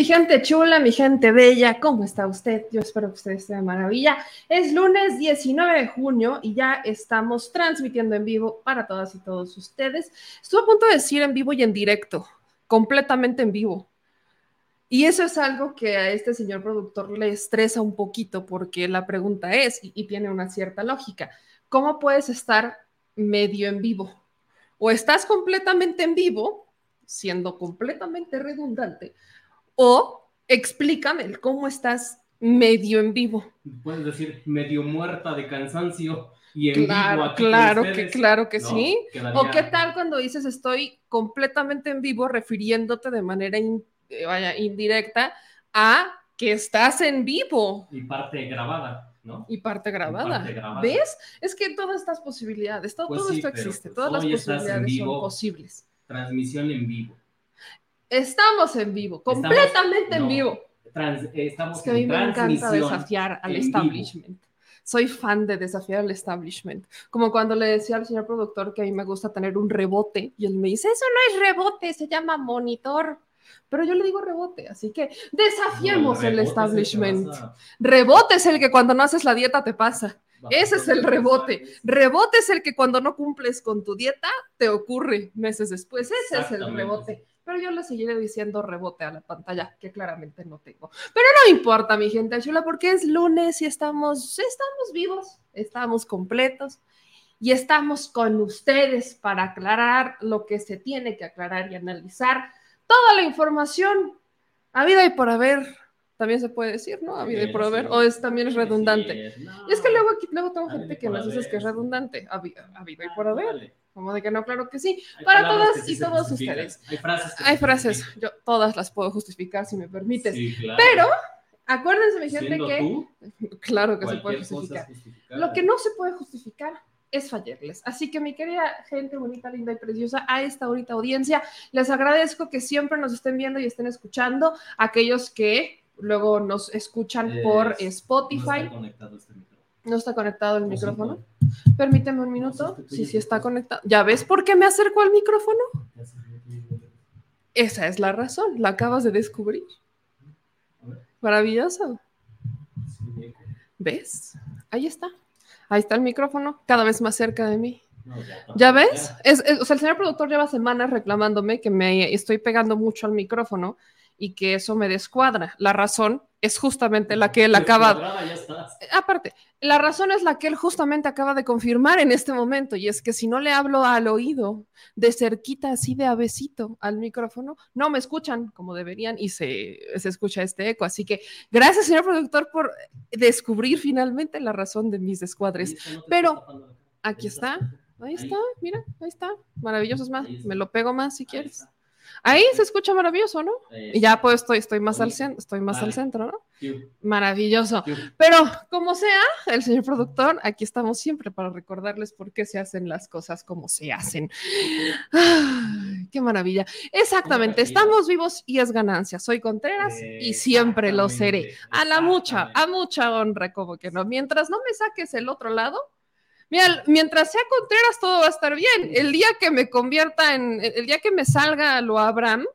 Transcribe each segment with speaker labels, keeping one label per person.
Speaker 1: mi gente chula, mi gente bella. ¿Cómo está usted? Yo espero que usted esté de maravilla. Es lunes 19 de junio y ya estamos transmitiendo en vivo para todas y todos ustedes. Estuve a punto de decir en vivo y en directo, completamente en vivo. Y eso es algo que a este señor productor le estresa un poquito porque la pregunta es, y, y tiene una cierta lógica, ¿cómo puedes estar medio en vivo? O estás completamente en vivo, siendo completamente redundante, o explícame cómo estás medio en vivo.
Speaker 2: Puedes decir medio muerta de cansancio y en
Speaker 1: claro,
Speaker 2: vivo aquí
Speaker 1: claro que claro que
Speaker 2: No,
Speaker 1: sí.
Speaker 2: quedaría-
Speaker 1: ¿O qué tal cuando dices estoy completamente en vivo refiriéndote de manera in- eh, vaya, indirecta a que estás en vivo
Speaker 2: Y parte grabada, ¿no?
Speaker 1: y parte grabada?
Speaker 2: parte grabada.
Speaker 1: ¿Ves? Es que todas estas posibilidades, todo,
Speaker 2: Pues
Speaker 1: todo
Speaker 2: sí,
Speaker 1: esto existe,
Speaker 2: pues
Speaker 1: todas las posibilidades son posibles.
Speaker 2: Transmisión en vivo.
Speaker 1: Estamos en vivo,
Speaker 2: Estamos-
Speaker 1: completamente en
Speaker 2: no,
Speaker 1: vivo.
Speaker 2: Trans- eh, estamos
Speaker 1: Es que a mí
Speaker 2: en
Speaker 1: me encanta desafiar al
Speaker 2: en
Speaker 1: establishment. Soy fan de desafiar al establishment. Como cuando le decía al señor productor que a mí me gusta tener un rebote y él me dice, eso no es rebote, se llama monitor. Pero yo le digo rebote, así que desafiemos
Speaker 2: No,
Speaker 1: el establishment. Rebote es el que cuando no haces la dieta te pasa. Ese es el rebote. Rebote es el que cuando no cumples con tu dieta te ocurre meses después. Ese es el rebote. Pero yo le seguiré diciendo rebote a la pantalla, que claramente no tengo. Pero no importa, mi gente chula, porque es lunes y estamos, estamos vivos, estamos completos y estamos con ustedes para aclarar lo que se tiene que aclarar y analizar toda la información a vida y por haber. También se puede decir, ¿no? A vida y por haber. O es también es redundante.
Speaker 2: Sí, es- no.
Speaker 1: Y es que luego aquí luego tengo gente que nos dice que es redundante. Ha habido, ha habido y por haber. Como de que no, claro que sí.
Speaker 2: Hay
Speaker 1: Para todas y todos ustedes.
Speaker 2: Hay frases.
Speaker 1: Hay
Speaker 2: se
Speaker 1: frases, yo todas las puedo justificar si me permites.
Speaker 2: Sí, claro.
Speaker 1: Pero acuérdense, mi gente, que
Speaker 2: tú,
Speaker 1: claro que se puede justificar. Lo que no se puede justificar es fallarles. Así que mi querida gente bonita, linda y preciosa, a esta bonita audiencia, les agradezco que siempre nos estén viendo y estén escuchando. Aquellos que luego nos escuchan por Spotify.
Speaker 2: No está conectado este micrófono.
Speaker 1: ¿No está conectado el micrófono? Permíteme un minuto.
Speaker 2: sí, sí,
Speaker 1: está conectado. ¿Ya ves por qué me acerco al micrófono? Esa es la razón. La acabas de descubrir. Maravilloso. ¿Ves? Ahí está. Ahí está el micrófono, cada vez más cerca de mí.
Speaker 2: Ya,
Speaker 1: ¿Ya
Speaker 2: tampoco,
Speaker 1: ves? es- o sea, el señor productor lleva semanas reclamándome que me estoy pegando mucho al micrófono y que eso me descuadra. La razón es justamente la que él acaba,
Speaker 2: estás.
Speaker 1: Aparte, la razón es la que él justamente acaba de confirmar en este momento, y es que si no le hablo al oído, de cerquita, así de avecito al micrófono, no me escuchan como deberían y se, se escucha este eco. Así que gracias, señor productor, por descubrir finalmente la razón de mis descuadres.
Speaker 2: No
Speaker 1: Pero. Aquí está, ahí
Speaker 2: Ahí.
Speaker 1: está, mira, ahí está. Maravilloso, es más, me lo pego más si
Speaker 2: Ahí
Speaker 1: quieres.
Speaker 2: está.
Speaker 1: Ahí se escucha maravilloso, ¿no? Y ya pues estoy, estoy más al estoy más al centro, ¿no? Maravilloso. Pero como sea, el señor productor, aquí estamos siempre para recordarles por qué se hacen las cosas como se hacen. Ay, qué maravilla. Exactamente, estamos vivos y es ganancia. Soy Contreras y siempre lo seré. A la mucha, a mucha honra, como que no. Mientras no me saques el otro lado, mira, mientras sea Contreras todo va a estar bien. El día que me convierta en, el día que me salga lo Abraham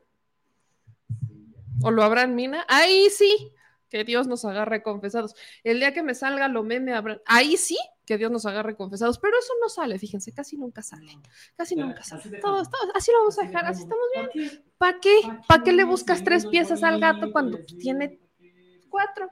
Speaker 1: o lo Abraham Mina, ahí sí, que Dios nos agarre confesados. El día que me salga lo meme Abraham, ahí sí, que Dios nos agarre confesados, pero eso no sale, fíjense, casi nunca sale, casi nunca sale. Todos, todos, así lo vamos a dejar, así estamos bien.
Speaker 2: bien.
Speaker 1: ¿Para qué? ¿Para qué le buscas tres piezas al gato cuando tiene cuatro?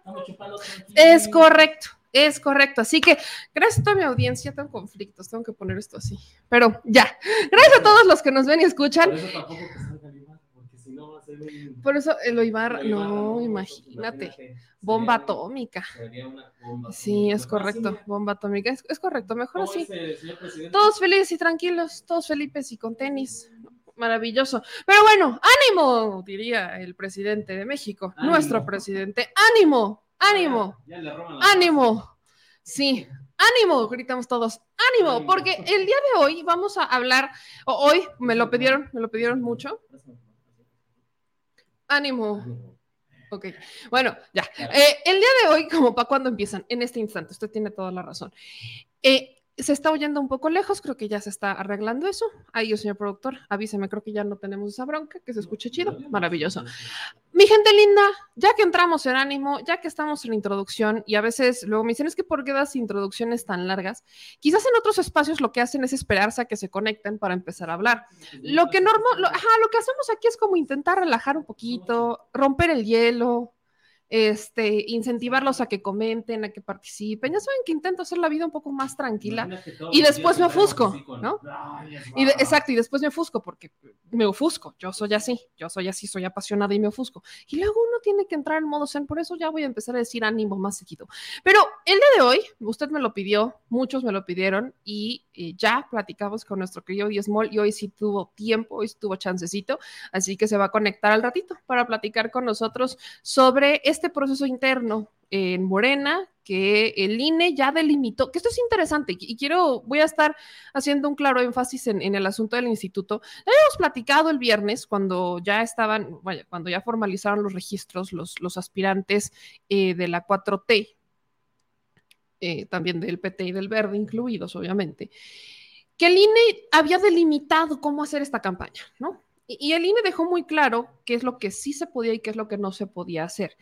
Speaker 1: Es correcto, es correcto. Así que gracias a toda mi audiencia, tengo conflictos, tengo que poner esto así. Pero ya, gracias a todos los que nos ven y escuchan.
Speaker 2: Por eso tampoco que salga el Ibar, porque si no va a ser un-
Speaker 1: Por eso el Oibar,
Speaker 2: el Ibar,
Speaker 1: no, imagínate, bomba atómica.
Speaker 2: sería una bomba
Speaker 1: Sí, es correcto,
Speaker 2: Mejor
Speaker 1: bomba atómica, es, es correcto, mejor
Speaker 2: así,
Speaker 1: así.
Speaker 2: ¿cómo es, eh?
Speaker 1: Todos felices y tranquilos, todos felices y con tenis. Maravilloso. Pero bueno, ánimo, diría el presidente de México,
Speaker 2: Ánimo.
Speaker 1: nuestro presidente. Ánimo, ánimo,
Speaker 2: Ya la
Speaker 1: ánimo. Sí, ánimo, gritamos todos. Ánimo, porque el día de hoy vamos a hablar, o hoy me lo pidieron, me lo pidieron mucho. Ánimo.
Speaker 2: Ánimo.
Speaker 1: Ok, bueno, ya. Eh, el día de hoy, como para cuando empiezan, en este instante, usted tiene toda la razón. Eh, se está oyendo un poco lejos, creo que ya se está arreglando eso. Ahí, señor productor, avíseme, creo que ya no tenemos esa bronca, que se escuche chido, maravilloso. Mi gente linda, ya que entramos en ánimo, ya que estamos en la introducción y a veces luego me dicen es que por qué das introducciones tan largas, quizás en otros espacios lo que hacen es esperarse a que se conecten para empezar a hablar. Lo que normal, lo, lo que hacemos aquí es como intentar relajar un poquito, romper el hielo, este, incentivarlos a que comenten, a que participen. Ya saben que intento hacer la vida un poco más tranquila y después me ofusco, ¿no? Y exacto, y después me ofusco porque me ofusco, yo soy así, yo soy así, soy apasionada y me ofusco. Y luego uno tiene que entrar en modo zen, por eso ya voy a empezar a decir ánimo más seguido. Pero el día de hoy, usted me lo pidió, muchos me lo pidieron y eh, ya platicamos con nuestro querido Diesmol y hoy sí tuvo tiempo, hoy sí tuvo chancecito, así que se va a conectar al ratito para platicar con nosotros sobre este proceso interno en Morena que el INE ya delimitó, que esto es interesante y quiero, voy a estar haciendo un claro énfasis en, el asunto del instituto. Ya habíamos platicado el viernes cuando ya estaban, cuando ya formalizaron los registros los, los aspirantes eh, de la 4T, eh, también del PT y del Verde incluidos, obviamente, que el INE había delimitado cómo hacer esta campaña, ¿no? Y, el INE dejó muy claro qué es lo que sí se podía y qué es lo que no se podía hacer.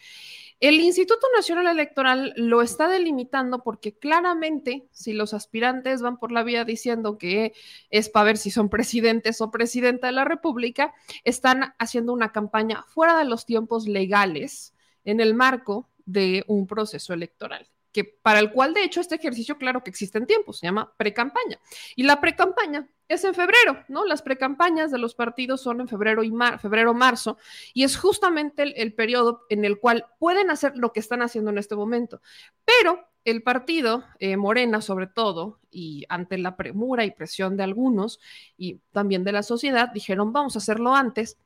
Speaker 1: El Instituto Nacional Electoral lo está delimitando porque claramente si los aspirantes van por la vía diciendo que es para ver si son presidentes o presidenta de la República, están haciendo una campaña fuera de los tiempos legales en el marco de un proceso electoral que para el cual de hecho este ejercicio claro que existen tiempos, se llama pre-campaña. Y la pre-campaña es en febrero, ¿no? Las precampañas de los partidos son en febrero y mar, febrero, marzo, y es justamente el, periodo en el cual pueden hacer lo que están haciendo en este momento. Pero el partido, eh, Morena sobre todo, y ante la premura y presión de algunos y también de la sociedad, dijeron, vamos a hacerlo antes.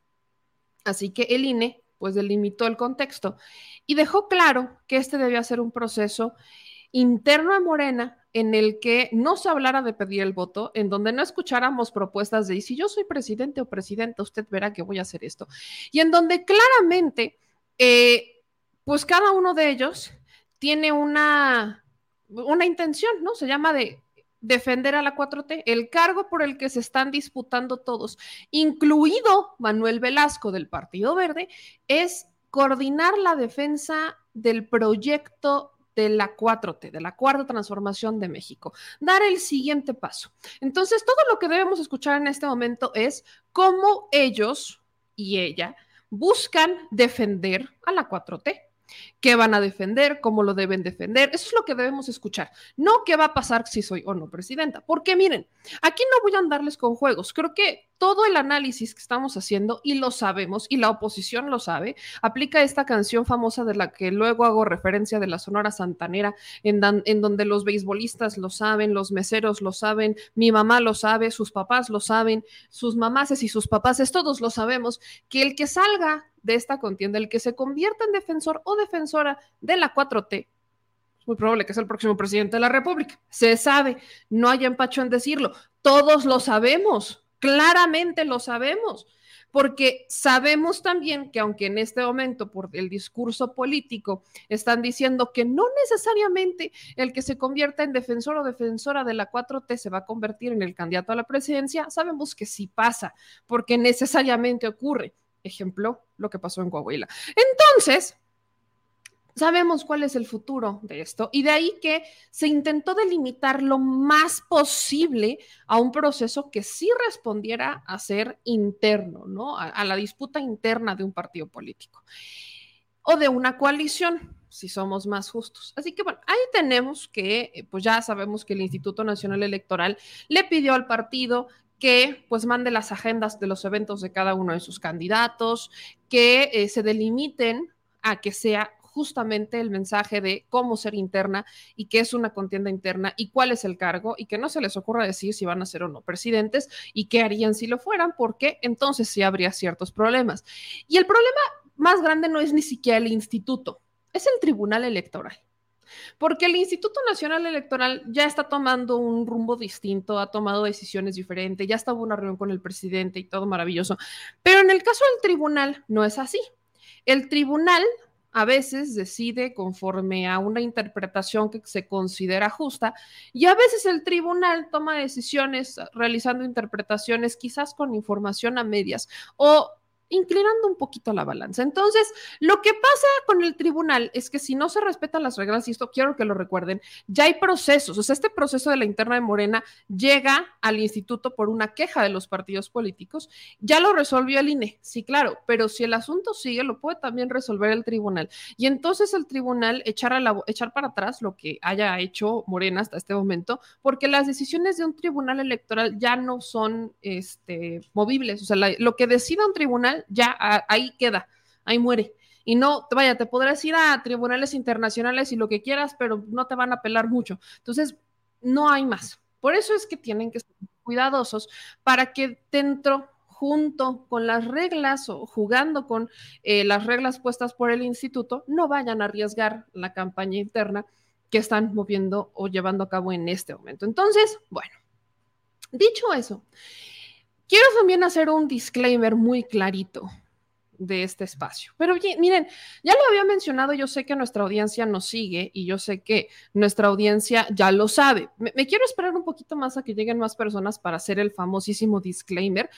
Speaker 1: Así que el INE, pues delimitó el contexto y dejó claro que este debía ser un proceso interno a Morena en el que no se hablara de pedir el voto, en donde no escucháramos propuestas de, si yo soy presidente o presidenta, usted verá que voy a hacer esto, y en donde claramente, eh, pues cada uno de ellos tiene una, una intención, ¿no? Se llama de defender a la 4T, el cargo por el que se están disputando todos, incluido Manuel Velasco del Partido Verde, es coordinar la defensa del proyecto de la 4T, de la cuarta transformación de México, dar el siguiente paso. Entonces, todo lo que debemos escuchar en este momento es cómo ellos y ella buscan defender a la 4T qué van a defender, cómo lo deben defender. Eso es lo que debemos escuchar. No qué va a pasar si soy o no presidenta. Porque miren, aquí no voy a andarles con juegos. Creo que todo el análisis que estamos haciendo, y lo sabemos, y la oposición lo sabe, aplica esta canción famosa de la que luego hago referencia de la Sonora Santanera, en, donde los beisbolistas lo saben, los meseros lo saben, mi mamá lo sabe, sus papás lo saben, sus mamases y sus papaces, todos lo sabemos, que el que salga de esta contienda, el que se convierta en defensor o defensora de la 4T, es muy probable que sea el próximo presidente de la República. Se sabe, no hay empacho en decirlo. Todos lo sabemos, claramente lo sabemos, porque sabemos también que aunque en este momento por el discurso político están diciendo que no necesariamente el que se convierta en defensor o defensora de la 4T se va a convertir en el candidato a la presidencia, sabemos que sí pasa, porque necesariamente ocurre. Ejemplo, lo que pasó en Coahuila. Entonces, sabemos cuál es el futuro de esto y de ahí que se intentó delimitar lo más posible a un proceso que sí respondiera a ser interno, ¿no? A, la disputa interna de un partido político o de una coalición, si somos más justos. Así que bueno, ahí tenemos que, eh, pues ya sabemos que el Instituto Nacional Electoral le pidió al partido que pues mande las agendas de los eventos de cada uno de sus candidatos, que eh, se delimiten a que sea justamente el mensaje de cómo ser interna y qué es una contienda interna y cuál es el cargo y que no se les ocurra decir si van a ser o no presidentes y qué harían si lo fueran, porque entonces sí habría ciertos problemas. Y el problema más grande no es ni siquiera el instituto, es el tribunal electoral. Porque el Instituto Nacional Electoral ya está tomando un rumbo distinto, ha tomado decisiones diferentes, ya estaba una reunión con el presidente y todo maravilloso. Pero en el caso del tribunal no es así. El tribunal a veces decide conforme a una interpretación que se considera justa y a veces el tribunal toma decisiones realizando interpretaciones quizás con información a medias o inclinando un poquito la balanza. Entonces, lo que pasa con el tribunal es que si no se respetan las reglas, y esto quiero que lo recuerden, ya hay procesos. O sea, este proceso de la interna de Morena llega al instituto por una queja de los partidos políticos. Ya lo resolvió el INE, sí, claro, pero si el asunto sigue, lo puede también resolver el tribunal. Y entonces el tribunal echar, a la, echar para atrás lo que haya hecho Morena hasta este momento, porque las decisiones de un tribunal electoral ya no son este, movibles. O sea, lo que decida un tribunal ya ahí queda, ahí muere. Y no, vaya, te podrás ir a tribunales internacionales y lo que quieras, pero no te van a apelar mucho. Entonces, no hay más. Por eso es que tienen que ser cuidadosos para que dentro junto con las reglas o jugando con eh, las reglas puestas por el instituto, no vayan a arriesgar la campaña interna que están moviendo o llevando a cabo en este momento. Entonces, bueno, dicho eso, Quiero también hacer un disclaimer muy clarito de este espacio. Pero miren, ya lo había mencionado, yo sé que nuestra audiencia nos sigue y yo sé que nuestra audiencia ya lo sabe. Me, me, quiero esperar un poquito más a que lleguen más personas para hacer el famosísimo disclaimer,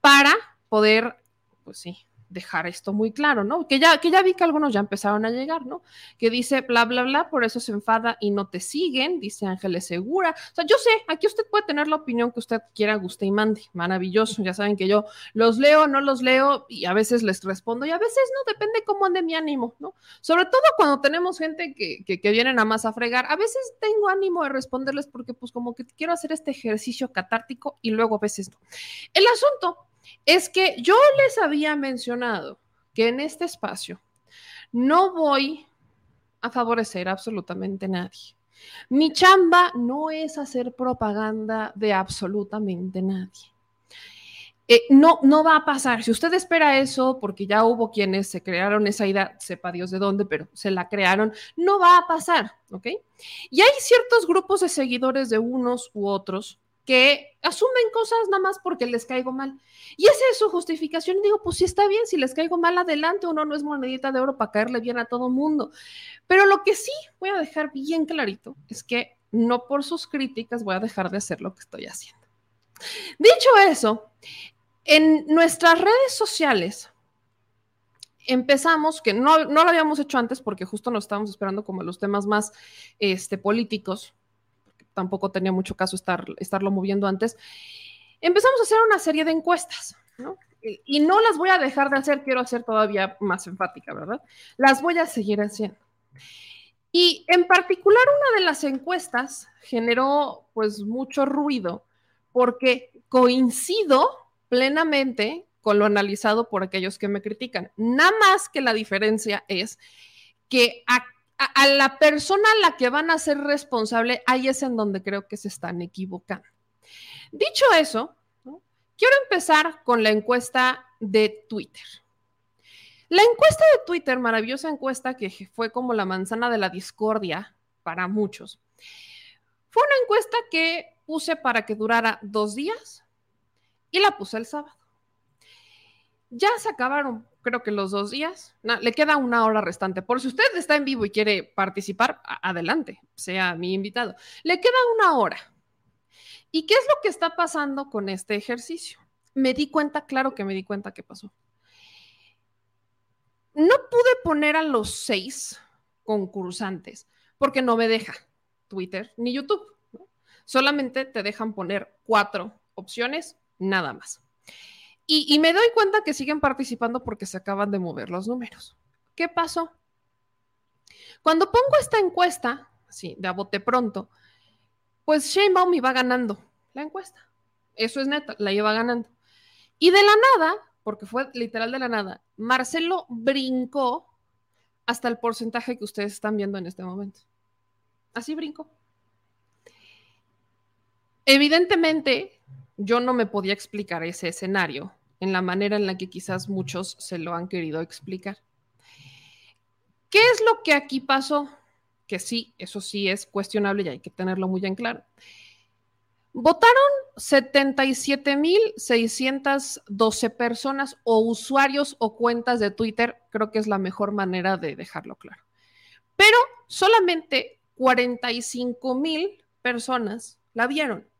Speaker 1: para poder, pues sí, dejar esto muy claro, ¿no? Que ya, que ya vi que algunos ya empezaron a llegar, ¿no? Que dice bla, bla, bla, por eso se enfada y no te siguen, dice Ángeles Segura. O sea, yo sé, aquí usted puede tener la opinión que usted quiera, guste y mande. Maravilloso, ya saben que yo los leo, no los leo y a veces les respondo y a veces no, depende cómo ande mi ánimo, ¿no? Sobre todo cuando tenemos gente que, que, que vienen a más a fregar, a veces tengo ánimo de responderles porque pues como que quiero hacer este ejercicio catártico y luego a veces no. El asunto es que yo les había mencionado que en este espacio no voy a favorecer absolutamente a nadie. Mi chamba no es hacer propaganda de absolutamente nadie. Eh, no, no va a pasar. Si usted espera eso, porque ya hubo quienes se crearon esa idea, sepa Dios de dónde, pero se la crearon, no va a pasar, ¿ok? Y hay ciertos grupos de seguidores de unos u otros que asumen cosas nada más porque les caigo mal. Y esa es su justificación. Y digo, pues si está bien, si les caigo mal adelante, uno no es monedita de oro para caerle bien a todo mundo. Pero lo que sí voy a dejar bien clarito es que no por sus críticas voy a dejar de hacer lo que estoy haciendo. Dicho eso, en nuestras redes sociales empezamos, que no, no lo habíamos hecho antes porque justo nos estábamos esperando como los temas más este, políticos, tampoco tenía mucho caso estar, estarlo moviendo antes, empezamos a hacer una serie de encuestas, ¿no? Y no las voy a dejar de hacer, quiero hacer todavía más enfática, ¿verdad? Las voy a seguir haciendo. Y en particular una de las encuestas generó pues mucho ruido porque coincido plenamente con lo analizado por aquellos que me critican. Nada más que la diferencia es que a la persona a la que van a ser responsable, ahí es en donde creo que se están equivocando. Dicho eso, quiero empezar con la encuesta de Twitter. La encuesta de Twitter, maravillosa encuesta que fue como la manzana de la discordia para muchos, fue una encuesta que puse para que durara dos días y la puse el sábado. Ya se acabaron creo que los dos días. le queda una hora restante. Por si usted está en vivo y quiere participar, adelante, sea mi invitado. Le queda una hora. ¿Y qué es lo que está pasando con este ejercicio? Me di cuenta, claro que me di cuenta qué pasó. No pude poner a los seis concursantes porque no me deja Twitter ni YouTube. Solamente te dejan poner cuatro opciones, nada más. Y, me doy cuenta que siguen participando porque se acaban de mover los números. ¿Qué pasó? Cuando pongo esta encuesta, sí, de a bote pronto, pues Sheinbaum iba ganando la encuesta. Eso es neta, la iba ganando. Y de la nada, porque fue literal de la nada, Marcelo brincó hasta el porcentaje que ustedes están viendo en este momento. Así brincó. Evidentemente, yo no me podía explicar ese escenario en la manera en la que quizás muchos se lo han querido explicar. ¿Qué es lo que aquí pasó? Que sí, eso sí es cuestionable y hay que tenerlo muy en claro. Votaron 77.612 personas o usuarios o cuentas de Twitter, creo que es la mejor manera de dejarlo claro. Pero solamente 45.000 personas la vieron.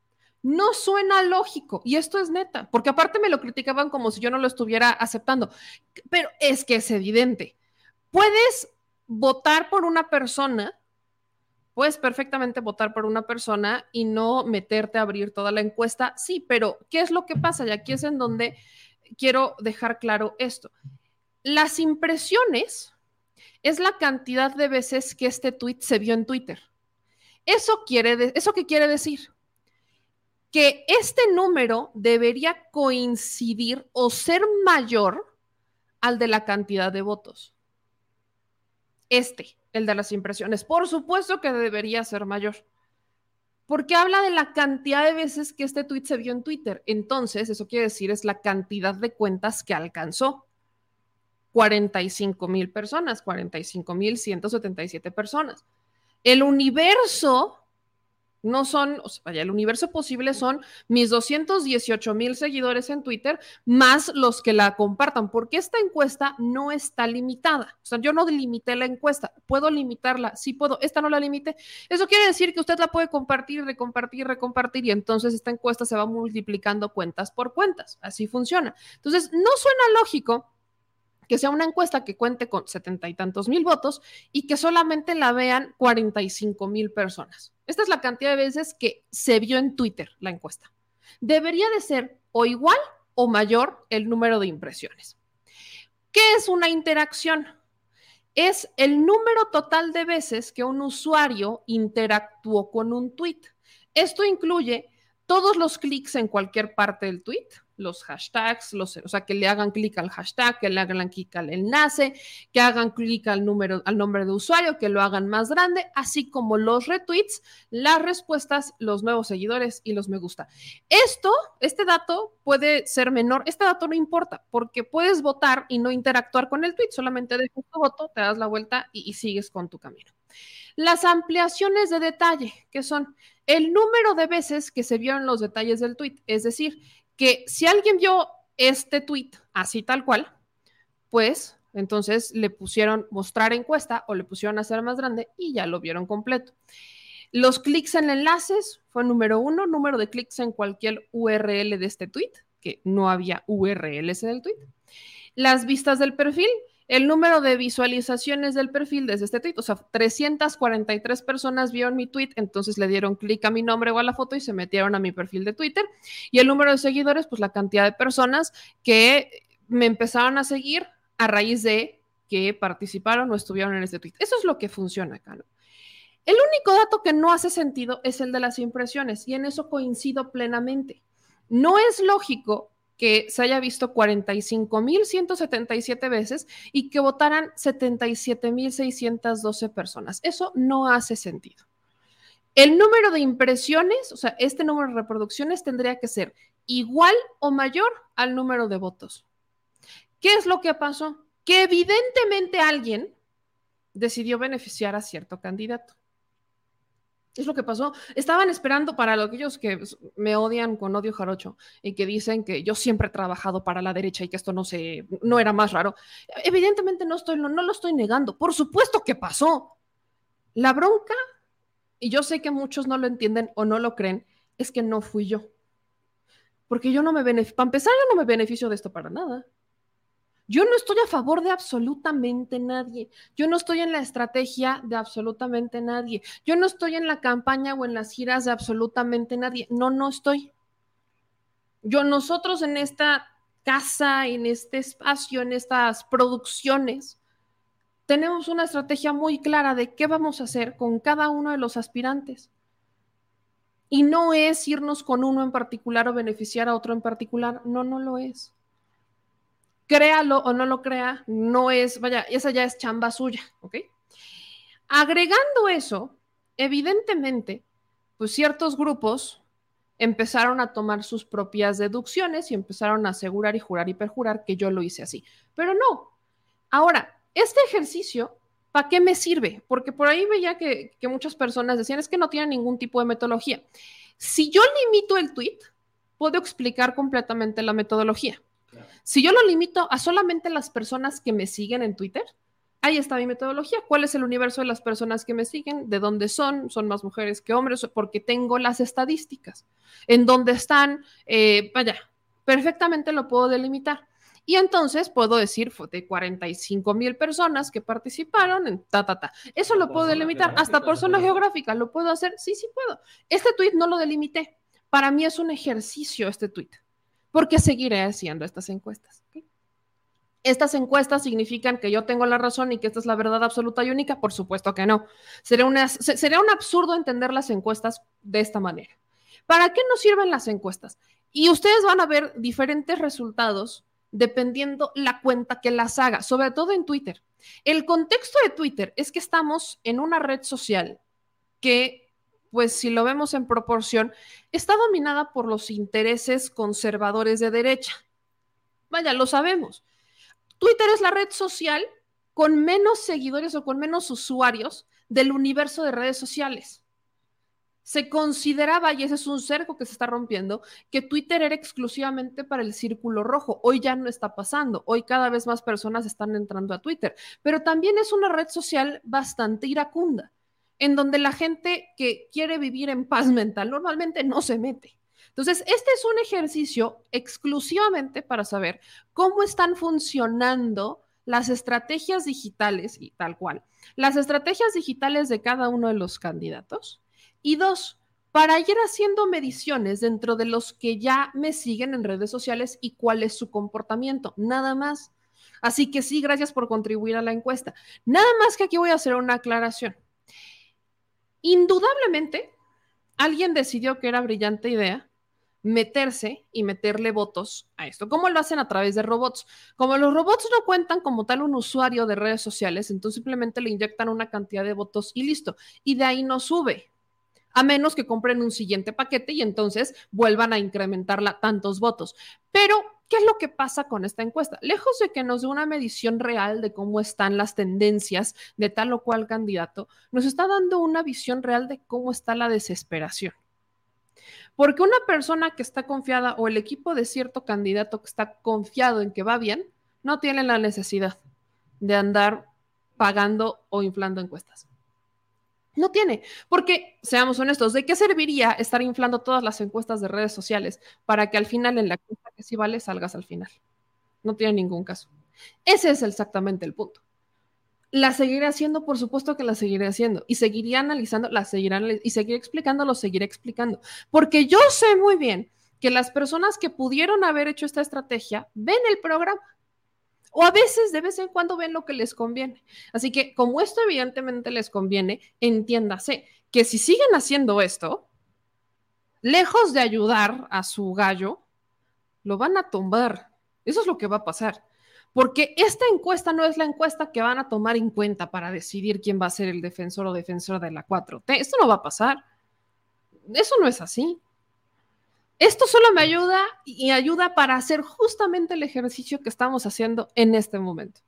Speaker 1: No suena lógico, y esto es neta, porque aparte me lo criticaban como si yo no lo estuviera aceptando, pero es que es evidente. Puedes votar por una persona Puedes perfectamente votar por una persona y no meterte a abrir toda la encuesta. Sí, pero ¿qué es lo que pasa? Y aquí es en donde quiero dejar claro esto. Las impresiones es la cantidad de veces que este tweet se vio en Twitter. Eso quiere ¿eso qué quiere decir? Que este número debería coincidir o ser mayor al de la cantidad de votos. Este el de las impresiones. Por supuesto que debería ser mayor. Porque habla de la cantidad de veces que este tweet se vio en Twitter. Entonces, eso quiere decir es la cantidad de cuentas que alcanzó. 45 mil personas, 45 mil 177 personas. El universo no son, o sea, el universo posible son mis 218 mil seguidores en Twitter más los que la compartan, porque esta encuesta no está limitada. O sea, yo no delimité la encuesta, puedo limitarla, sí puedo, esta no la limité. Eso quiere decir que usted la puede compartir, recompartir, recompartir y entonces esta encuesta se va multiplicando cuentas por cuentas. Así funciona. Entonces, no suena lógico que sea una encuesta que cuente con setenta y tantos mil votos y que solamente la vean 45 mil personas. Esta es la cantidad de veces que se vio en Twitter la encuesta. Debería de ser o igual o mayor el número de impresiones. ¿Qué es una interacción? Es el número total de veces que un usuario interactuó con un tweet. Esto incluye todos los clics en cualquier parte del tweet, los hashtags, los, o sea, que le hagan clic al hashtag, que le hagan clic al enlace, que hagan clic al número, al nombre de usuario, que lo hagan más grande, así como los retweets, las respuestas, los nuevos seguidores y los me gusta. Esto, este dato puede ser menor, este dato no importa, porque puedes votar y no interactuar con el tweet, solamente dejas tu voto, te das la vuelta y, y sigues con tu camino. Las ampliaciones de detalle, que son el número de veces que se vieron los detalles del tweet, es decir, que si alguien vio este tweet así tal cual, pues entonces le pusieron mostrar encuesta o le pusieron hacer más grande y ya lo vieron completo. Los clics en enlaces fue número uno, número de clics en cualquier URL de este tweet, que no había URLs en el tweet. Las vistas del perfil, el número de visualizaciones del perfil desde este tweet, o sea, 343 personas vieron mi tweet, entonces le dieron clic a mi nombre o a la foto y se metieron a mi perfil de Twitter. Y el número de seguidores, pues la cantidad de personas que me empezaron a seguir a raíz de que participaron o estuvieron en este tweet. Eso es lo que funciona acá, ¿no? El único dato que no hace sentido es el de las impresiones y en eso coincido plenamente. No es lógico que se haya visto 45.177 veces y que votaran 77.612 personas. Eso no hace sentido. El número de impresiones, o sea, este número de reproducciones tendría que ser igual o mayor al número de votos. ¿Qué es lo que pasó? Que evidentemente alguien decidió beneficiar a cierto candidato. Es lo que pasó. Estaban esperando para aquellos que me odian con odio jarocho y que dicen que yo siempre he trabajado para la derecha y que esto no se no era más raro. Evidentemente no estoy no, no lo estoy negando. Por supuesto que pasó. La bronca y yo sé que muchos no lo entienden o no lo creen, es que no fui yo. Porque yo no me beneficio, para empezar, yo no me beneficio de esto para nada. Yo no estoy a favor de absolutamente nadie. Yo no estoy en la estrategia de absolutamente nadie. Yo no estoy en la campaña o en las giras de absolutamente nadie. No, no estoy. Yo, nosotros en esta casa, en este espacio, en estas producciones, tenemos una estrategia muy clara de qué vamos a hacer con cada uno de los aspirantes. Y no es irnos con uno en particular o beneficiar a otro en particular. No, no lo es créalo o no lo crea, no es, vaya, esa ya es chamba suya, ¿ok? Agregando eso, evidentemente, pues ciertos grupos empezaron a tomar sus propias deducciones y empezaron a asegurar y jurar y perjurar que yo lo hice así. Pero no. Ahora, este ejercicio, ¿para qué me sirve? Porque por ahí veía que, que muchas personas decían, es que no tiene ningún tipo de metodología. Si yo limito el tweet, puedo explicar completamente la metodología. Si yo lo limito a solamente las personas que me siguen en Twitter, ahí está mi metodología. ¿Cuál es el universo de las personas que me siguen? ¿De dónde son? ¿Son más mujeres que hombres? Porque tengo las estadísticas. ¿En dónde están? Eh, vaya, perfectamente lo puedo delimitar. Y entonces puedo decir fue de 45 mil personas que participaron en ta, ta, ta. Eso lo puedo delimitar. Hasta por zona geográfica, ¿lo puedo hacer? Sí, sí puedo. Este tweet no lo delimité. Para mí es un ejercicio este tweet, porque seguiré haciendo estas encuestas. ¿Estas encuestas significan que yo tengo la razón y que esta es la verdad absoluta y única? Por supuesto que no. Sería, sería un absurdo entender las encuestas de esta manera. ¿Para qué nos sirven las encuestas? Y ustedes van a ver diferentes resultados dependiendo la cuenta que las haga, sobre todo en Twitter. El contexto de Twitter es que estamos en una red social que, pues si lo vemos en proporción, está dominada por los intereses conservadores de derecha. Vaya, lo sabemos. Twitter es la red social con menos seguidores o con menos usuarios del universo de redes sociales se consideraba, y ese es un cerco que se está rompiendo, que Twitter era exclusivamente para el círculo rojo. Hoy ya no está pasando. Hoy cada vez más personas están entrando a Twitter. Pero también es una red social bastante iracunda, en donde la gente que quiere vivir en paz mental normalmente no se mete. Entonces, este es un ejercicio exclusivamente para saber cómo están funcionando las estrategias digitales y tal cual. Las estrategias digitales de cada uno de los candidatos y dos, para ir haciendo mediciones dentro de los que ya me siguen en redes sociales y cuál es su comportamiento, nada más. Así que sí, gracias por contribuir a la encuesta. Nada más que aquí voy a hacer una aclaración. Indudablemente, alguien decidió que era brillante idea meterse y meterle votos a esto. ¿Cómo lo hacen a través de robots? Como los robots no cuentan como tal un usuario de redes sociales, entonces simplemente le inyectan una cantidad de votos y listo. Y de ahí no sube a menos que compren un siguiente paquete y entonces vuelvan a incrementarla tantos votos. Pero, ¿qué es lo que pasa con esta encuesta? Lejos de que nos dé una medición real de cómo están las tendencias de tal o cual candidato, nos está dando una visión real de cómo está la desesperación. Porque una persona que está confiada o el equipo de cierto candidato que está confiado en que va bien, no tiene la necesidad de andar pagando o inflando encuestas. No tiene, porque seamos honestos, ¿de qué serviría estar inflando todas las encuestas de redes sociales para que al final en la encuesta que sí vale salgas al final? No tiene ningún caso. Ese es exactamente el punto. La seguiré haciendo, por supuesto que la seguiré haciendo y seguiría analizando, la seguirán y seguiré explicando, lo seguiré explicando, porque yo sé muy bien que las personas que pudieron haber hecho esta estrategia ven el programa o a veces, de vez en cuando, ven lo que les conviene. Así que, como esto evidentemente les conviene, entiéndase que si siguen haciendo esto, lejos de ayudar a su gallo, lo van a tumbar. Eso es lo que va a pasar. Porque esta encuesta no es la encuesta que van a tomar en cuenta para decidir quién va a ser el defensor o defensora de la 4T. Esto no va a pasar. Eso no es así. Esto solo me ayuda y ayuda para hacer justamente el ejercicio que estamos haciendo en este momento.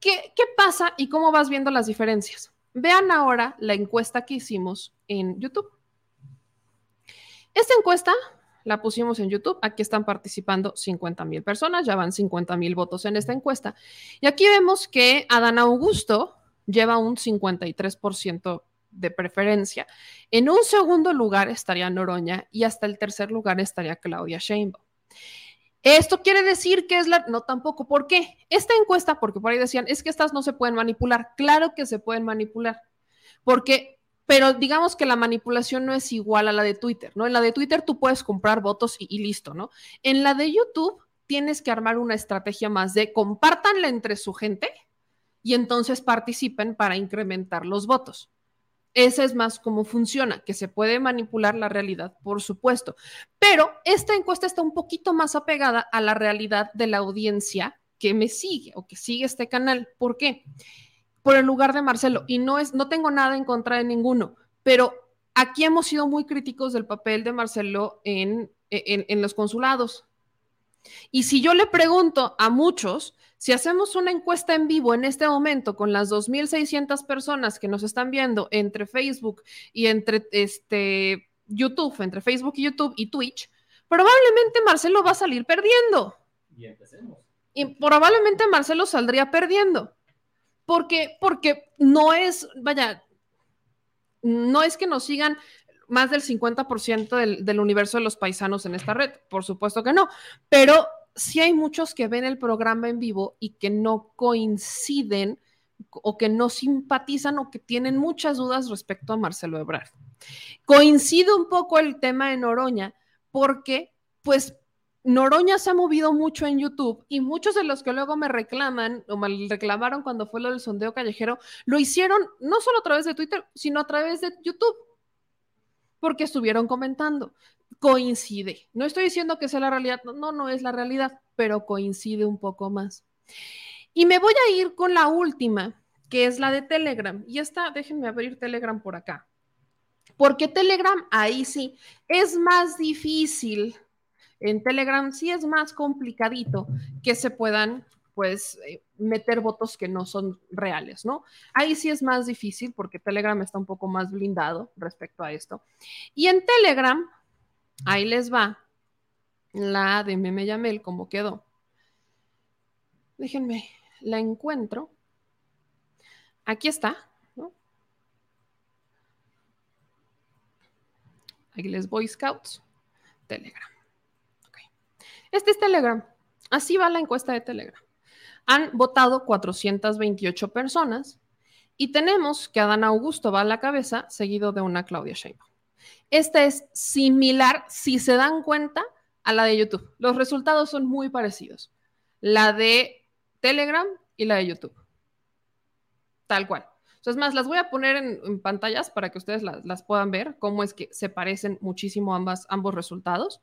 Speaker 1: ¿Qué, ¿Qué, pasa y cómo vas viendo las diferencias? Vean ahora la encuesta que hicimos en YouTube. Esta encuesta la pusimos en YouTube. Aquí están participando 50 mil personas, ya van 50 mil votos en esta encuesta. Y aquí vemos que Adán Augusto lleva un 53% de preferencia. En un segundo lugar estaría Noroña y hasta el tercer lugar estaría Claudia Sheinbaum. Esto quiere decir que es la... No, tampoco. ¿Por qué? Esta encuesta, porque por ahí decían, es que estas no se pueden manipular. Claro que se pueden manipular. Porque, pero digamos que la manipulación no es igual a la de Twitter, ¿no? En la de Twitter tú puedes comprar votos y, y listo, ¿no? En la de YouTube tienes que armar una estrategia más de compártanla entre su gente y entonces participen para incrementar los votos. Ese es más cómo funciona, que se puede manipular la realidad, por supuesto. Pero esta encuesta está un poquito más apegada a la realidad de la audiencia que me sigue o que sigue este canal. ¿Por qué? Por el lugar de Marcelo. Y no es, no tengo nada en contra de ninguno, pero aquí hemos sido muy críticos del papel de Marcelo en, en, en los consulados. Y si yo le pregunto a muchos, si hacemos una encuesta en vivo en este momento con las 2.600 personas que nos están viendo entre Facebook y entre este, YouTube, entre Facebook y YouTube y Twitch, probablemente Marcelo va a salir perdiendo.
Speaker 2: Y empecemos.
Speaker 1: Y probablemente Marcelo saldría perdiendo. Porque, porque no es, vaya, no es que nos sigan más del 50% del, universo de los paisanos en esta red, por supuesto que no, pero sí hay muchos que ven el programa en vivo y que no coinciden o que no simpatizan o que tienen muchas dudas respecto a Marcelo Ebrard. Coincide un poco el tema de Noroña porque, pues, Noroña se ha movido mucho en YouTube y muchos de los que luego me reclaman o me reclamaron cuando fue lo del sondeo callejero, lo hicieron no solo a través de Twitter, sino a través de YouTube, porque estuvieron comentando. Coincide. No estoy diciendo que sea la realidad, no, no es la realidad, pero coincide un poco más. Y me voy a ir con la última, que es la de Telegram. Y esta, déjenme abrir Telegram por acá. Porque Telegram, ahí sí, es más difícil en Telegram sí es más complicadito que se puedan pues eh, meter votos que no son reales, ¿no? Ahí sí es más difícil porque Telegram está un poco más blindado respecto a esto. Y en Telegram, ahí les va la de Meme Yamel, como quedó. Déjenme, la encuentro. Aquí está, ¿no? Aquí les Boy Scouts, Telegram. Este es Telegram. Así va la encuesta de Telegram. Han votado 428 personas y tenemos que Adán Augusto va a la cabeza, seguido de una Claudia Sheinbaum. Esta es similar, si se dan cuenta, a la de YouTube. Los resultados son muy parecidos. La de Telegram y la de YouTube. Tal cual. Entonces, más, las voy a poner en, pantallas para que ustedes las, puedan ver, cómo es que se parecen muchísimo ambas, ambos resultados.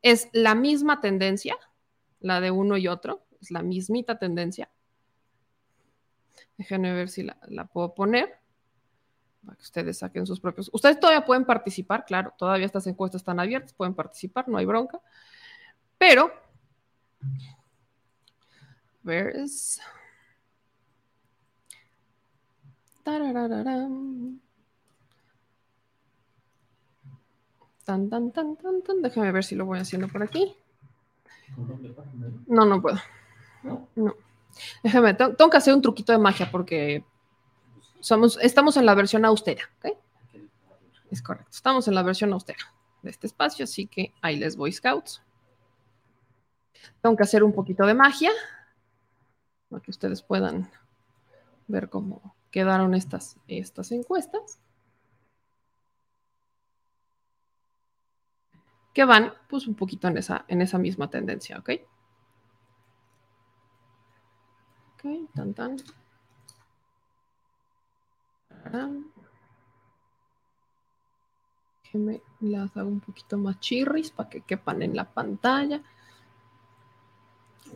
Speaker 1: Es la misma tendencia, la de uno y otro, es la mismita tendencia. Déjenme ver si la, puedo poner para que ustedes saquen sus propios. Ustedes todavía pueden participar, claro, todavía estas encuestas están abiertas, pueden participar, no hay bronca. Pero, where is... Tan, tan, tan, tan, tan. Déjame ver si lo voy haciendo por aquí. No, no puedo. No. Déjame, tengo que hacer un truquito de magia porque somos, estamos en la versión austera. ¿ok? Es correcto. Estamos en la versión austera de este espacio, así que ahí les voy, Scouts. Tengo que hacer un poquito de magia para que ustedes puedan ver cómo quedaron estas, estas encuestas. que van pues un poquito en esa, en esa misma tendencia, ¿ok? Ok, tan tan. Déjenme las hago un poquito más chirris para que quepan en la pantalla.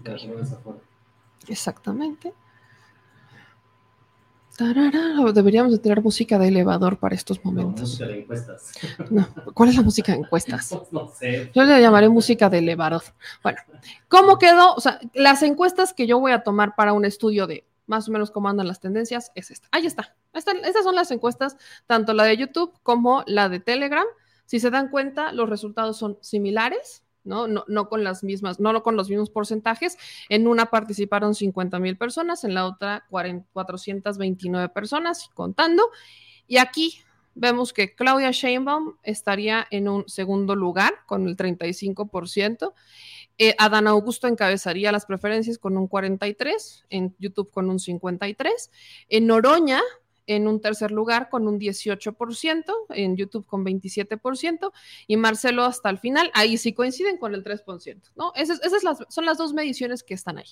Speaker 1: Okay. Exactamente. Deberíamos de tener música de elevador para estos momentos.
Speaker 2: música de encuestas.
Speaker 1: No, ¿cuál es la música de encuestas?
Speaker 2: No sé.
Speaker 1: Yo le llamaré música de elevador. Bueno, ¿cómo quedó? O sea, las encuestas que yo voy a tomar para un estudio de más o menos cómo andan las tendencias es esta. Ahí está. Estas son las encuestas, tanto la de YouTube como la de Telegram. Si se dan cuenta, los resultados son similares. ¿No? No, con las mismas, no con los mismos porcentajes. En una participaron 50 mil personas, en la otra 429 personas, contando. Y aquí vemos que Claudia Sheinbaum estaría en un segundo lugar con el 35%. Eh, Adán Augusto encabezaría las preferencias con un 43%, en YouTube con un 53%. En Noroña en un tercer lugar con un 18%, en YouTube con 27% y Marcelo hasta el final, ahí sí coinciden con el 3%, ¿no? Esas, son las dos mediciones que están ahí.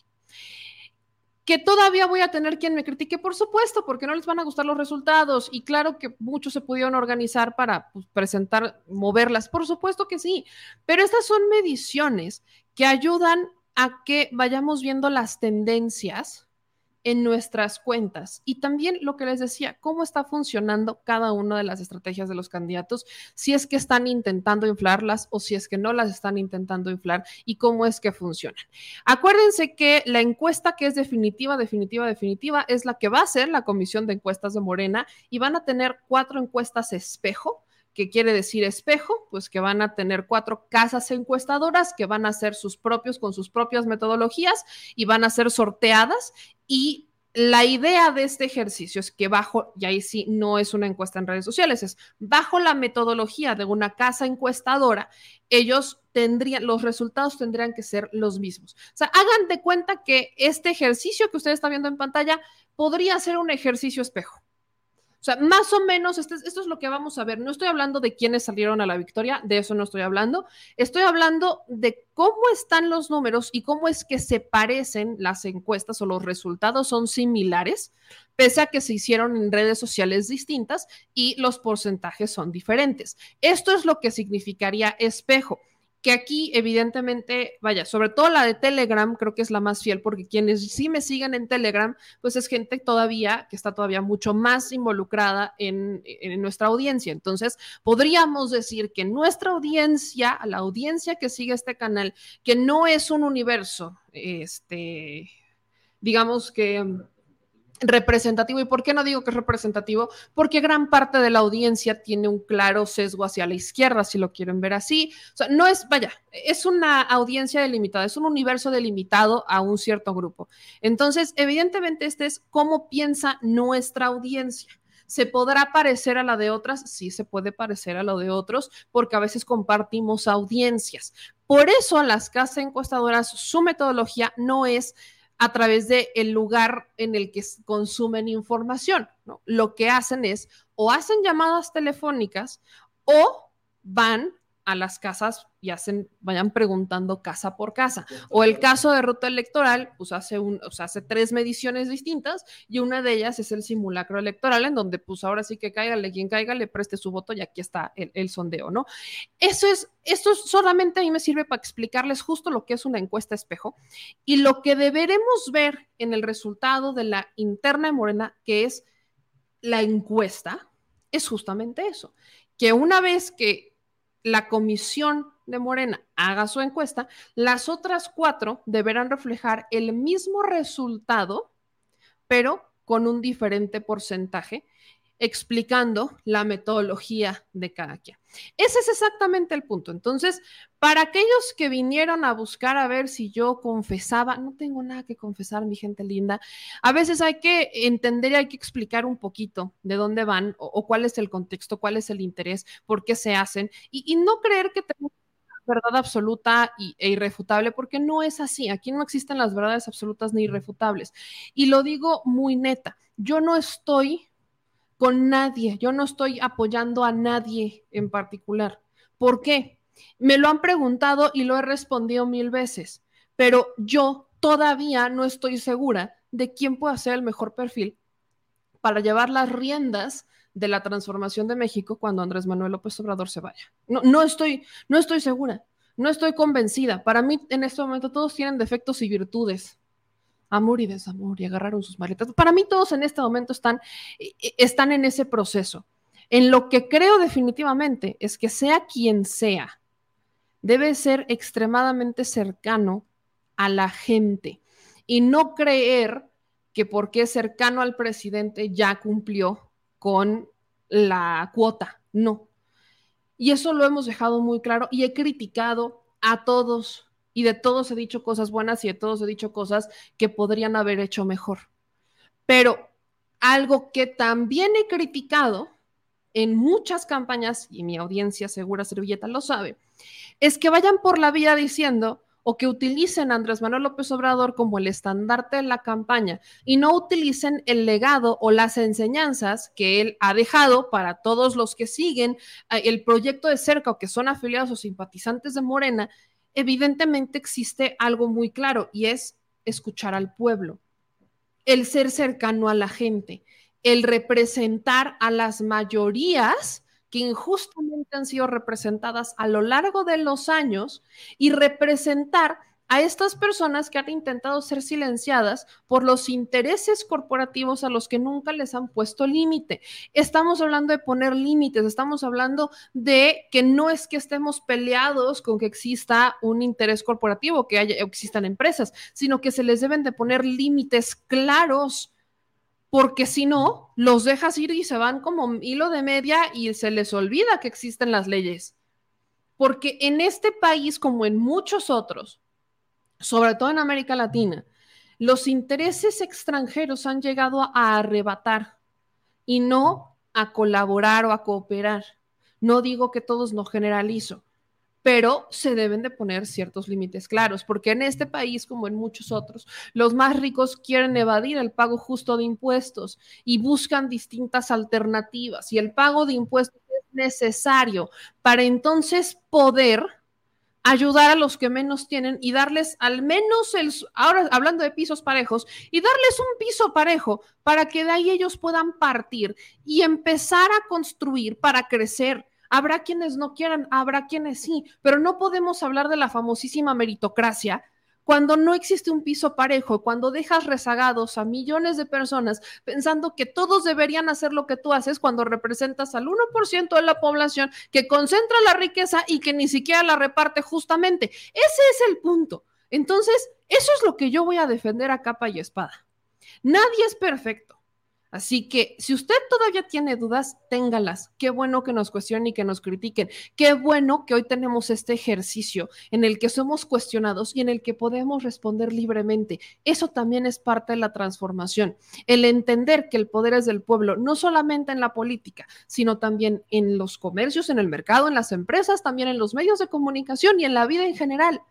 Speaker 1: Que todavía voy a tener quien me critique, por supuesto, porque no les van a gustar los resultados y claro que muchos se pudieron organizar para pues, presentar, moverlas, por supuesto que sí, pero estas son mediciones que ayudan a que vayamos viendo las tendencias en nuestras cuentas. Y también lo que les decía, cómo está funcionando cada una de las estrategias de los candidatos, si es que están intentando inflarlas o si es que no las están intentando inflar y cómo es que funcionan. Acuérdense que la encuesta que es definitiva, definitiva, definitiva, es la que va a ser la comisión de encuestas de Morena y van a tener cuatro encuestas espejo que quiere decir espejo, pues que van a tener cuatro casas encuestadoras que van a ser sus propios con sus propias metodologías y van a ser sorteadas y la idea de este ejercicio es que bajo, y ahí sí no es una encuesta en redes sociales, es bajo la metodología de una casa encuestadora, ellos tendrían, los resultados tendrían que ser los mismos. O sea, hagan de cuenta que este ejercicio que ustedes están viendo en pantalla podría ser un ejercicio espejo. O sea, más o menos, esto es, esto es, lo que vamos a ver. No estoy hablando de quiénes salieron a la victoria, de eso no estoy hablando. Estoy hablando de cómo están los números y cómo es que se parecen las encuestas o los resultados son similares, pese a que se hicieron en redes sociales distintas y los porcentajes son diferentes. Esto es lo que significaría espejo que aquí evidentemente, vaya, sobre todo la de Telegram, creo que es la más fiel, porque quienes sí me siguen en Telegram, pues es gente todavía que está todavía mucho más involucrada en, nuestra audiencia. Entonces, podríamos decir que nuestra audiencia, la audiencia que sigue este canal, que no es un universo, este, digamos que representativo. ¿Y por qué no digo que es representativo? Porque gran parte de la audiencia tiene un claro sesgo hacia la izquierda, si lo quieren ver así. O sea, no es, vaya, es una audiencia delimitada, es un universo delimitado a un cierto grupo. Entonces, evidentemente, este es cómo piensa nuestra audiencia. ¿Se podrá parecer a la de otras? Sí, se puede parecer a lo de otros, porque a veces compartimos audiencias. Por eso a las casas encuestadoras, su metodología no es a través del el lugar en el que consumen información. ¿no? Lo que hacen es o hacen llamadas telefónicas o van a las casas y hacen, vayan preguntando casa por casa. O el caso de ruta electoral, pues hace, un, o sea, hace tres mediciones distintas y una de ellas es el simulacro electoral, en donde pues ahora sí que cáigale quien caiga, le preste su voto y aquí está el, el sondeo, ¿no? Eso es, esto solamente a mí me sirve para explicarles justo lo que es una encuesta espejo y lo que deberemos ver en el resultado de la interna de Morena, que es la encuesta, es justamente eso, que una vez que la comisión de Morena haga su encuesta, las otras cuatro deberán reflejar el mismo resultado, pero con un diferente porcentaje explicando la metodología de cada quien. Ese es exactamente el punto. Entonces, para aquellos que vinieron a buscar a ver si yo confesaba, no tengo nada que confesar, mi gente linda, a veces hay que entender y hay que explicar un poquito de dónde van o, cuál es el contexto, cuál es el interés, por qué se hacen y, no creer que tenemos verdad absoluta e irrefutable, porque no es así. Aquí no existen las verdades absolutas ni irrefutables. Y lo digo muy neta, yo no estoy con nadie. Yo no estoy apoyando a nadie en particular. ¿Por qué? Me lo han preguntado y lo he respondido mil veces, pero yo todavía no estoy segura de quién puede ser el mejor perfil para llevar las riendas de la transformación de México cuando Andrés Manuel López Obrador se vaya. No, no estoy, no estoy segura, no estoy convencida. Para mí, en este momento, todos tienen defectos y virtudes amor y desamor y agarraron sus maletas. Para mí todos en este momento están, e, e, están en ese proceso. En lo que creo definitivamente es que sea quien sea, debe ser extremadamente cercano a la gente y no creer que porque es cercano al presidente ya cumplió con la cuota. No. Y eso lo hemos dejado muy claro y he criticado a todos y de todos he dicho cosas buenas y de todos he dicho cosas que podrían haber hecho mejor. Pero algo que también he criticado en muchas campañas, y mi audiencia segura servilleta lo sabe, es que vayan por la vida diciendo o que utilicen a Andrés Manuel López Obrador como el estandarte de la campaña y no utilicen el legado o las enseñanzas que él ha dejado para todos los que siguen eh, el proyecto de cerca o que son afiliados o simpatizantes de Morena evidentemente existe algo muy claro y es escuchar al pueblo, el ser cercano a la gente, el representar a las mayorías que injustamente han sido representadas a lo largo de los años y representar a estas personas que han intentado ser silenciadas por los intereses corporativos a los que nunca les han puesto límite. Estamos hablando de poner límites, estamos hablando de que no es que estemos peleados con que exista un interés corporativo, que haya, existan empresas, sino que se les deben de poner límites claros porque si no, los dejas ir y se van como hilo de media y se les olvida que existen las leyes. Porque en este país, como en muchos otros, sobre todo en América Latina, los intereses extranjeros han llegado a arrebatar y no a colaborar o a cooperar. No digo que todos no generalizo, pero se deben de poner ciertos límites claros, porque en este país, como en muchos otros, los más ricos quieren evadir el pago justo de impuestos y buscan distintas alternativas, y el pago de impuestos es necesario para entonces poder ayudar a los que menos tienen y darles al menos el, ahora hablando de pisos parejos, y darles un piso parejo para que de ahí ellos puedan partir y empezar a construir para crecer. Habrá quienes no quieran, habrá quienes sí, pero no podemos hablar de la famosísima meritocracia cuando no existe un piso parejo, cuando dejas rezagados a millones de personas pensando que todos deberían hacer lo que tú haces cuando representas al 1% de la población que concentra la riqueza y que ni siquiera la reparte justamente. Ese es el punto. Entonces, eso es lo que yo voy a defender a capa y espada. Nadie es perfecto. Así que si usted todavía tiene dudas, téngalas. Qué bueno que nos cuestionen y que nos critiquen. Qué bueno que hoy tenemos este ejercicio en el que somos cuestionados y en el que podemos responder libremente. Eso también es parte de la transformación. El entender que el poder es del pueblo, no solamente en la política, sino también en los comercios, en el mercado, en las empresas, también en los medios de comunicación y en la vida en general.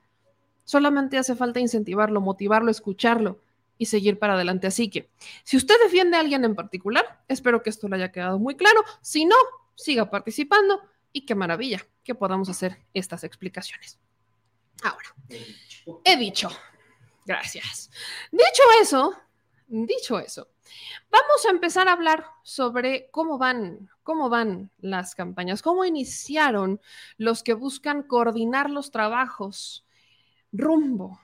Speaker 1: Solamente hace falta incentivarlo, motivarlo, escucharlo y seguir para adelante. Así que, si usted defiende a alguien en particular, espero que esto le haya quedado muy claro. Si no, siga participando y qué maravilla que podamos hacer estas explicaciones. Ahora, he dicho, gracias. Dicho eso, dicho eso, vamos a empezar a hablar sobre cómo van, cómo van las campañas, cómo iniciaron los que buscan coordinar los trabajos rumbo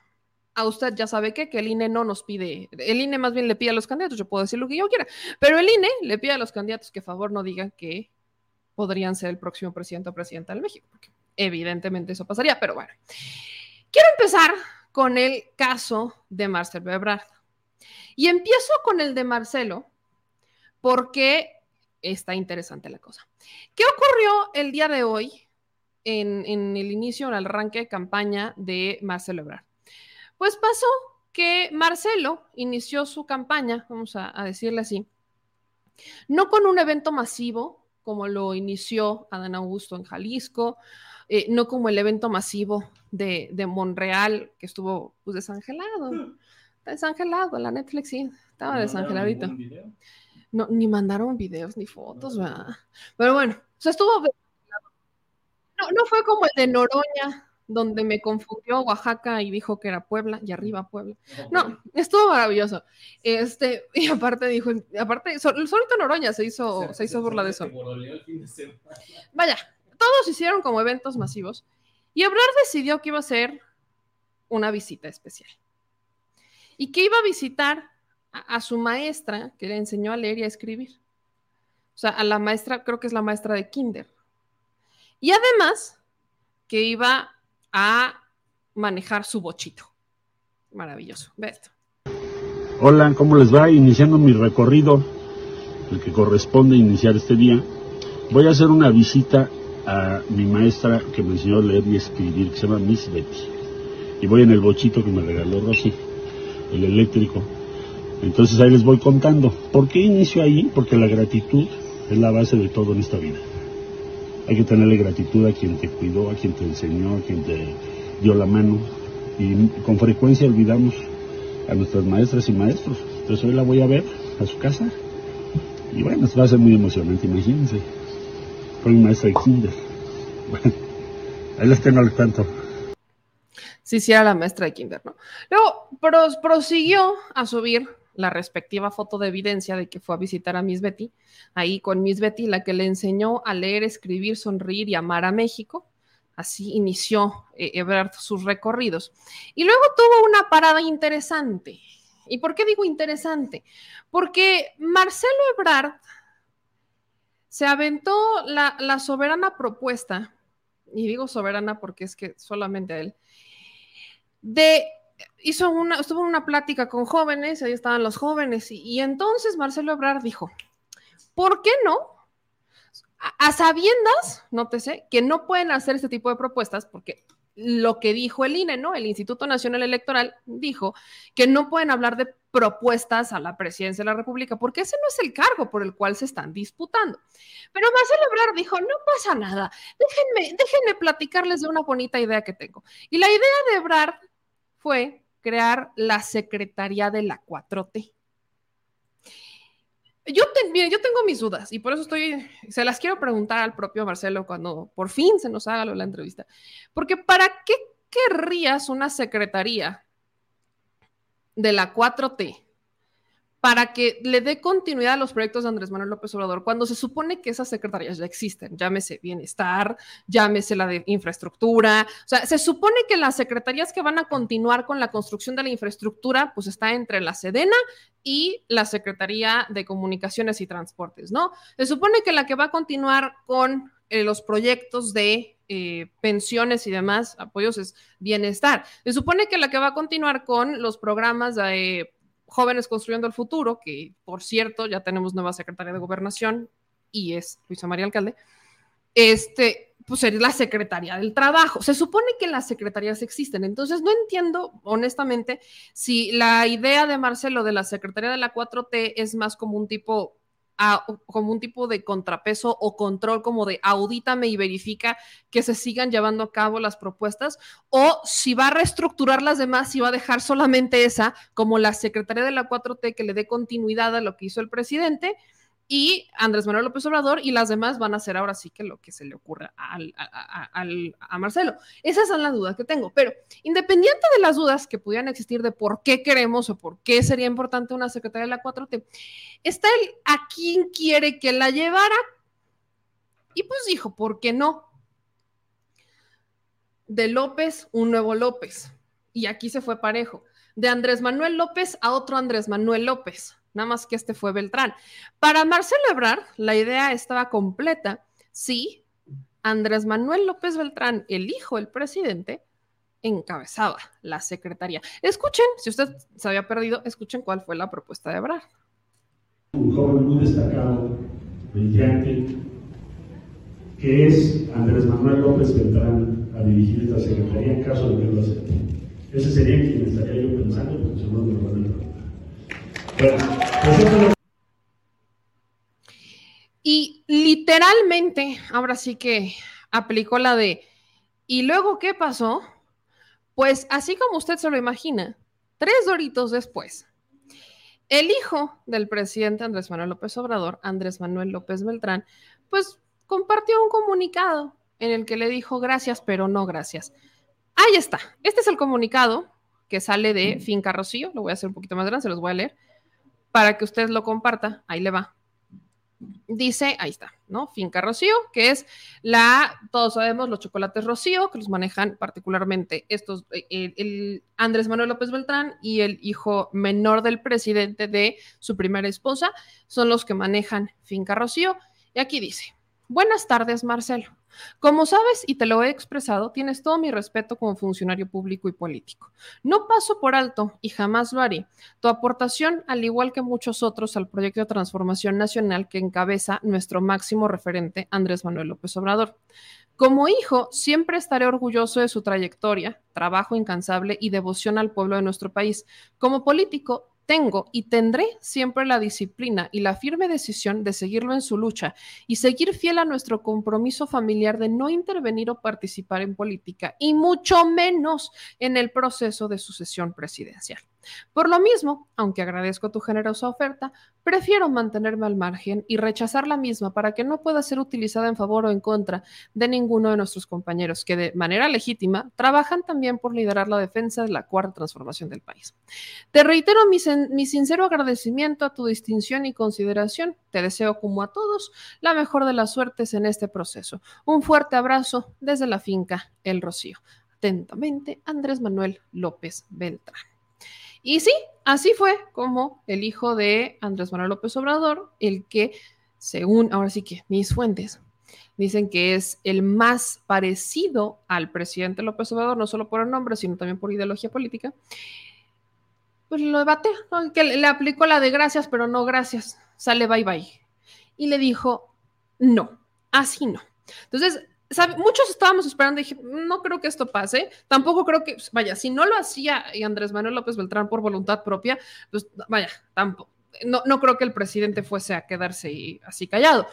Speaker 1: a usted ya sabe que, que el INE no nos pide, el INE más bien le pide a los candidatos, yo puedo decir lo que yo quiera, pero el INE le pide a los candidatos que favor no digan que podrían ser el próximo presidente o presidenta de México, porque evidentemente eso pasaría, pero bueno. Quiero empezar con el caso de Marcelo Ebrard. Y empiezo con el de Marcelo, porque está interesante la cosa. ¿Qué ocurrió el día de hoy en, en el inicio, en el arranque de campaña de Marcelo Ebrard? Pues pasó que Marcelo inició su campaña, vamos a, decirle así, no con un evento masivo como lo inició Adán Augusto en Jalisco, eh, no como el evento masivo de, de Monreal, que estuvo pues, desangelado. Está desangelado, la Netflix sí, estaba desangeladito. No, ni mandaron videos ni fotos, ¿verdad? Pero bueno, o sea, estuvo. No, no fue como el de Noroña, donde me confundió Oaxaca y dijo que era Puebla y arriba Puebla. No, estuvo maravilloso. Este, y aparte dijo, aparte, solito Noroña se hizo, se, hizo burla de eso. Vaya, todos hicieron como eventos masivos y Ebrard decidió que iba a ser una visita especial y que iba a visitar a, a su maestra que le enseñó a leer y a escribir. O sea, a la maestra, creo que es la maestra de Kinder. Y además que iba a manejar su bochito. Maravilloso. Ve esto.
Speaker 3: Hola, ¿cómo les va? Iniciando mi recorrido, el que corresponde iniciar este día, voy a hacer una visita a mi maestra que me enseñó a leer y escribir, que se llama Miss Betty. Y voy en el bochito que me regaló Rosy, el eléctrico. Entonces ahí les voy contando. ¿Por qué inicio ahí? Porque la gratitud es la base de todo en esta vida. Hay que tenerle gratitud a quien te cuidó, a quien te enseñó, a quien te dio la mano. Y con frecuencia olvidamos a nuestras maestras y maestros. Entonces hoy la voy a ver a su casa. Y bueno, va a ser muy emocionante, imagínense. Fue mi maestra de kinder. Bueno, ahí les tengo al tanto.
Speaker 1: Sí, sí, era la maestra de kinder, ¿no? Luego prosiguió a subir la respectiva foto de evidencia de que fue a visitar a Miss Betty, ahí con Miss Betty, la que le enseñó a leer, escribir, sonreír y amar a México. Así inició eh, Ebrard sus recorridos. Y luego tuvo una parada interesante. ¿Y por qué digo interesante? Porque Marcelo Ebrard se aventó la, la soberana propuesta, y digo soberana porque es que solamente a él, de hizo una, estuvo en una plática con jóvenes, ahí estaban los jóvenes, y, entonces Marcelo Ebrard dijo, ¿por qué no? A, a sabiendas, nótese, que no pueden hacer este tipo de propuestas, porque lo que dijo el INE, ¿no? El Instituto Nacional Electoral dijo que no pueden hablar de propuestas a la presidencia de la República, porque ese no es el cargo por el cual se están disputando. Pero Marcelo Ebrard dijo, no pasa nada, déjenme, déjenme platicarles de una bonita idea que tengo. Y la idea de Ebrard fue crear la Secretaría de la 4T. Yo, yo tengo mis dudas y por eso estoy, se las quiero preguntar al propio Marcelo cuando por fin se nos haga la entrevista. Porque ¿para qué querrías una secretaría de la 4T para que le dé continuidad a los proyectos de Andrés Manuel López Obrador, cuando se supone que esas secretarías ya existen, llámese bienestar, llámese la de infraestructura, o sea, se supone que las secretarías que van a continuar con la construcción de la infraestructura, pues está entre la Sedena y la Secretaría de Comunicaciones y Transportes, ¿no? Se supone que la que va a continuar con eh, los proyectos de eh, pensiones y demás apoyos es bienestar. Se supone que la que va a continuar con los programas de Jóvenes Construyendo el Futuro, que por cierto ya tenemos nueva secretaria de Gobernación y es Luisa María Alcalde, este, pues es la Secretaría del Trabajo. Se supone que las secretarías existen, entonces no entiendo honestamente si la idea de Marcelo de la Secretaría de la 4T es más como un tipo como un tipo de contrapeso o control como de audítame y verifica que se sigan llevando a cabo las propuestas o si va a reestructurar las demás, si va a dejar solamente esa como la Secretaría de la 4T que le dé continuidad a lo que hizo el presidente y Andrés Manuel López Obrador y las demás van a hacer ahora sí que lo que se le ocurra a, Marcelo. Esas son las dudas que tengo, pero independiente de las dudas que pudieran existir de por qué queremos o por qué sería importante una secretaria de la 4T, está el a quién quiere que la llevara y pues dijo, ¿por qué no? De López, un nuevo López. Y aquí se fue parejo. De Andrés Manuel López a otro Andrés Manuel López nada más que este fue Beltrán. Para Marcelo Ebrard, la idea estaba completa si Andrés Manuel López Beltrán, el hijo del presidente, encabezaba la secretaría. Escuchen, si usted se había perdido, escuchen cuál fue la propuesta de Ebrard.
Speaker 3: Un joven muy destacado, brillante, que es Andrés Manuel López Beltrán a dirigir esta secretaría en caso de que lo acepte. Ese sería quien estaría yo pensando, porque seguro me lo van a
Speaker 1: y literalmente, ahora sí que aplicó la de, ¿y luego qué pasó? Pues así como usted se lo imagina, tres doritos después, el hijo del presidente Andrés Manuel López Obrador, Andrés Manuel López Beltrán, pues compartió un comunicado en el que le dijo gracias, pero no gracias. Ahí está. Este es el comunicado que sale de Finca Rocío. Lo voy a hacer un poquito más grande, se los voy a leer para que usted lo comparta. Ahí le va. Dice, ahí está, ¿no? Finca Rocío, que es la, todos sabemos, los chocolates Rocío, que los manejan particularmente estos, eh, el, el Andrés Manuel López Beltrán y el hijo menor del presidente de su primera esposa, son los que manejan Finca Rocío. Y aquí dice, buenas tardes, Marcelo. Como sabes y te lo he expresado, tienes todo mi respeto como funcionario público y político. No paso por alto y jamás lo haré tu aportación, al igual que muchos otros, al proyecto de transformación nacional que encabeza nuestro máximo referente, Andrés Manuel López Obrador. Como hijo, siempre estaré orgulloso de su trayectoria, trabajo incansable y devoción al pueblo de nuestro país. Como político, tengo y tendré siempre la disciplina y la firme decisión de seguirlo en su lucha y seguir fiel a nuestro compromiso familiar de no intervenir o participar en política y mucho menos en el proceso de sucesión presidencial. Por lo mismo, aunque agradezco tu generosa oferta, prefiero mantenerme al margen y rechazar la misma para que no pueda ser utilizada en favor o en contra de ninguno de nuestros compañeros que de manera legítima trabajan también por liderar la defensa de la cuarta transformación del país. Te reitero mi, sincero agradecimiento a tu distinción y consideración. Te deseo, como a todos, la mejor de las suertes en este proceso. Un fuerte abrazo desde la finca El Rocío. Atentamente, Andrés Manuel López Beltrán. Y sí, así fue como el hijo de Andrés Manuel López Obrador, el que, según ahora sí que mis fuentes, Dicen que es el más parecido al presidente López Obrador, no solo por el nombre, sino también por ideología política. Pues lo debate, que le aplicó la de gracias, pero no gracias. Sale bye bye. Y le dijo, no, así no. Entonces, muchos estábamos esperando, dije, no creo que esto pase, tampoco creo que, vaya, si no lo hacía Andrés Manuel López Beltrán por voluntad propia, pues vaya, tampoco. No, no creo que el presidente fuese a quedarse así callado,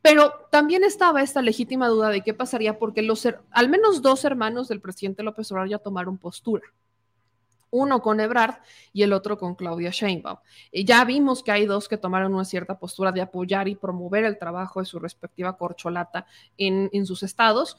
Speaker 1: pero también estaba esta legítima duda de qué pasaría porque los, al menos dos hermanos del presidente López Obrador ya tomaron postura uno con Ebrard y el otro con Claudia Sheinbaum. Y ya vimos que hay dos que tomaron una cierta postura de apoyar y promover el trabajo de su respectiva corcholata en, en sus estados.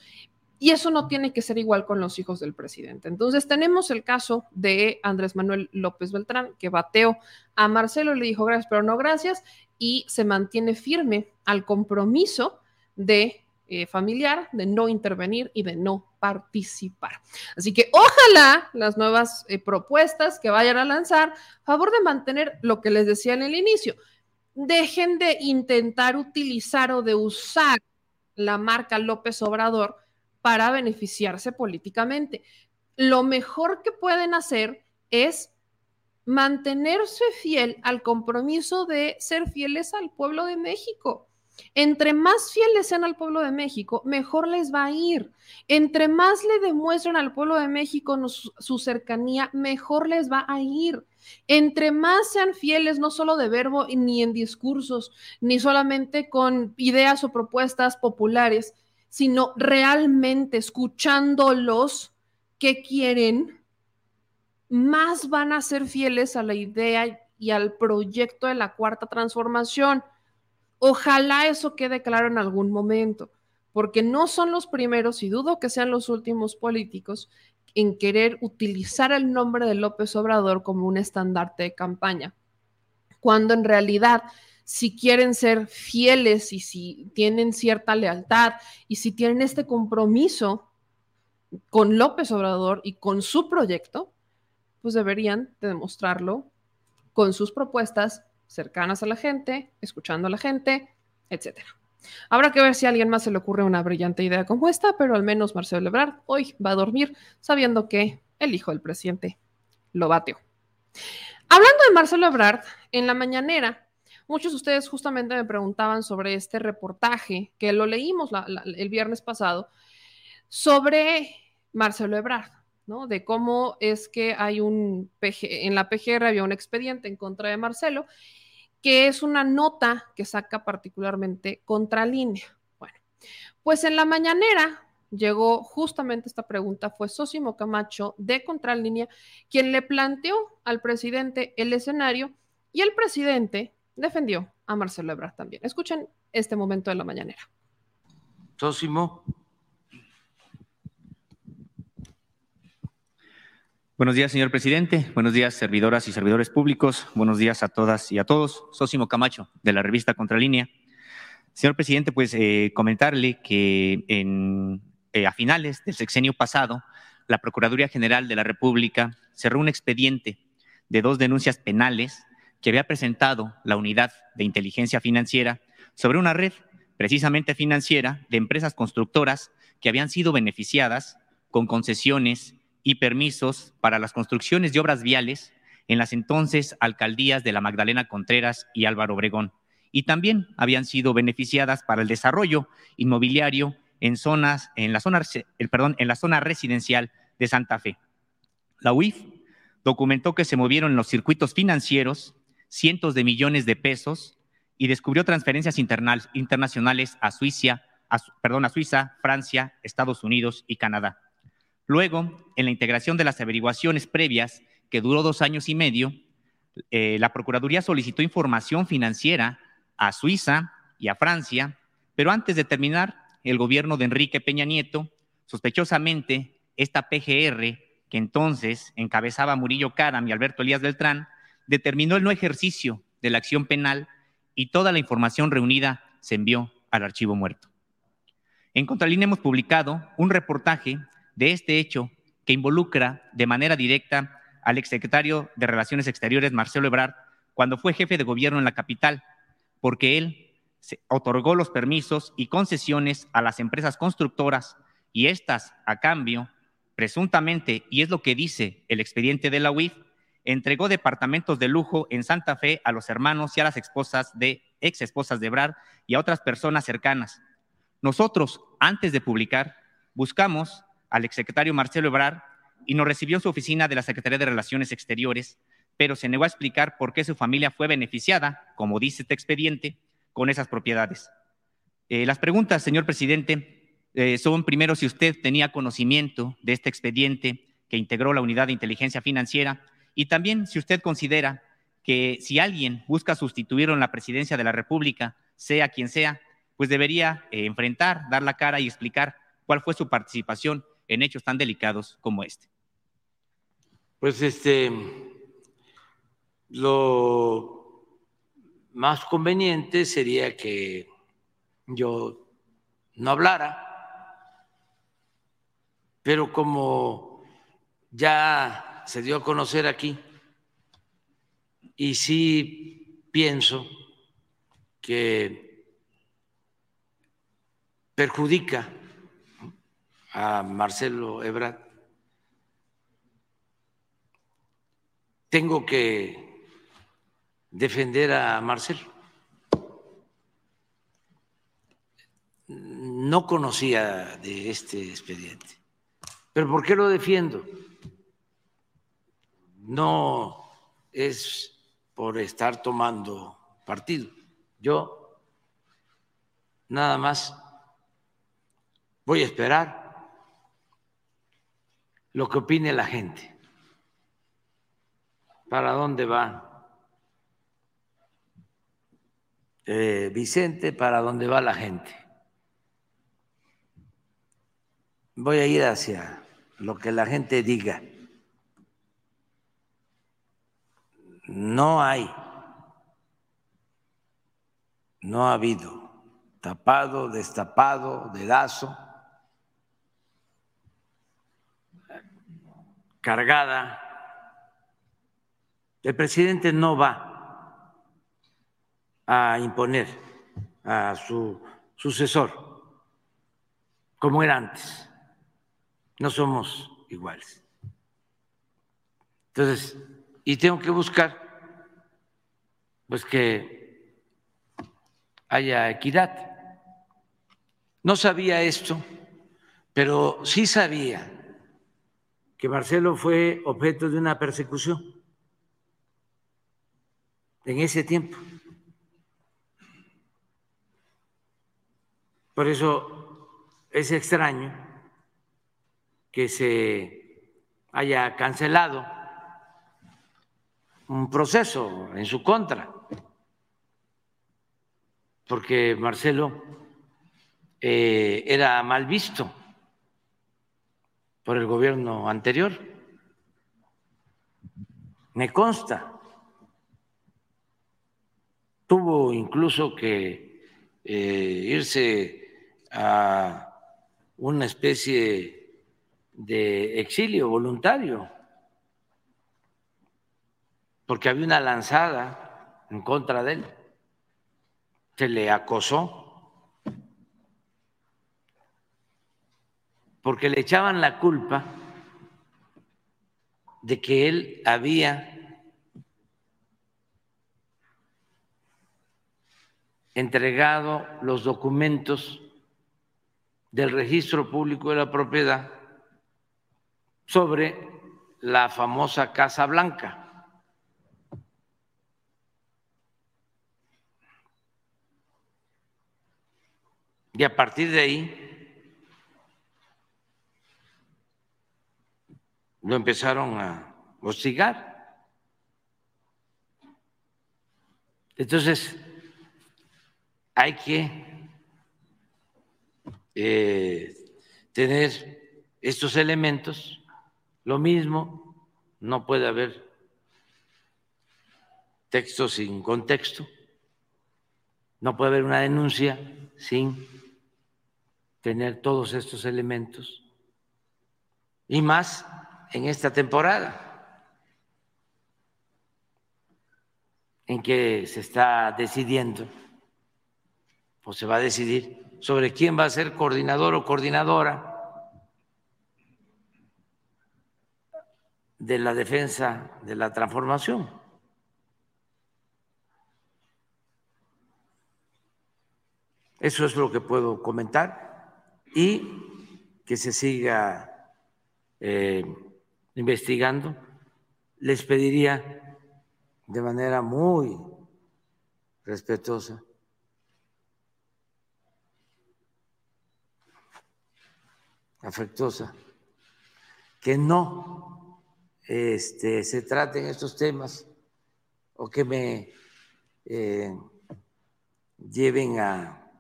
Speaker 1: Y eso no tiene que ser igual con los hijos del presidente. Entonces tenemos el caso de Andrés Manuel López Beltrán, que bateó a Marcelo y le dijo gracias, pero no gracias, y se mantiene firme al compromiso de eh, familiar, de no intervenir y de no participar. Así que ojalá las nuevas eh, propuestas que vayan a lanzar, favor de mantener lo que les decía en el inicio, dejen de intentar utilizar o de usar la marca López Obrador para beneficiarse políticamente. Lo mejor que pueden hacer es mantenerse fiel al compromiso de ser fieles al pueblo de México. Entre más fieles sean al pueblo de México, mejor les va a ir. Entre más le demuestren al pueblo de México su cercanía, mejor les va a ir. Entre más sean fieles, no solo de verbo ni en discursos, ni solamente con ideas o propuestas populares, sino realmente escuchándolos que quieren, más van a ser fieles a la idea y al proyecto de la cuarta transformación. Ojalá eso quede claro en algún momento, porque no son los primeros y dudo que sean los últimos políticos en querer utilizar el nombre de López Obrador como un estandarte de campaña, cuando en realidad si quieren ser fieles y si tienen cierta lealtad y si tienen este compromiso con López Obrador y con su proyecto, pues deberían de demostrarlo con sus propuestas cercanas a la gente, escuchando a la gente, etc. Habrá que ver si a alguien más se le ocurre una brillante idea como esta, pero al menos Marcelo Ebrard hoy va a dormir sabiendo que el hijo del presidente lo bateó. Hablando de Marcelo Ebrard, en la mañanera, muchos de ustedes justamente me preguntaban sobre este reportaje que lo leímos el viernes pasado sobre Marcelo Ebrard. ¿no? De cómo es que hay un en la PGR había un expediente en contra de Marcelo que es una nota que saca particularmente Contralínea. Bueno, pues en la mañanera llegó justamente esta pregunta, fue Sosimo Camacho de Contralínea quien le planteó al presidente el escenario y el presidente defendió a Marcelo Ebrard también. Escuchen este momento de la mañanera.
Speaker 4: Sosimo, Buenos días, señor presidente. Buenos días, servidoras y servidores públicos. Buenos días a todas y a todos. Sosimo Camacho, de la revista Contralínea. Señor presidente, pues eh, comentarle que eh, a finales del sexenio pasado, la Procuraduría General de la República cerró un expediente de dos denuncias penales que había presentado la Unidad de Inteligencia Financiera sobre una red precisamente financiera de empresas constructoras que habían sido beneficiadas con concesiones y permisos para las construcciones de obras viales en las entonces alcaldías de la Magdalena Contreras y Álvaro Obregón, y también habían sido beneficiadas para el desarrollo inmobiliario en zonas, en la zona, perdón, en la zona residencial de Santa Fe. La UIF documentó que se movieron en los circuitos financieros cientos de millones de pesos y descubrió transferencias internacionales a Suiza, perdón, a Suiza, Francia, Estados Unidos y Canadá. Luego, en la integración de las averiguaciones previas, que duró dos años y medio, eh, la Procuraduría solicitó información financiera a Suiza y a Francia, pero antes de terminar, el gobierno de Enrique Peña Nieto, sospechosamente, esta PGR, que entonces encabezaba Murillo Caram y Alberto Elías Beltrán, determinó el no ejercicio de la acción penal y toda la información reunida se envió al archivo muerto. En Contralínea hemos publicado un reportaje de este hecho que involucra de manera directa al exsecretario de Relaciones Exteriores, Marcelo Ebrard, cuando fue jefe de gobierno en la capital, porque él se otorgó los permisos y concesiones a las empresas constructoras y estas, a cambio, presuntamente, y es lo que dice el expediente de la UIF, entregó departamentos de lujo en Santa Fe a los hermanos y a las esposas de ex esposas de Brad y a otras personas cercanas. Nosotros, antes de publicar, buscamos al exsecretario Marcelo Ebrard y nos recibió en su oficina de la Secretaría de Relaciones Exteriores, pero se negó a explicar por qué su familia fue beneficiada, como dice este expediente, con esas propiedades. Eh, las preguntas, señor presidente, eh, son primero si usted tenía conocimiento de este expediente que integró la unidad de inteligencia financiera y también si usted considera que si alguien busca sustituirlo en la presidencia de la República, sea quien sea, pues debería eh, enfrentar, dar la cara y explicar cuál fue su participación en hechos tan delicados como este.
Speaker 5: Pues este, lo más conveniente sería que yo no hablara, pero como ya se dio a conocer aquí, y sí pienso que perjudica a Marcelo Ebrard, tengo que defender a Marcelo. No conocía de este expediente. ¿Pero por qué lo defiendo? No es por estar tomando partido. Yo nada más voy a esperar lo que opine la gente. ¿Para dónde va eh, Vicente? ¿Para dónde va la gente? Voy a ir hacia lo que la gente diga. no hay, no ha habido tapado, destapado, dedazo, cargada. El presidente no va a imponer a su sucesor como era antes. No somos iguales. Entonces, y tengo que buscar pues que haya equidad. No sabía esto, pero sí sabía que Marcelo fue objeto de una persecución en ese tiempo. Por eso es extraño que se haya cancelado un proceso en su contra, porque Marcelo eh, era mal visto por el gobierno anterior. Me consta. Tuvo incluso que eh, irse a una especie de exilio voluntario porque había una lanzada en contra de él. Se le acosó porque le echaban la culpa de que él había entregado los documentos del registro público de la propiedad sobre la famosa Casa Blanca. Y a partir de ahí lo empezaron a hostigar. Entonces, hay que eh, tener estos elementos. Lo mismo, no puede haber texto sin contexto, no puede haber una denuncia sin tener todos estos elementos y más en esta temporada en que se está decidiendo o se va a decidir sobre quién va a ser coordinador o coordinadora de la defensa de la transformación. Eso es lo que puedo comentar y que se siga eh, investigando. Les pediría de manera muy respetuosa afectuosa, que no este, se traten estos temas o que me eh, lleven a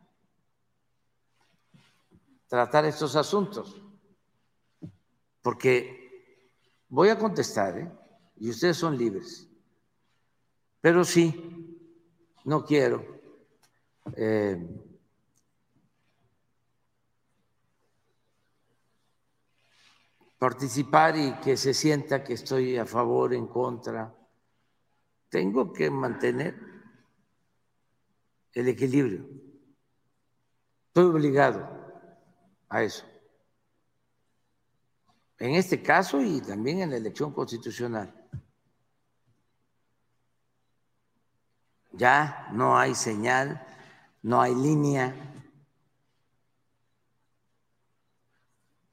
Speaker 5: tratar estos asuntos, porque voy a contestar, ¿eh? y ustedes son libres, pero sí, no quiero eh, participar y que se sienta que estoy a favor, en contra. Tengo que mantener el equilibrio. Estoy obligado a eso. En este caso y también en la elección constitucional. Ya no hay señal, no hay línea.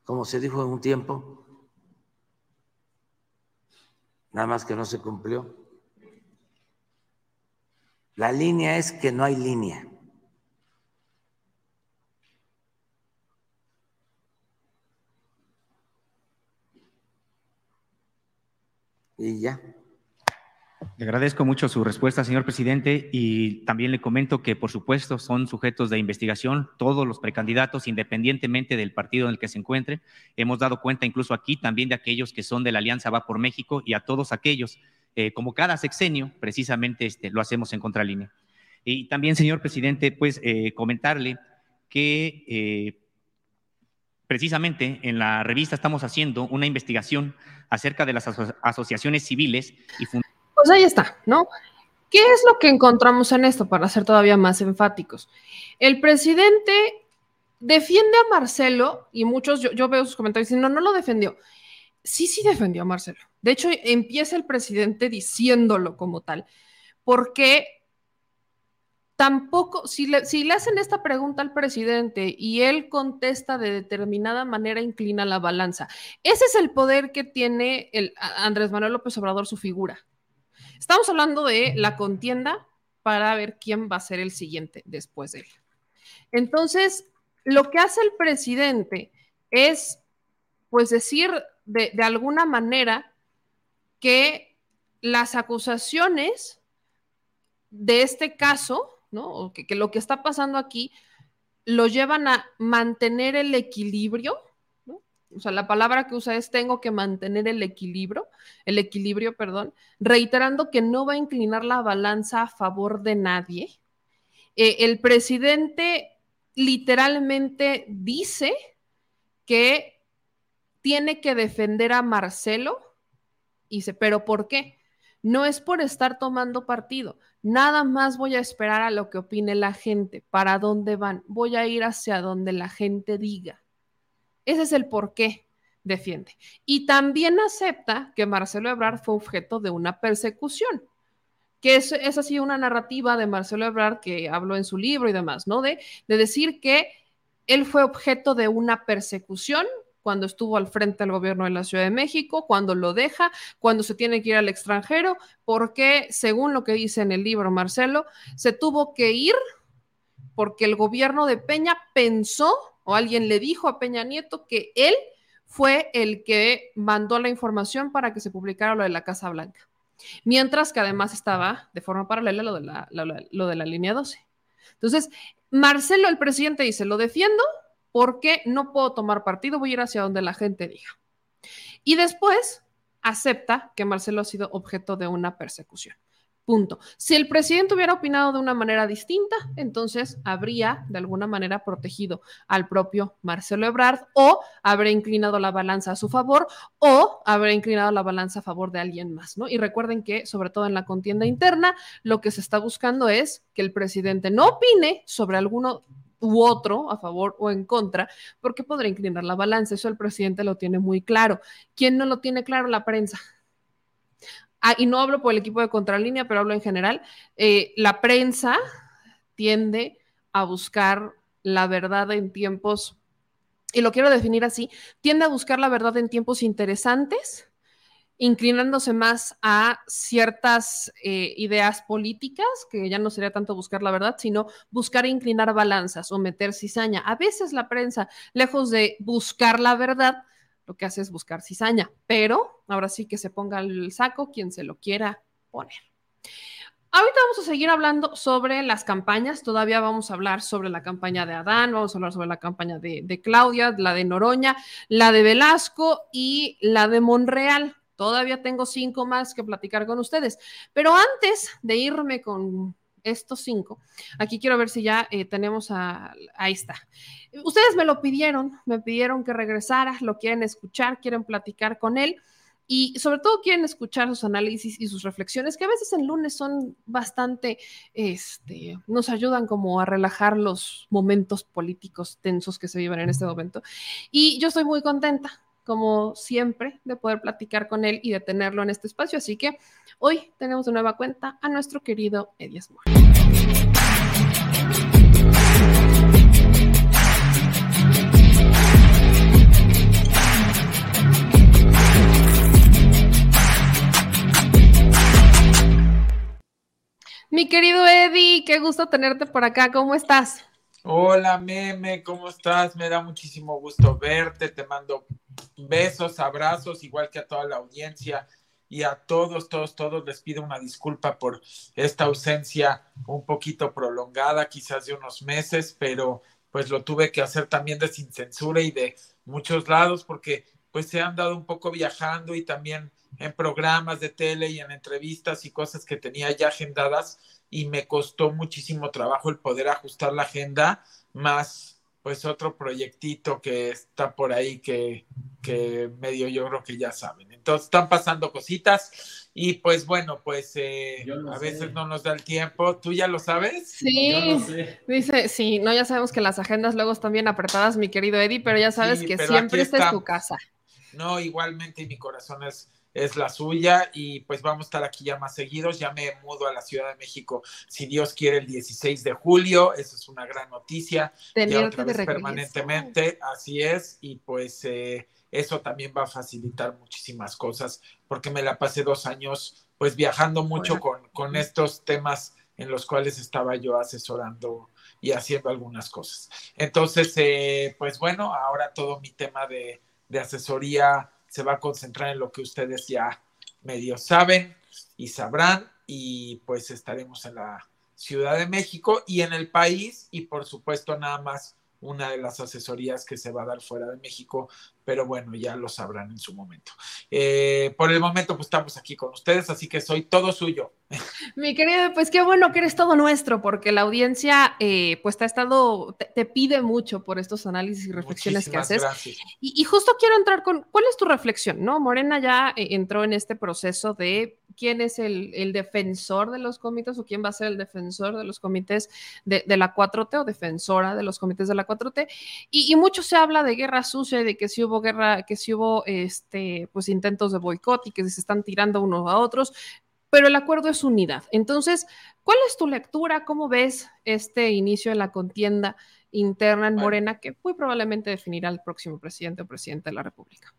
Speaker 5: Como se dijo en un tiempo, nada más que no se cumplió. La línea es que no hay línea. Y ya.
Speaker 4: Le agradezco mucho su respuesta, señor presidente, y también le comento que, por supuesto, son sujetos de investigación todos los precandidatos, independientemente del partido en el que se encuentre. Hemos dado cuenta incluso aquí también de aquellos que son de la Alianza Va por México y a todos aquellos, eh, como cada sexenio, precisamente este, lo hacemos en contralínea. Y también, señor presidente, pues eh, comentarle que eh, precisamente en la revista estamos haciendo una investigación acerca de las asociaciones civiles y
Speaker 1: Pues ahí está, ¿no? ¿Qué es lo que encontramos en esto para ser todavía más enfáticos? El presidente defiende a Marcelo y muchos, yo, veo sus comentarios diciendo, no, no lo defendió. Sí, sí defendió a Marcelo. De hecho, empieza el presidente diciéndolo como tal, porque tampoco, si le, si le hacen esta pregunta al presidente y él contesta de determinada manera, inclina la balanza. Ese es el poder que tiene el Andrés Manuel López Obrador, su figura. Estamos hablando de la contienda para ver quién va a ser el siguiente después de él. Entonces, lo que hace el presidente es, pues, decir de, de alguna manera que las acusaciones de este caso ¿no? que, lo que está pasando aquí lo llevan a mantener el equilibrio, O sea, la palabra que usa es tengo que mantener el equilibrio, el equilibrio, perdón, reiterando que no va a inclinar la balanza a favor de nadie. Eh, el presidente literalmente dice que tiene que defender a Marcelo y dice, pero ¿por qué? No es por estar tomando partido, nada más voy a esperar a lo que opine la gente, para dónde van, voy a ir hacia donde la gente diga. Ese es el por qué defiende. Y también acepta que Marcelo Ebrard fue objeto de una persecución, que es, es así una narrativa de Marcelo Ebrard que habló en su libro y demás, ¿no? De, de decir que él fue objeto de una persecución cuando estuvo al frente del gobierno de la Ciudad de México, cuando lo deja, cuando se tiene que ir al extranjero, porque según lo que dice en el libro Marcelo, se tuvo que ir porque el gobierno de Peña pensó o alguien le dijo a Peña Nieto que él fue el que mandó la información para que se publicara lo de la Casa Blanca. Mientras que además estaba de forma paralela lo de la, lo de la línea 12. Entonces, Marcelo, el presidente, dice, lo defiendo, porque no puedo tomar partido, voy a ir hacia donde la gente diga. Y después acepta que Marcelo ha sido objeto de una persecución. Punto. Si el presidente hubiera opinado de una manera distinta, entonces habría de alguna manera protegido al propio Marcelo Ebrard o habría inclinado la balanza a su favor o habría inclinado la balanza a favor de alguien más, ¿no? Y recuerden que, sobre todo en la contienda interna, lo que se está buscando es que el presidente no opine sobre alguno u otro a favor o en contra, porque podría inclinar la balanza. Eso el presidente lo tiene muy claro. ¿Quién no lo tiene claro? La prensa. Ah, y no hablo por el equipo de contralínea, pero hablo en general, eh, la prensa tiende a buscar la verdad en tiempos, y lo quiero definir así, tiende a buscar la verdad en tiempos interesantes, inclinándose más a ciertas eh, ideas políticas, que ya no sería tanto buscar la verdad, sino buscar inclinar balanzas o meter cizaña. A veces la prensa, lejos de buscar la verdad, lo que hace es buscar cizaña, pero ahora sí que se ponga el saco quien se lo quiera poner. Ahorita vamos a seguir hablando sobre las campañas, todavía vamos a hablar sobre la campaña de Adán, vamos a hablar sobre la campaña de, de Claudia, la de Noroña, la de Velasco y la de Monreal. Todavía tengo cinco más que platicar con ustedes, pero antes de irme con estos cinco. Aquí quiero ver si ya eh, tenemos a, ahí está. Ustedes me lo pidieron, me pidieron que regresara, lo quieren escuchar, quieren platicar con él y sobre todo quieren escuchar sus análisis y sus reflexiones, que a veces en lunes son bastante, este, nos ayudan como a relajar los momentos políticos tensos que se viven en este momento. Y yo estoy muy contenta, como siempre, de poder platicar con él y de tenerlo en este espacio. Así que hoy tenemos de nueva cuenta a nuestro querido Edias Moore. Mi querido Eddie, qué gusto tenerte por acá. ¿Cómo estás?
Speaker 6: Hola, meme, ¿cómo estás? Me da muchísimo gusto verte. Te mando besos, abrazos, igual que a toda la audiencia y a todos, todos, todos les pido una disculpa por esta ausencia un poquito prolongada, quizás de unos meses, pero pues lo tuve que hacer también de sin censura y de muchos lados porque pues se han dado un poco viajando y también en programas de tele y en entrevistas y cosas que tenía ya agendadas y me costó muchísimo trabajo el poder ajustar la agenda, más pues otro proyectito que está por ahí que, que medio yo creo que ya saben. Entonces están pasando cositas y pues bueno, pues eh, a veces no nos da el tiempo. ¿Tú ya lo sabes?
Speaker 1: Sí, dice, sí, no, ya sabemos que las agendas luego están bien apretadas, mi querido Eddie, pero ya sabes que siempre esta es tu casa.
Speaker 6: No, igualmente mi corazón es es la suya y pues vamos a estar aquí ya más seguidos. Ya me mudo a la Ciudad de México, si Dios quiere, el 16 de julio. Eso es una gran noticia. ya otra vez permanentemente, así es. Y pues eh, eso también va a facilitar muchísimas cosas porque me la pasé dos años pues viajando mucho con, con estos temas en los cuales estaba yo asesorando y haciendo algunas cosas. Entonces, eh, pues bueno, ahora todo mi tema de, de asesoría se va a concentrar en lo que ustedes ya medio saben y sabrán y pues estaremos en la Ciudad de México y en el país y por supuesto nada más una de las asesorías que se va a dar fuera de México, pero bueno, ya lo sabrán en su momento. Eh, por el momento, pues estamos aquí con ustedes, así que soy todo suyo.
Speaker 1: Mi querido, pues qué bueno que eres todo nuestro, porque la audiencia, eh, pues te ha estado, te, pide mucho por estos análisis y reflexiones que haces. Y, y, justo quiero entrar con, ¿cuál es tu reflexión? ¿No? Morena ya eh, entró en este proceso de quién es el, defensor de los comités o quién va a ser el defensor de los comités de, la 4T o defensora de los comités de la 4T. Y, mucho se habla de guerra sucia y de que si hubo guerra, que si hubo este, pues intentos de boicot y que se están tirando unos a otros, pero el acuerdo es unidad. Entonces, ¿cuál es tu lectura? ¿Cómo ves este inicio de la contienda interna en Morena que muy probablemente definirá el próximo presidente o presidente de la República?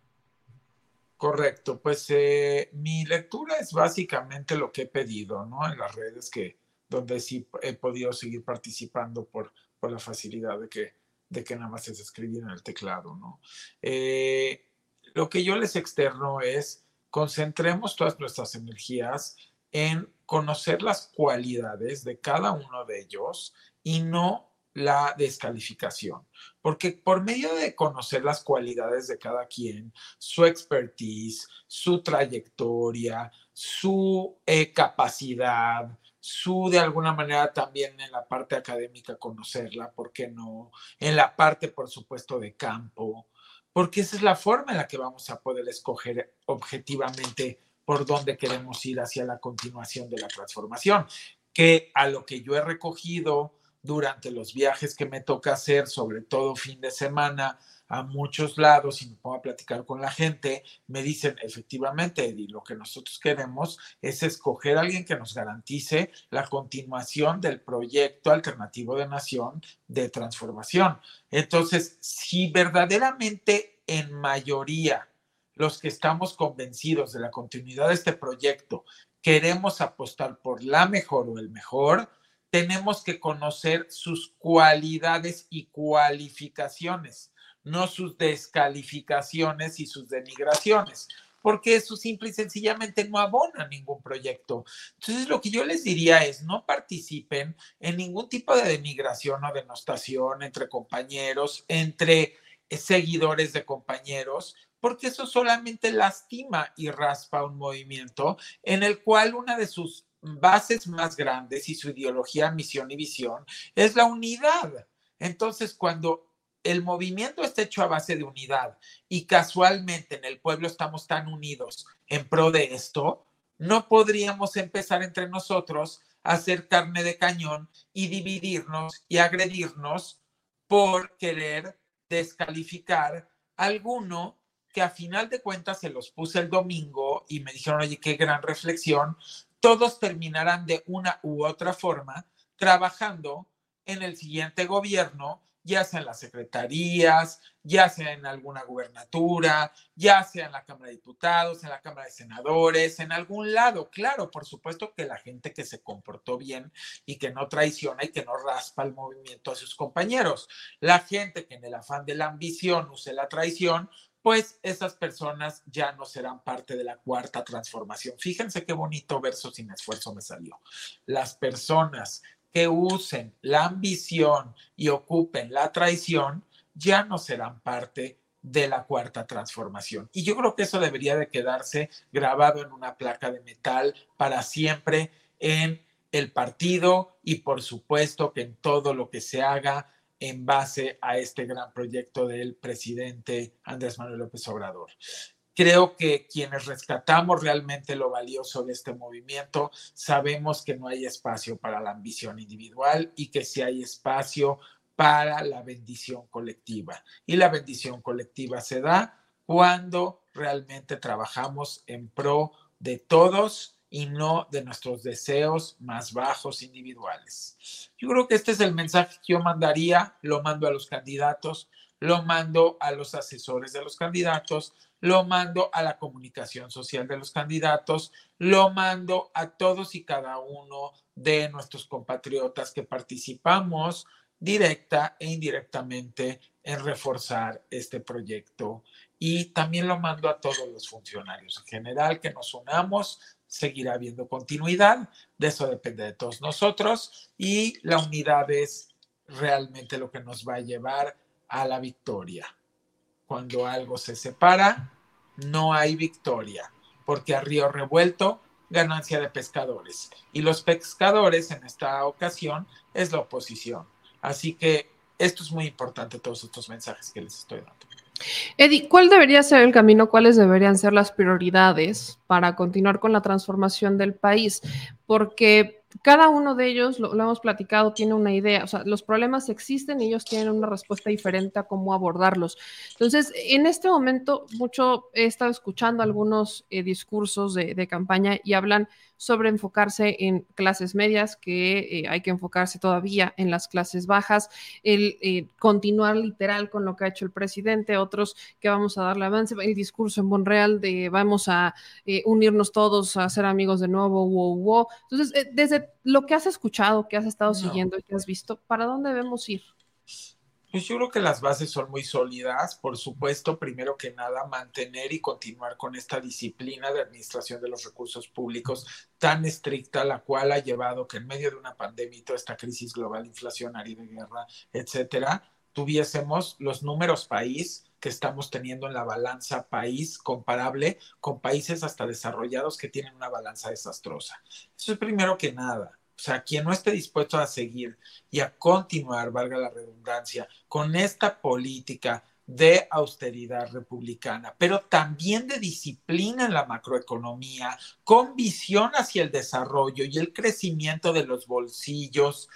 Speaker 6: Correcto, pues eh, mi lectura es básicamente lo que he pedido, ¿no? En las redes que, donde sí he podido seguir participando por, por la facilidad de que, de que nada más es escribir en el teclado, ¿no? Eh, lo que yo les externo es concentremos todas nuestras energías en conocer las cualidades de cada uno de ellos y no la descalificación, porque por medio de conocer las cualidades de cada quien, su expertise, su trayectoria, su eh, capacidad, su de alguna manera también en la parte académica conocerla, ¿por qué no? En la parte, por supuesto, de campo, porque esa es la forma en la que vamos a poder escoger objetivamente por dónde queremos ir hacia la continuación de la transformación, que a lo que yo he recogido durante los viajes que me toca hacer, sobre todo fin de semana, a muchos lados y me pongo a platicar con la gente, me dicen efectivamente, Eddie, lo que nosotros queremos es escoger a alguien que nos garantice la continuación del proyecto alternativo de nación de transformación. Entonces, si verdaderamente en mayoría los que estamos convencidos de la continuidad de este proyecto queremos apostar por la mejor o el mejor, tenemos que conocer sus cualidades y cualificaciones, no sus descalificaciones y sus denigraciones, porque eso simple y sencillamente no abona ningún proyecto. Entonces, lo que yo les diría es, no participen en ningún tipo de denigración o denostación entre compañeros, entre seguidores de compañeros, porque eso solamente lastima y raspa un movimiento en el cual una de sus bases más grandes y su ideología, misión y visión es la unidad. Entonces, cuando el movimiento está hecho a base de unidad y casualmente en el pueblo estamos tan unidos en pro de esto, no podríamos empezar entre nosotros a hacer carne de cañón y dividirnos y agredirnos por querer descalificar a alguno que a final de cuentas se los puse el domingo y me dijeron, oye, qué gran reflexión, todos terminarán de una u otra forma trabajando en el siguiente gobierno, ya sea en las secretarías, ya sea en alguna gubernatura, ya sea en la Cámara de Diputados, en la Cámara de Senadores, en algún lado. Claro, por supuesto que la gente que se comportó bien y que no traiciona y que no raspa el movimiento a sus compañeros. La gente que en el afán de la ambición use la traición, pues esas personas ya no serán parte de la cuarta transformación. Fíjense qué bonito verso sin esfuerzo me salió. Las personas que usen la ambición y ocupen la traición ya no serán parte de la cuarta transformación. Y yo creo que eso debería de quedarse grabado en una placa de metal para siempre en el partido y por supuesto que en todo lo que se haga en base a este gran proyecto del presidente Andrés Manuel López Obrador. Creo que quienes rescatamos realmente lo valioso de este movimiento, sabemos que no hay espacio para la ambición individual y que sí hay espacio para la bendición colectiva. Y la bendición colectiva se da cuando realmente trabajamos en pro de todos y no de nuestros deseos más bajos individuales. Yo creo que este es el mensaje que yo mandaría, lo mando a los candidatos, lo mando a los asesores de los candidatos, lo mando a la comunicación social de los candidatos, lo mando a todos y cada uno de nuestros compatriotas que participamos directa e indirectamente en reforzar este proyecto. Y también lo mando a todos los funcionarios en general, que nos unamos seguirá habiendo continuidad, de eso depende de todos nosotros y la unidad es realmente lo que nos va a llevar a la victoria. Cuando algo se separa, no hay victoria, porque a río revuelto, ganancia de pescadores. Y los pescadores en esta ocasión es la oposición. Así que esto es muy importante, todos estos mensajes que les estoy dando.
Speaker 1: Eddie, ¿cuál debería ser el camino? ¿Cuáles deberían ser las prioridades para continuar con la transformación del país? Porque cada uno de ellos, lo, hemos platicado, tiene una idea, o sea, los problemas existen y ellos tienen una respuesta diferente a cómo abordarlos. Entonces, en este momento, mucho he estado escuchando algunos eh, discursos de, campaña y hablan sobre enfocarse en clases medias, que eh, hay que enfocarse todavía en las clases bajas, el eh, continuar literal con lo que ha hecho el presidente, otros que vamos a darle avance, el discurso en Monreal de vamos a unirnos todos a ser amigos de nuevo, wow, wow. Entonces, desde lo que has escuchado, que has estado siguiendo y que has visto, ¿para dónde debemos ir?
Speaker 6: Pues yo creo que las bases son muy sólidas. Por supuesto, primero que nada, mantener y continuar con esta disciplina de administración de los recursos públicos tan estricta, la cual ha llevado que en medio de una pandemia y toda esta crisis global inflacionaria de guerra, etcétera, tuviésemos los números país que estamos teniendo en la balanza país comparable con países hasta desarrollados que tienen una balanza desastrosa. Eso es primero que nada. O sea, quien no esté dispuesto a seguir y a continuar, valga la redundancia, con esta política de austeridad republicana, pero también de disciplina en la macroeconomía, con visión hacia el desarrollo y el crecimiento de los bolsillos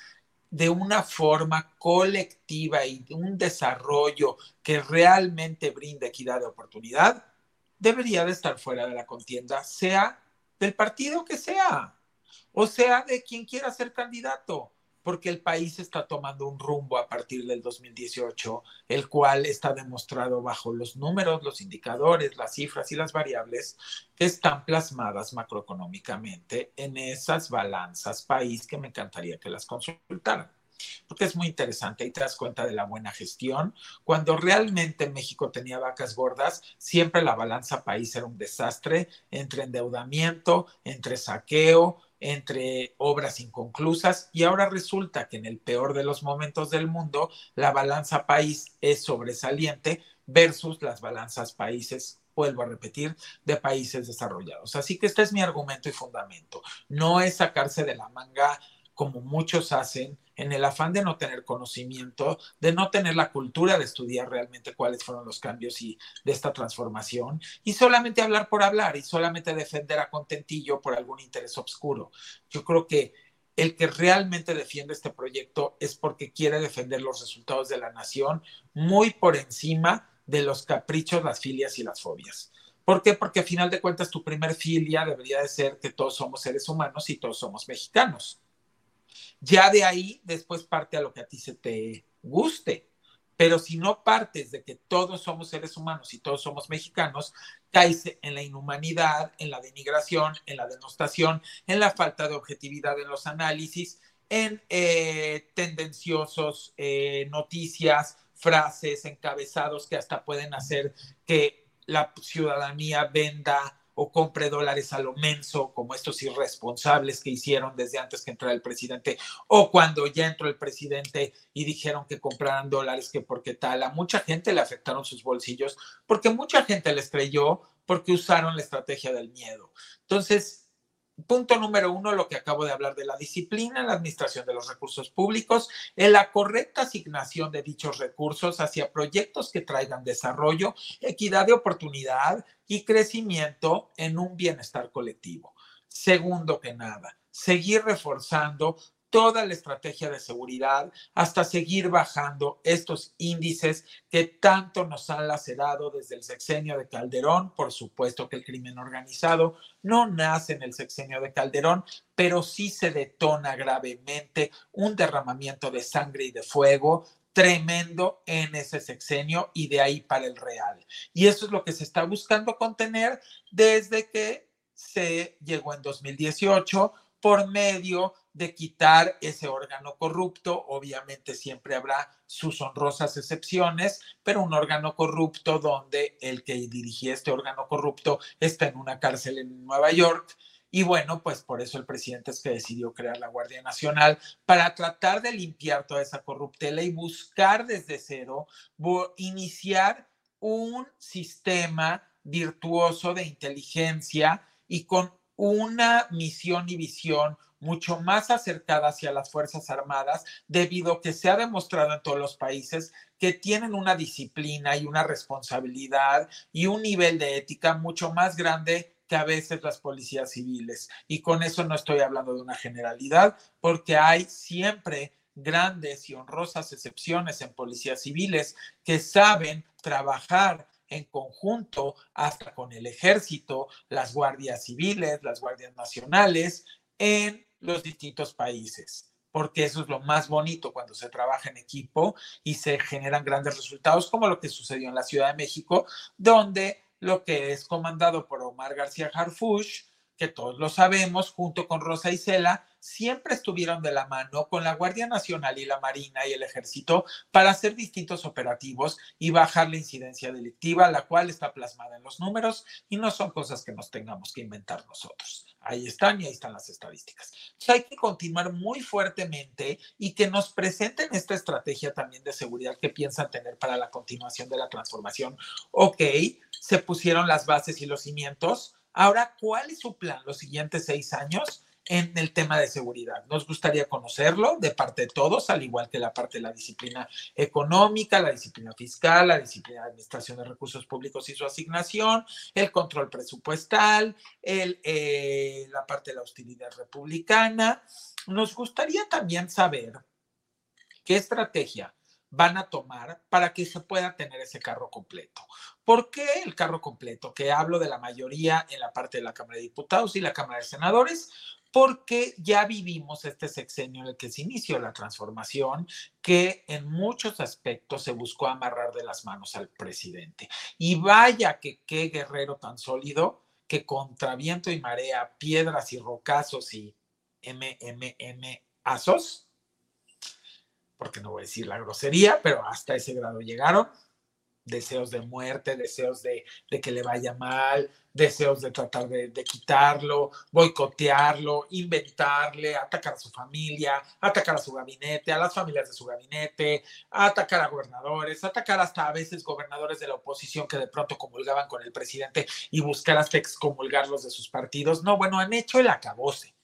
Speaker 6: de una forma colectiva y de un desarrollo que realmente brinde equidad de oportunidad, debería de estar fuera de la contienda, sea del partido que sea o sea de quien quiera ser candidato, porque el país está tomando un rumbo a partir del 2018, el cual está demostrado bajo los números, los indicadores, las cifras y las variables que están plasmadas macroeconómicamente en esas balanzas país que me encantaría que las consultaran porque es muy interesante y te das cuenta de la buena gestión. Cuando realmente México tenía vacas gordas, siempre la balanza país era un desastre entre endeudamiento, entre saqueo, entre obras inconclusas y ahora resulta que en el peor de los momentos del mundo la balanza país es sobresaliente versus las balanzas países vuelvo a repetir, de países desarrollados. Así que este es mi argumento y fundamento. No es sacarse de la manga como muchos hacen en el afán de no tener conocimiento, de no tener la cultura de estudiar realmente cuáles fueron los cambios y de esta transformación, y solamente hablar por hablar y solamente defender a contentillo por algún interés oscuro. Yo creo que el que realmente defiende este proyecto es porque quiere defender los resultados de la nación muy por encima de los caprichos, las filias y las fobias. ¿Por qué? Porque a final de cuentas tu primer filia debería de ser que todos somos seres humanos y todos somos mexicanos. Ya de ahí después parte a lo que a ti se te guste. Pero si no partes de que todos somos seres humanos y todos somos mexicanos, caes en la inhumanidad, en la denigración, en la denostación, en la falta de objetividad en los análisis, en eh, tendenciosos eh, noticias, frases, encabezados que hasta pueden hacer que la ciudadanía venda o compre dólares a lo menso, como estos irresponsables que hicieron desde antes que entrara el presidente, o cuando ya entró el presidente y dijeron que compraran dólares, que porque tal, a mucha gente le afectaron sus bolsillos, porque mucha gente les creyó, porque usaron la estrategia del miedo. Entonces, Punto número uno, lo que acabo de hablar de la disciplina la administración de los recursos públicos, en la correcta asignación de dichos recursos hacia proyectos que traigan desarrollo, equidad de oportunidad y crecimiento en un bienestar colectivo. Segundo que nada, seguir reforzando toda la estrategia de seguridad hasta seguir bajando estos índices que tanto nos han lacerado desde el sexenio de Calderón. Por supuesto que el crimen organizado no nace en el sexenio de Calderón, pero sí se detona gravemente un derramamiento de sangre y de fuego tremendo en ese sexenio y de ahí para el real. Y eso es lo que se está buscando contener desde que se llegó en 2018 por medio de quitar ese órgano corrupto. Obviamente siempre habrá sus honrosas excepciones, pero un órgano corrupto donde el que dirigía este órgano corrupto está en una cárcel en Nueva York. Y bueno, pues por eso el presidente es que decidió crear la Guardia Nacional para tratar de limpiar toda esa corruptela y buscar desde cero iniciar un sistema virtuoso de inteligencia y con una misión y visión mucho más acercada hacia las Fuerzas Armadas, debido a que se ha demostrado en todos los países que tienen una disciplina y una responsabilidad y un nivel de ética mucho más grande que a veces las policías civiles. Y con eso no estoy hablando de una generalidad, porque hay siempre grandes y honrosas excepciones en policías civiles que saben trabajar en conjunto hasta con el ejército, las guardias civiles, las guardias nacionales en los distintos países porque eso es lo más bonito cuando se trabaja en equipo y se generan grandes resultados, como lo que sucedió en la Ciudad de México, donde lo que es comandado por Omar García Harfush, que todos lo sabemos, junto con Rosa Isela, siempre estuvieron de la mano con la Guardia Nacional y la Marina y el Ejército para hacer distintos operativos y bajar la incidencia delictiva, la cual está plasmada en los números y no son cosas que nos tengamos que inventar nosotros. Ahí están y ahí están las estadísticas. hay que continuar muy fuertemente y que nos presenten esta estrategia también de seguridad que piensan tener para la continuación de la transformación. Ok, se pusieron las bases y los cimientos. Ahora, ¿cuál es su plan los siguientes seis años? En el tema de seguridad. Nos gustaría conocerlo de parte de todos, al igual que la parte de la disciplina económica, la disciplina fiscal, la disciplina de administración de recursos públicos y su asignación, el control presupuestal, eh, la parte de la hostilidad republicana. Nos gustaría también saber qué estrategia van a tomar para que se pueda tener ese carro completo. ¿Por qué el carro completo? Que hablo de la mayoría en la parte de la Cámara de Diputados y la Cámara de Senadores, porque ya vivimos este sexenio en el que se inició la transformación, que en muchos aspectos se buscó amarrar de las manos al presidente. Y vaya que qué guerrero tan sólido que contra viento y marea, piedras y rocazos y MMM porque no voy a decir la grosería, pero hasta ese grado llegaron, deseos de muerte, deseos de, que le vaya mal, deseos de tratar de, quitarlo, boicotearlo, inventarle, atacar a su familia, atacar a su gabinete, a las familias de su gabinete, atacar a gobernadores, atacar hasta a veces gobernadores de la oposición que de pronto comulgaban con el presidente y buscar hasta excomulgarlos de sus partidos. No, bueno, han hecho el acabose,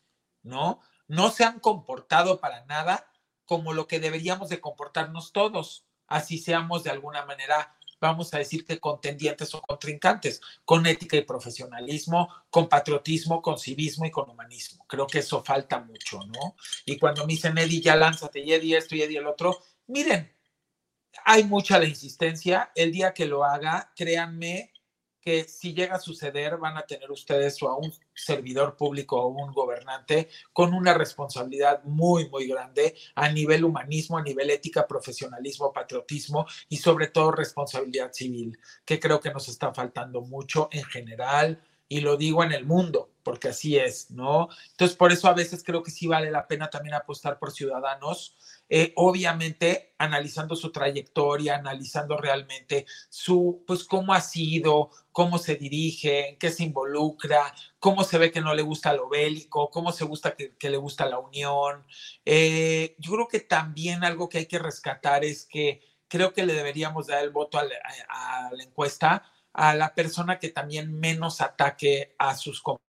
Speaker 6: ¿no? No se han comportado para nada como lo que deberíamos de comportarnos todos, así seamos de alguna manera vamos a decir que contendientes o contrincantes, con ética y profesionalismo, con patriotismo, con civismo y con humanismo. Creo que eso falta mucho, ¿no? Y cuando me dicen, Eddie, ya lánzate, y Eddie esto y Eddie el otro, miren, hay mucha la insistencia. El día que lo haga, créanme que si llega a suceder van a tener ustedes o a un servidor público o un gobernante con una responsabilidad muy, muy grande a nivel humanismo, a nivel ética, profesionalismo, patriotismo y sobre todo responsabilidad civil, que creo que nos está faltando mucho en general y lo digo en el mundo, porque así es, ¿no? Entonces, por eso a veces creo que sí vale la pena también apostar por ciudadanos eh, obviamente analizando su trayectoria, analizando realmente su, pues cómo ha sido, cómo se dirige, en qué se involucra, cómo se ve que no le gusta lo bélico, cómo se gusta que, le gusta la unión. Eh, yo creo que también algo que hay que rescatar es que creo que le deberíamos dar el voto a la, encuesta a la persona que también menos ataque a sus compañeros.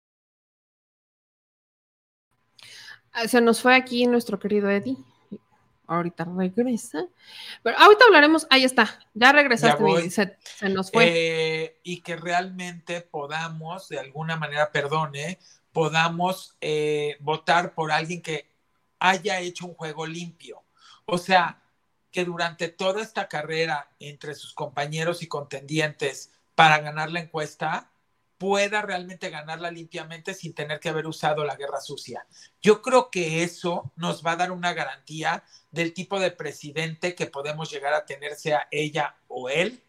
Speaker 1: Se nos fue aquí nuestro querido Eddie ahorita regresa. Pero ahorita hablaremos, ahí está, ya regresaste, se, nos fue.
Speaker 6: Eh, y que realmente podamos, de alguna manera, perdone, podamos eh, votar por alguien que haya hecho un juego limpio. O sea, que durante toda esta carrera entre sus compañeros y contendientes para ganar la encuesta, pueda realmente ganarla limpiamente sin tener que haber usado la guerra sucia. Yo creo que eso nos va a dar una garantía del tipo de presidente que podemos llegar a tener, sea ella o él,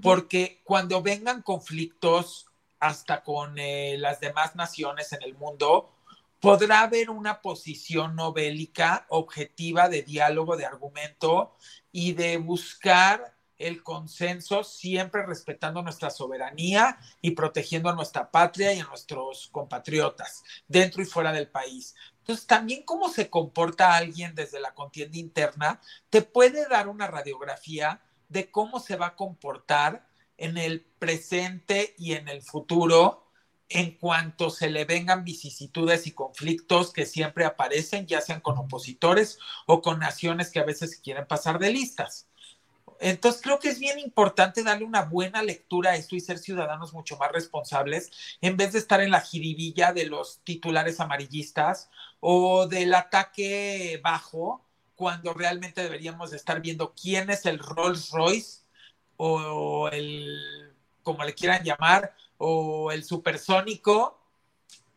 Speaker 6: porque cuando vengan conflictos hasta con eh, las demás naciones en el mundo, podrá haber una posición no bélica, objetiva, de diálogo, de argumento y de buscar el consenso, siempre respetando nuestra soberanía y protegiendo a nuestra patria y a nuestros compatriotas dentro y fuera del país. Entonces, también cómo se comporta alguien desde la contienda interna te puede dar una radiografía de cómo se va a comportar en el presente y en el futuro en cuanto se le vengan vicisitudes y conflictos que siempre aparecen, ya sean con opositores o con naciones que a veces quieren pasar de listas. Entonces creo que es bien importante darle una buena lectura a esto y ser ciudadanos mucho más responsables en vez de estar en la jiribilla de los titulares amarillistas o del ataque bajo cuando realmente deberíamos estar viendo quién es el Rolls Royce o el, como le quieran llamar, o el supersónico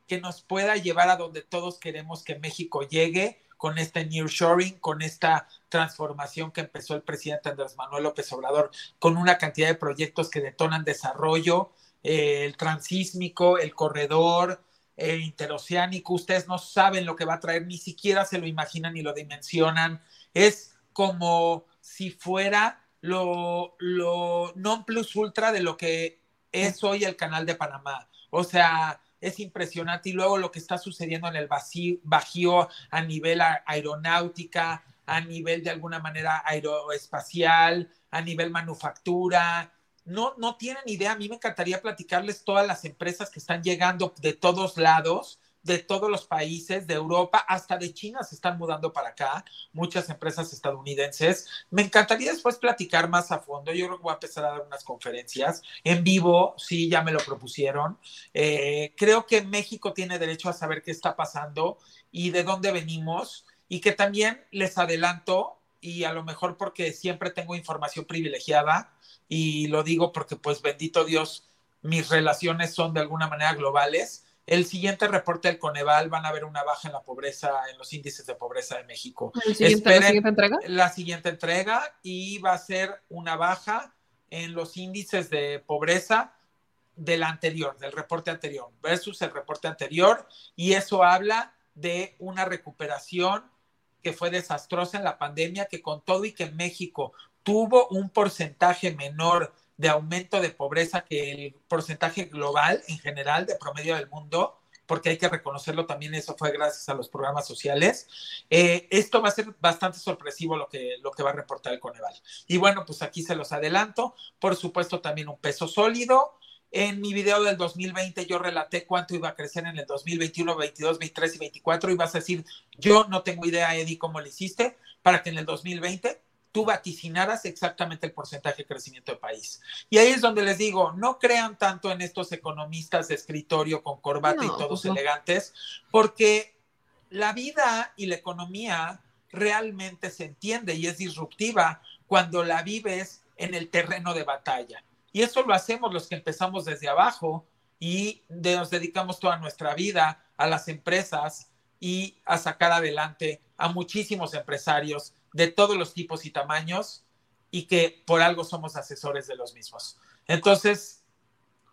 Speaker 6: que nos pueda llevar a donde todos queremos que México llegue con este nearshoring, con esta transformación que empezó el presidente Andrés Manuel López Obrador, con una cantidad de proyectos que detonan desarrollo, eh, el transísmico, el corredor, eh, interoceánico, ustedes no saben lo que va a traer, ni siquiera se lo imaginan ni lo dimensionan. Es como si fuera lo, lo non plus ultra de lo que es hoy el canal de Panamá. O sea, es impresionante. Y luego lo que está sucediendo en el Bajío a nivel aeronáutica, a nivel de alguna manera aeroespacial, a nivel manufactura. No, no tienen idea. A mí me encantaría platicarles todas las empresas que están llegando de todos lados de todos los países de Europa, hasta de China se están mudando para acá, muchas empresas estadounidenses. Me encantaría después platicar más a fondo. Yo creo que voy a empezar a dar unas conferencias en vivo, sí, ya me lo propusieron. Eh, creo que México tiene derecho a saber qué está pasando y de dónde venimos y que también les adelanto y a lo mejor porque siempre tengo información privilegiada y lo digo porque pues bendito Dios, mis relaciones son de alguna manera globales el siguiente reporte del Coneval van a ver una baja en la pobreza, en los índices de pobreza de México.
Speaker 1: ¿La siguiente entrega?
Speaker 6: La siguiente entrega y va a ser una baja en los índices de pobreza del anterior, del reporte anterior, versus el reporte anterior. Y eso habla de una recuperación que fue desastrosa en la pandemia, que con todo y que México tuvo un porcentaje menor de aumento de pobreza que el porcentaje global en general de promedio del mundo, porque hay que reconocerlo también, eso fue gracias a los programas sociales. Eh, esto va a ser bastante sorpresivo lo que, lo que va a reportar el Coneval. Y bueno, pues aquí se los adelanto. Por supuesto, también un peso sólido. En mi video del 2020 yo relaté cuánto iba a crecer en el 2021, 22, 23 y 24 y a decir, yo no tengo idea, Eddie, cómo lo hiciste para que en el 2020 tú vaticinaras exactamente el porcentaje de crecimiento del país. Y ahí es donde les digo, no crean tanto en estos economistas de escritorio con corbata y todos pues elegantes, porque la vida y la economía realmente se entiende y es disruptiva cuando la vives en el terreno de batalla. Y eso lo hacemos los que empezamos desde abajo y nos dedicamos toda nuestra vida a las empresas y a sacar adelante a muchísimos empresarios de todos los tipos y tamaños y que por algo somos asesores de los mismos. Entonces,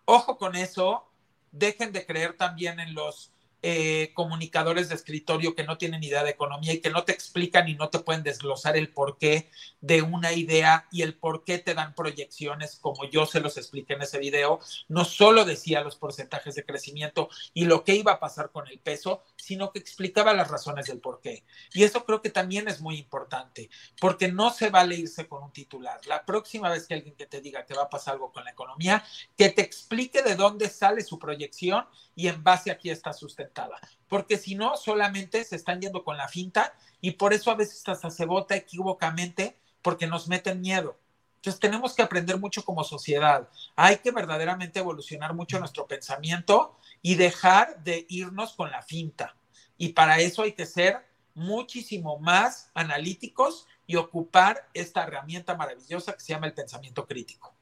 Speaker 6: ojo con eso, dejen de creer también en los eh, comunicadores de escritorio que no tienen idea de economía y que no te explican y no te pueden desglosar el porqué de una idea y el por qué te dan proyecciones, como yo se los expliqué en ese video. No solo decía los porcentajes de crecimiento y lo que iba a pasar con el peso, sino que explicaba las razones del por qué. Y eso creo que también es muy importante, porque no se vale irse con un titular. La próxima vez que alguien que te diga que va a pasar algo con la economía, que te explique de dónde sale su proyección y en base a qué está sustentada. Porque si no, solamente se están yendo con la finta y por eso a veces hasta se vota equivocamente porque nos meten miedo. Entonces tenemos que aprender mucho como sociedad. Hay que verdaderamente evolucionar mucho nuestro pensamiento y dejar de irnos con la finta. Y para eso hay que ser muchísimo más analíticos y ocupar esta herramienta maravillosa que se llama el pensamiento crítico.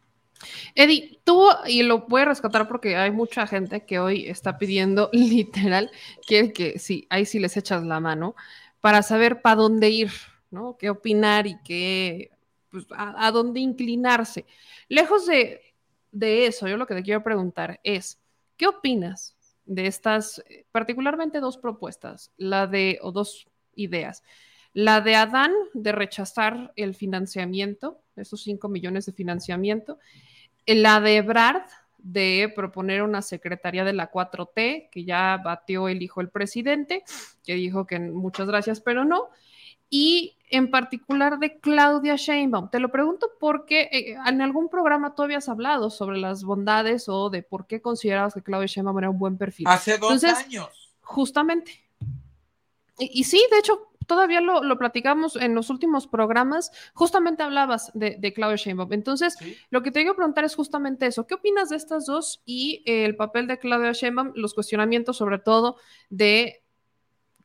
Speaker 1: Eddie, tú, y lo voy a rescatar porque hay mucha gente que hoy está pidiendo literal, quiere que sí, ahí sí les echas la mano, para saber para dónde ir, ¿no? Qué opinar y qué, pues, a, dónde inclinarse. Lejos de, de eso, yo lo que te quiero preguntar es, ¿qué opinas de estas, particularmente dos propuestas, la de, o dos ideas? La de Adán de rechazar el financiamiento, esos 5 millones de financiamiento, la de Ebrard de proponer una secretaría de la 4T, que ya batió el hijo del presidente, que dijo que muchas gracias, pero no. Y en particular de Claudia Sheinbaum. Te lo pregunto porque eh, en algún programa tú habías hablado sobre las bondades o de por qué considerabas que Claudia Sheinbaum era un buen perfil.
Speaker 6: Hace dos años.
Speaker 1: Justamente. y, sí, de hecho, todavía lo, platicamos en los últimos programas, justamente hablabas de, de Claudia Sheinbaum. Entonces, lo que te quiero preguntar es justamente eso. ¿Qué opinas de estas dos y el papel de Claudia Sheinbaum, los cuestionamientos sobre todo de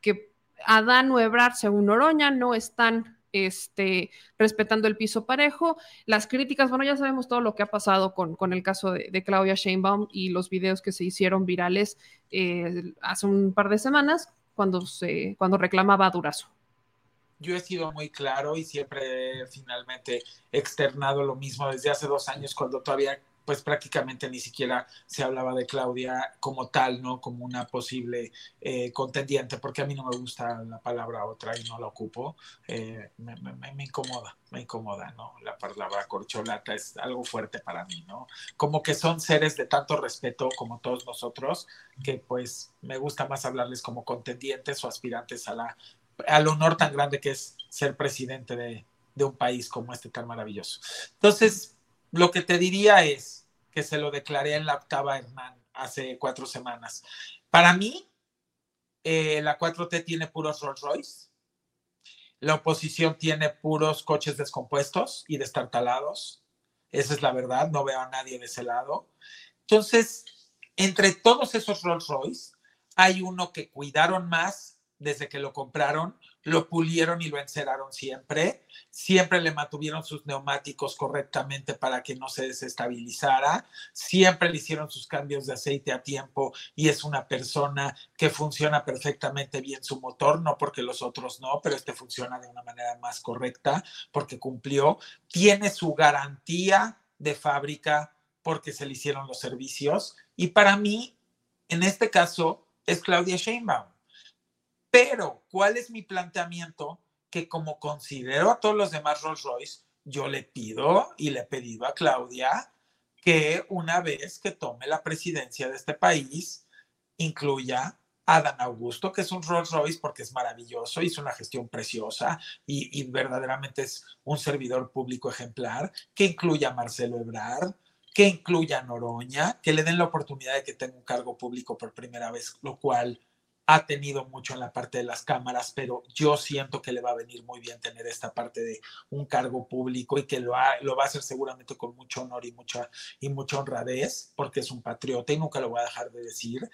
Speaker 1: que Adán o Ebrard, según Noroña, no están este, respetando el piso parejo. Las críticas, bueno, ya sabemos todo lo que ha pasado con, con el caso de, Claudia Sheinbaum y los videos que se hicieron virales eh, hace un par de semanas cuando, se, cuando reclamaba Durazo.
Speaker 6: yo he sido muy claro y siempre finalmente externado lo mismo desde hace dos años cuando todavía pues prácticamente ni siquiera se hablaba de Claudia como tal, ¿no? Como una posible eh, contendiente, porque a mí no me gusta la palabra otra y no la ocupo. Eh, me, incomoda, me incomoda, ¿no? La palabra corcholata es algo fuerte para mí, ¿no? Como que son seres de tanto respeto como todos nosotros, que pues me gusta más hablarles como contendientes o aspirantes a la, al honor tan grande que es ser presidente de, de un país como este tan maravilloso. Entonces, lo que te diría es que se lo declaré en la octava Hernán hace cuatro semanas. Para mí, eh, la 4T tiene puros Rolls Royce. La oposición tiene puros coches descompuestos y destartalados. Esa es la verdad, no veo a nadie de ese lado. Entonces, entre todos esos Rolls Royce, hay uno que cuidaron más desde que lo compraron, lo pulieron y lo enceraron siempre, siempre le mantuvieron sus neumáticos correctamente para que no se desestabilizara, siempre le hicieron sus cambios de aceite a tiempo y es una persona que funciona perfectamente bien su motor, no porque los otros no, pero este funciona de una manera más correcta porque cumplió, tiene su garantía de fábrica porque se le hicieron los servicios y para mí, en este caso, es Claudia Sheinbaum pero, ¿cuál es mi planteamiento? Que como considero a todos los demás Rolls Royce, yo le pido y le he pedido a Claudia que una vez que tome la presidencia de este país, incluya a Dan Augusto, que es un Rolls Royce porque es maravilloso, hizo una gestión preciosa y, y, verdaderamente es un servidor público ejemplar, que incluya a Marcelo Ebrard, que incluya a Noroña, que le den la oportunidad de que tenga un cargo público por primera vez, lo cual ha tenido mucho en la parte de las cámaras, pero yo siento que le va a venir muy bien tener esta parte de un cargo público y que lo, lo va a hacer seguramente con mucho honor y mucha, y mucha honradez, porque es un patriota y nunca lo voy a dejar de decir.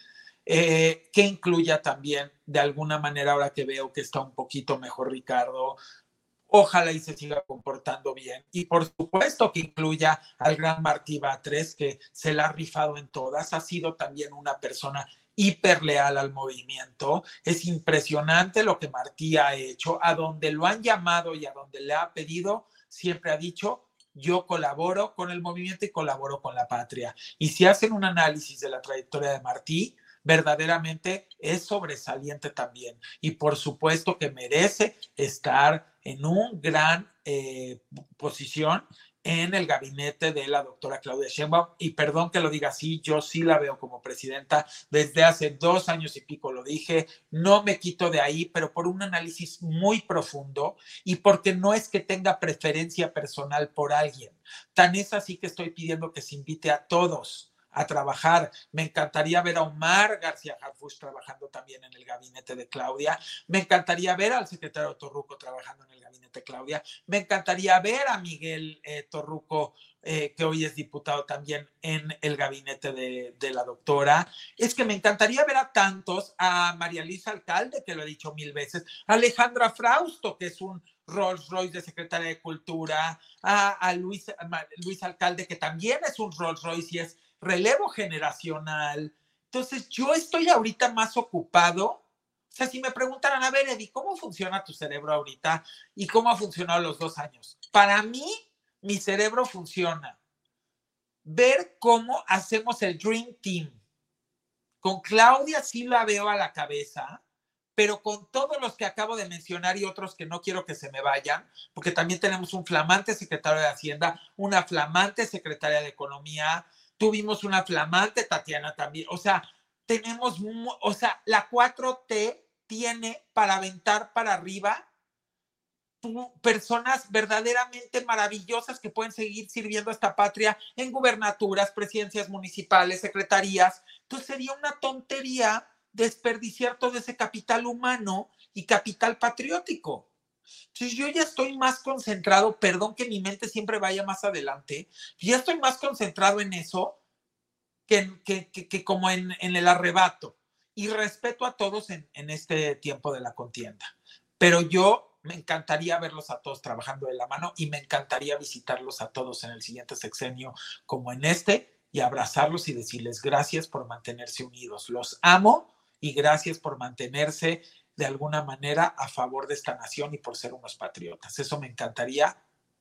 Speaker 6: Eh, que incluya también, de alguna manera, ahora que veo que está un poquito mejor Ricardo, ojalá y se siga comportando bien. Y por supuesto que incluya al gran Martí Batres, que se la ha rifado en todas, ha sido también una persona hiper leal al movimiento. Es impresionante lo que Martí ha hecho, a donde lo han llamado y a donde le ha pedido, siempre ha dicho, yo colaboro con el movimiento y colaboro con la patria. Y si hacen un análisis de la trayectoria de Martí, verdaderamente es sobresaliente también. Y por supuesto que merece estar en un gran eh, posición en el gabinete de la doctora Claudia Sheinbaum. Y perdón que lo diga así, yo sí la veo como presidenta. Desde hace dos años y pico lo dije, no me quito de ahí, pero por un análisis muy profundo y porque no es que tenga preferencia personal por alguien. Tan es así que estoy pidiendo que se invite a todos a trabajar. Me encantaría ver a Omar García Harfuch trabajando también en el gabinete de Claudia. Me encantaría ver al secretario Torruco trabajando en el gabinete de Claudia. Me encantaría ver a Miguel eh, Torruco, eh, que hoy es diputado también en el gabinete de, la doctora. Es que me encantaría ver a tantos, a María Luisa Alcalde, que lo he dicho mil veces, a Alejandra Frausto, que es un Rolls Royce de secretaria de Cultura, a, a Luis, a Luis Alcalde, que también es un Rolls Royce y es relevo generacional. Entonces, yo estoy ahorita más ocupado. O sea, si me preguntaran, a ver, Eddie, ¿cómo funciona tu cerebro ahorita y cómo ha funcionado los dos años? Para mí, mi cerebro funciona. Ver cómo hacemos el Dream Team. Con Claudia sí la veo a la cabeza, pero con todos los que acabo de mencionar y otros que no quiero que se me vayan, porque también tenemos un flamante secretario de Hacienda, una flamante secretaria de Economía, tuvimos una flamante Tatiana también, o sea, tenemos, o sea, la 4T tiene para aventar para arriba personas verdaderamente maravillosas que pueden seguir sirviendo a esta patria en gubernaturas, presidencias municipales, secretarías. Entonces sería una tontería desperdiciar todo ese capital humano y capital patriótico. Entonces yo ya estoy más concentrado, perdón que mi mente siempre vaya más adelante, ya estoy más concentrado en eso que, que, como en, en, el arrebato. Y respeto a todos en, en este tiempo de la contienda. Pero yo me encantaría verlos a todos trabajando de la mano y me encantaría visitarlos a todos en el siguiente sexenio como en este y abrazarlos y decirles gracias por mantenerse unidos. Los amo y gracias por mantenerse de alguna manera a favor de esta nación y por ser unos patriotas. Eso me encantaría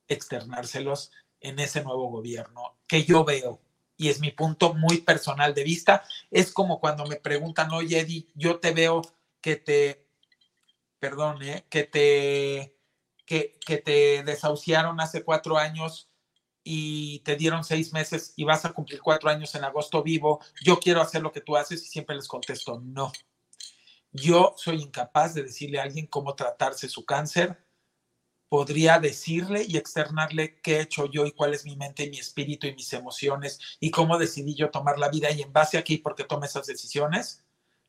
Speaker 6: externárselos en ese nuevo gobierno que yo veo y es mi punto muy personal de vista. Es como cuando me preguntan, oye, Eddie, yo te veo que te, perdón, ¿eh? que te, que, que te desahuciaron hace cuatro años y te dieron seis meses y vas a cumplir cuatro años en agosto vivo, yo quiero hacer lo que tú haces y siempre les contesto, no. Yo soy incapaz de decirle a alguien cómo tratarse su cáncer, podría decirle y externarle qué he hecho yo y cuál es mi mente y mi espíritu y mis emociones y cómo decidí yo tomar la vida y en base a qué y por qué tomé esas decisiones,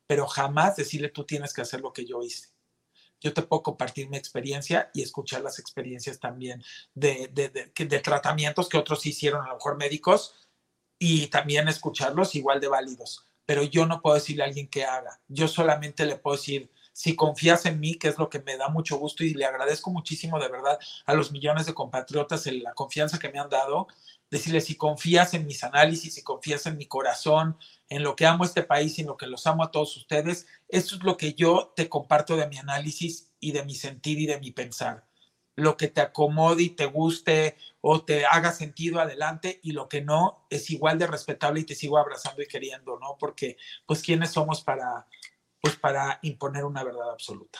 Speaker 6: pero jamás decirle tú tienes que hacer lo que yo hice. Yo te puedo compartir mi experiencia y escuchar las experiencias también de, de, de tratamientos que otros hicieron, a lo mejor médicos, y también escucharlos igual de válidos. Pero yo no puedo decirle a alguien que haga. Yo solamente le puedo decir, si confías en mí, que es lo que me da mucho gusto y le agradezco muchísimo de verdad a los millones de compatriotas en la confianza que me han dado, decirle si confías en mis análisis, si confías en mi corazón, en lo que amo este país y en lo que los amo a todos ustedes, eso es lo que yo te comparto de mi análisis y de mi sentir y de mi pensar. Lo que te acomode y te guste o te haga sentido adelante y lo que no es igual de respetable y te sigo abrazando y queriendo, ¿no? Porque pues quiénes somos para pues para imponer una verdad absoluta.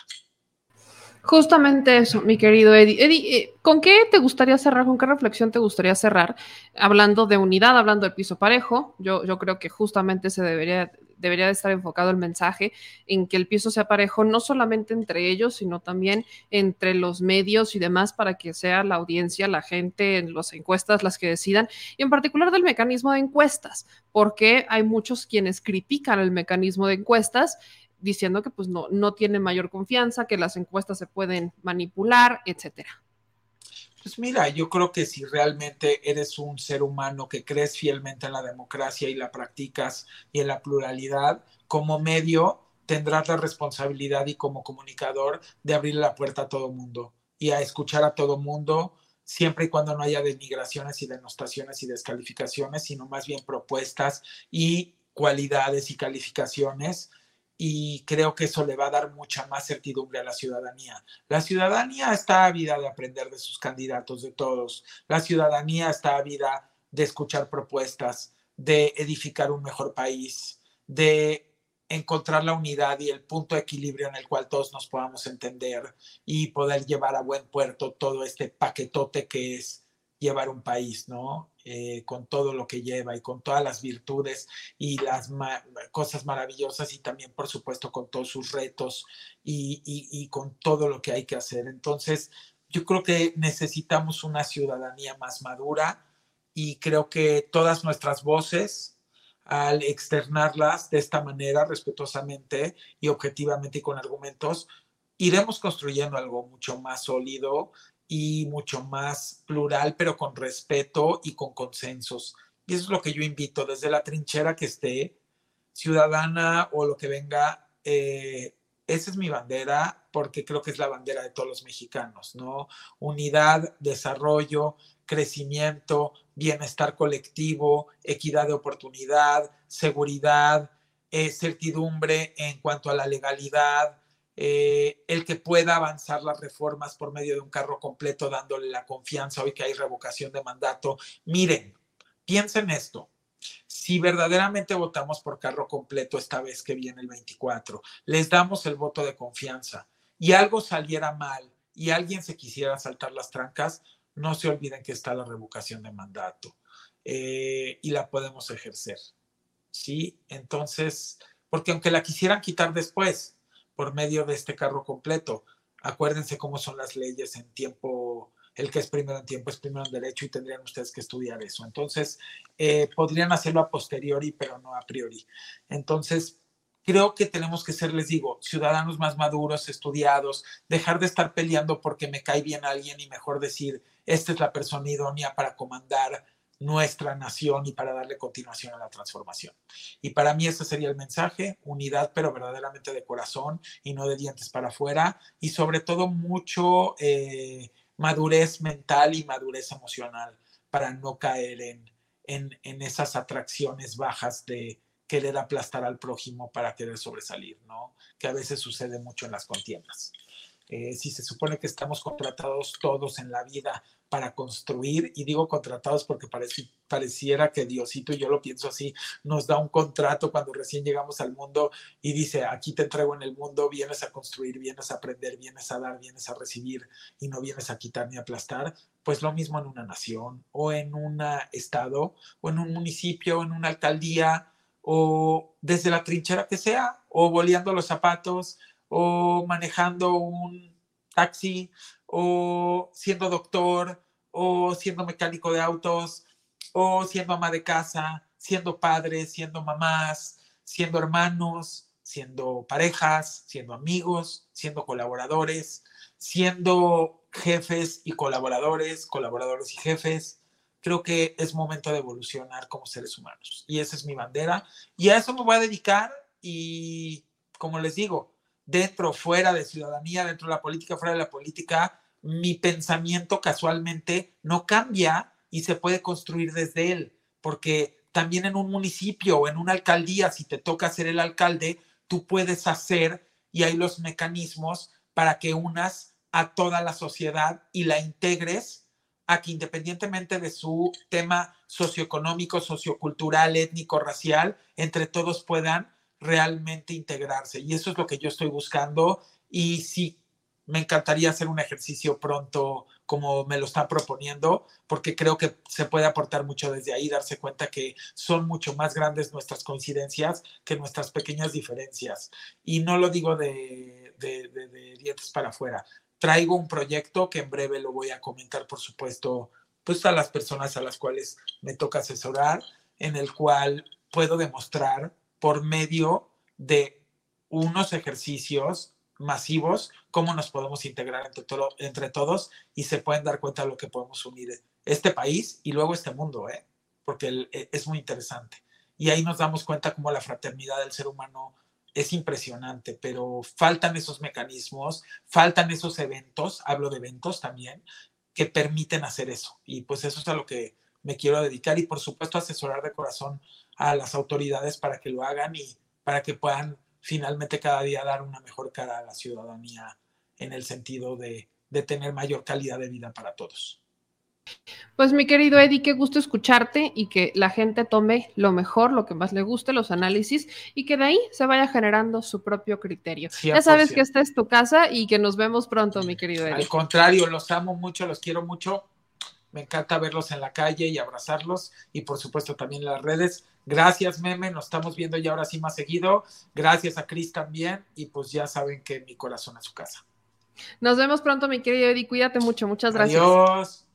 Speaker 1: Justamente eso, mi querido Eddie. Eddie, eh, ¿con qué te gustaría cerrar? ¿Con qué reflexión te gustaría cerrar? Hablando de unidad, hablando del piso parejo, yo, yo creo que justamente se debería, debería de estar enfocado el mensaje en que el piso sea parejo, no solamente entre ellos, sino también entre los medios y demás, para que sea la audiencia, la gente en las encuestas las que decidan, y en particular del mecanismo de encuestas, porque hay muchos quienes critican el mecanismo de encuestas diciendo que pues no, no tiene mayor confianza, que las encuestas se pueden manipular, etcétera.
Speaker 6: Pues mira, yo creo que si realmente eres un ser humano que crees fielmente en la democracia y la practicas y en la pluralidad, como medio tendrás la responsabilidad y como comunicador de abrir la puerta a todo mundo y a escuchar a todo mundo siempre y cuando no haya denigraciones y denostaciones y descalificaciones, sino más bien propuestas y cualidades y calificaciones y creo que eso le va a dar mucha más certidumbre a la ciudadanía. La ciudadanía está ávida de aprender de sus candidatos, de todos. La ciudadanía está ávida de escuchar propuestas, de edificar un mejor país, de encontrar la unidad y el punto de equilibrio en el cual todos nos podamos entender y poder llevar a buen puerto todo este paquetote que es llevar un país, ¿no? Eh, con todo lo que lleva y con todas las virtudes y las cosas maravillosas y también, por supuesto, con todos sus retos y, y con todo lo que hay que hacer. Entonces, yo creo que necesitamos una ciudadanía más madura y creo que todas nuestras voces, al externarlas de esta manera, respetuosamente y objetivamente y con argumentos, iremos construyendo algo mucho más sólido y mucho más plural, pero con respeto y con consensos. Y eso es lo que yo invito desde la trinchera que esté, ciudadana o lo que venga. Eh, esa es mi bandera porque creo que es la bandera de todos los mexicanos, ¿no? Unidad, desarrollo, crecimiento, bienestar colectivo, equidad de oportunidad, seguridad, eh, certidumbre en cuanto a la legalidad, eh, el que pueda avanzar las reformas por medio de un carro completo, dándole la confianza hoy que hay revocación de mandato. Miren, piensen esto. Si verdaderamente votamos por carro completo esta vez que viene el 24, les damos el voto de confianza y algo saliera mal y alguien se quisiera saltar las trancas, no se olviden que está la revocación de mandato eh, y la podemos ejercer. ¿Sí? Entonces, porque aunque la quisieran quitar después, por medio de este carro completo. Acuérdense cómo son las leyes en tiempo, el que es primero en tiempo es primero en derecho y tendrían ustedes que estudiar eso. Entonces, eh, podrían hacerlo a posteriori, pero no a priori. Entonces, creo que tenemos que ser, les digo, ciudadanos más maduros, estudiados, dejar de estar peleando porque me cae bien alguien y mejor decir, esta es la persona idónea para comandar nuestra nación y para darle continuación a la transformación. Y para mí ese sería el mensaje, unidad pero verdaderamente de corazón y no de dientes para afuera y sobre todo mucho eh, madurez mental y madurez emocional para no caer en, en, en esas atracciones bajas de querer aplastar al prójimo para querer sobresalir, ¿no? Que a veces sucede mucho en las contiendas. Eh, si se supone que estamos contratados todos en la vida para construir, y digo contratados porque pareciera que Diosito, y yo lo pienso así, nos da un contrato cuando recién llegamos al mundo y dice, aquí te entrego en el mundo, vienes a construir, vienes a aprender, vienes a dar, vienes a recibir y no vienes a quitar ni aplastar, pues lo mismo en una nación o en un estado o en un municipio, en una alcaldía o desde la trinchera que sea, o boleando los zapatos, o manejando un taxi, o siendo doctor, o siendo mecánico de autos, o siendo ama de casa, siendo padres, siendo mamás, siendo hermanos, siendo parejas, siendo amigos, siendo colaboradores, siendo jefes y colaboradores, colaboradores y jefes. Creo que es momento de evolucionar como seres humanos. Y esa es mi bandera. Y a eso me voy a dedicar. Y como les digo, dentro, fuera de ciudadanía, dentro de la política, fuera de la política, mi pensamiento casualmente no cambia y se puede construir desde él, porque también en un municipio o en una alcaldía, si te toca ser el alcalde, tú puedes hacer y hay los mecanismos para que unas a toda la sociedad y la integres a que independientemente de su tema socioeconómico, sociocultural, étnico, racial, entre todos puedan realmente integrarse. Y eso es lo que yo estoy buscando. Y sí, me encantaría hacer un ejercicio pronto como me lo están proponiendo, porque creo que se puede aportar mucho desde ahí, darse cuenta que son mucho más grandes nuestras coincidencias que nuestras pequeñas diferencias. Y no lo digo de, de, dientes para afuera. Traigo un proyecto que en breve lo voy a comentar, por supuesto, pues a las personas a las cuales me toca asesorar, en el cual puedo demostrar por medio de unos ejercicios masivos, cómo nos podemos integrar entre, entre todos y se pueden dar cuenta de lo que podemos unir este país y luego este mundo, ¿eh? porque e, es muy interesante. Y ahí nos damos cuenta cómo la fraternidad del ser humano es impresionante, pero faltan esos mecanismos, faltan esos eventos, hablo de eventos también, que permiten hacer eso. Y pues eso es a lo que me quiero dedicar y por supuesto asesorar de corazón a las autoridades para que lo hagan y para que puedan finalmente cada día dar una mejor cara a la ciudadanía en el sentido de, de tener mayor calidad de vida para todos.
Speaker 1: Pues mi querido Eddie, qué gusto escucharte y que la gente tome lo mejor, lo que más le guste, los análisis y que de ahí se vaya generando su propio criterio. Ya sabes que esta es tu casa y que nos vemos pronto, mi querido Eddie.
Speaker 6: Al contrario, los amo mucho, los quiero mucho. Me encanta verlos en la calle y abrazarlos y por supuesto también en las redes. Gracias, Meme, nos estamos viendo ya ahora sí más seguido. Gracias a Cris también y pues ya saben que mi corazón es su casa.
Speaker 1: Nos vemos pronto, mi querido Eddie. Cuídate mucho. Muchas gracias.
Speaker 6: Adiós.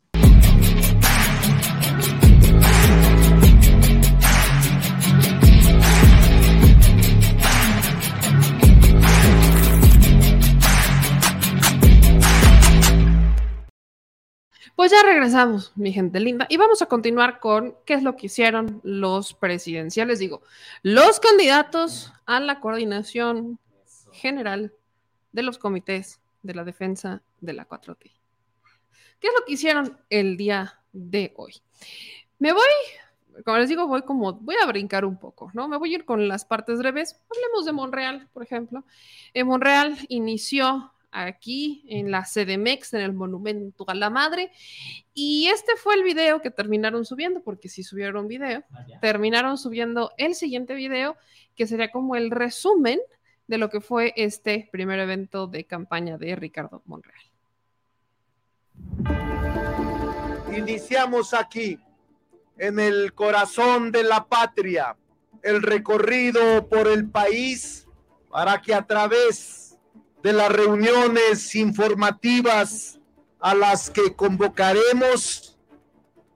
Speaker 1: Pues ya regresamos, mi gente linda, y vamos a continuar con qué es lo que hicieron los presidenciales, digo, los candidatos a la coordinación general de los comités de la defensa de la 4T. ¿Qué es lo que hicieron el día de hoy? Me voy, como les digo, voy como, voy a brincar un poco, ¿no? Me voy a ir con las partes breves. Hablemos de Monreal, por ejemplo. En Monreal inició aquí en la CDMX, en el Monumento a la Madre. Y este fue el video que terminaron subiendo, porque si subieron video, ah, terminaron subiendo el siguiente video, que sería como el resumen de lo que fue este primer evento de campaña de Ricardo Monreal.
Speaker 7: Iniciamos aquí, en el corazón de la patria, el recorrido por el país para que a través de las reuniones informativas a las que convocaremos,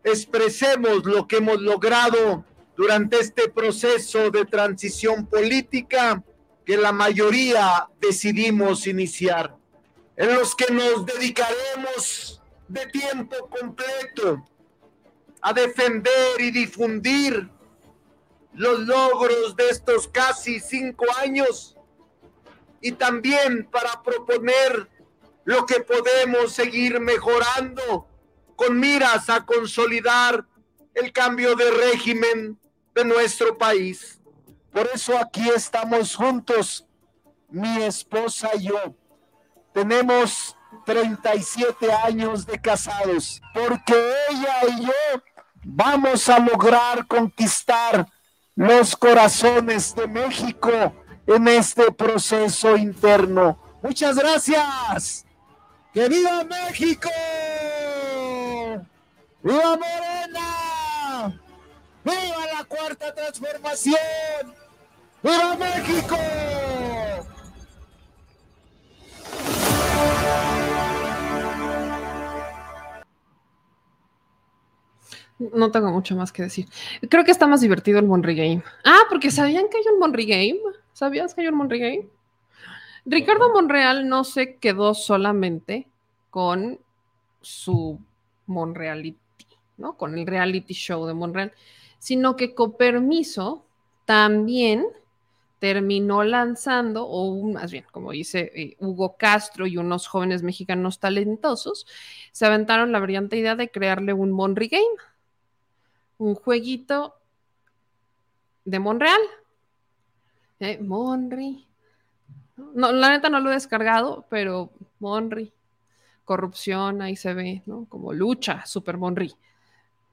Speaker 7: expresemos lo que hemos logrado durante este proceso de transición política que la mayoría decidimos iniciar, en los que nos dedicaremos de tiempo completo a defender y difundir los logros de estos casi cinco años y también para proponer lo que podemos seguir mejorando con miras a consolidar el cambio de régimen de nuestro país. Por eso aquí estamos juntos, mi esposa y yo. Tenemos 37 años de casados, porque ella y yo vamos a lograr conquistar los corazones de México en este proceso interno. Muchas gracias. ¡Que viva México! ¡Viva Morena! ¡Viva la cuarta transformación! ¡Viva México!
Speaker 1: No tengo mucho más que decir. Creo que está más divertido el Monry Game. Ah, porque sabían que hay un Monry Game. ¿Sabías Monry Game? Ricardo Monreal no se quedó solamente con su Monreality, ¿no? Con el reality show de Monreal, sino que con permiso también terminó lanzando, o más bien, como dice eh, Hugo Castro y unos jóvenes mexicanos talentosos, se aventaron la brillante idea de crearle un Monry Game un jueguito de Monreal. ¿Eh? Monry. No, la neta no lo he descargado, pero Monry. Corrupción, ahí se ve, ¿no? Como lucha, Super Monry.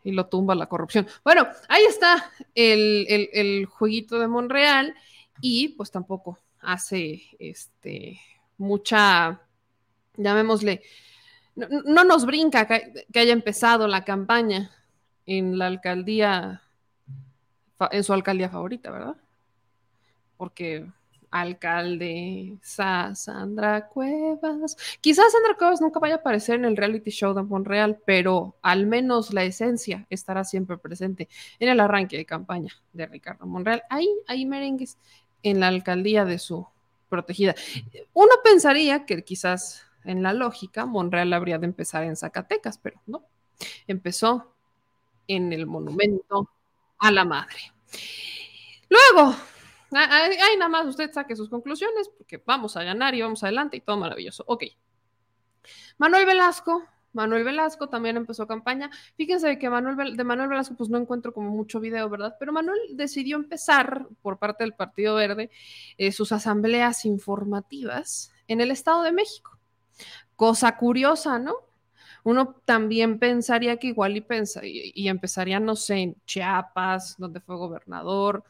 Speaker 1: Y lo tumba la corrupción. Bueno, ahí está el, el jueguito de Monreal. Y pues tampoco hace este mucha, llamémosle, no, nos brinca que, haya empezado la campaña en la alcaldía, en su alcaldía favorita, ¿verdad? Porque alcalde Sandra Cuevas. Quizás Sandra Cuevas nunca vaya a aparecer en el reality show de Monreal, pero al menos la esencia estará siempre presente en el arranque de campaña de Ricardo Monreal. Ahí, ahí merengues en la alcaldía de su protegida. Uno pensaría que quizás en la lógica Monreal habría de empezar en Zacatecas, pero no. Empezó en el monumento a la madre. Luego, ahí nada más usted saque sus conclusiones, porque vamos a ganar y vamos adelante y todo maravilloso. Ok. Manuel Velasco, Manuel Velasco también empezó campaña. Fíjense que Manuel, de Manuel Velasco pues no encuentro como mucho video, ¿verdad? Pero Manuel decidió empezar por parte del Partido Verde eh, sus asambleas informativas en el Estado de México. Cosa curiosa, ¿no? uno también pensaría que igual y, pensa, y, empezaría, no sé, en Chiapas, donde fue gobernador,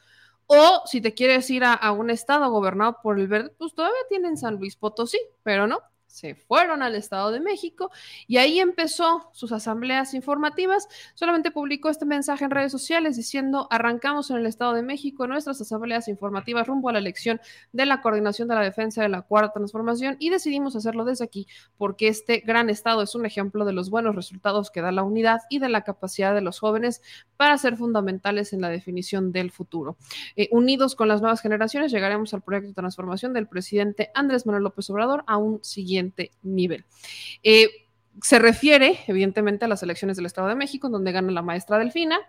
Speaker 1: o si te quieres ir a, un estado gobernado por el verde, pues todavía tienen San Luis Potosí, pero no, se fueron al Estado de México y ahí empezó sus asambleas informativas. Solamente publicó este mensaje en redes sociales diciendo, arrancamos en el Estado de México nuestras asambleas informativas rumbo a la elección de la coordinación de la defensa de la cuarta transformación y decidimos hacerlo desde aquí porque este gran Estado es un ejemplo de los buenos resultados que da la unidad y de la capacidad de los jóvenes para ser fundamentales en la definición del futuro. Eh, unidos con las nuevas generaciones llegaremos al proyecto de transformación del presidente Andrés Manuel López Obrador a un siguiente nivel. Eh, se refiere, evidentemente, a las elecciones del Estado de México, donde gana la maestra Delfina,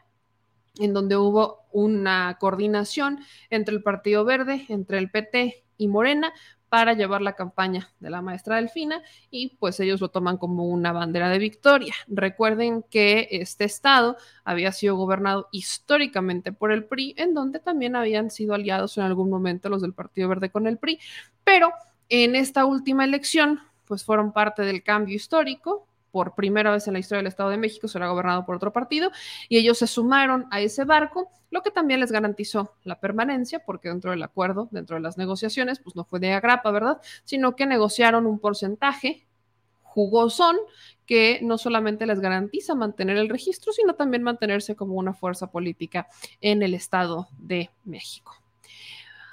Speaker 1: en donde hubo una coordinación entre el Partido Verde, entre el PT y Morena para llevar la campaña de la maestra Delfina y pues ellos lo toman como una bandera de victoria. Recuerden que este estado había sido gobernado históricamente por el PRI, en donde también habían sido aliados en algún momento los del Partido Verde con el PRI, pero en esta última elección, pues fueron parte del cambio histórico. Por primera vez en la historia del Estado de México será gobernado por otro partido y ellos se sumaron a ese barco, lo que también les garantizó la permanencia, porque dentro del acuerdo, dentro de las negociaciones, pues no fue de agrapa, ¿verdad? Sino que negociaron un porcentaje jugosón que no solamente les garantiza mantener el registro, sino también mantenerse como una fuerza política en el Estado de México.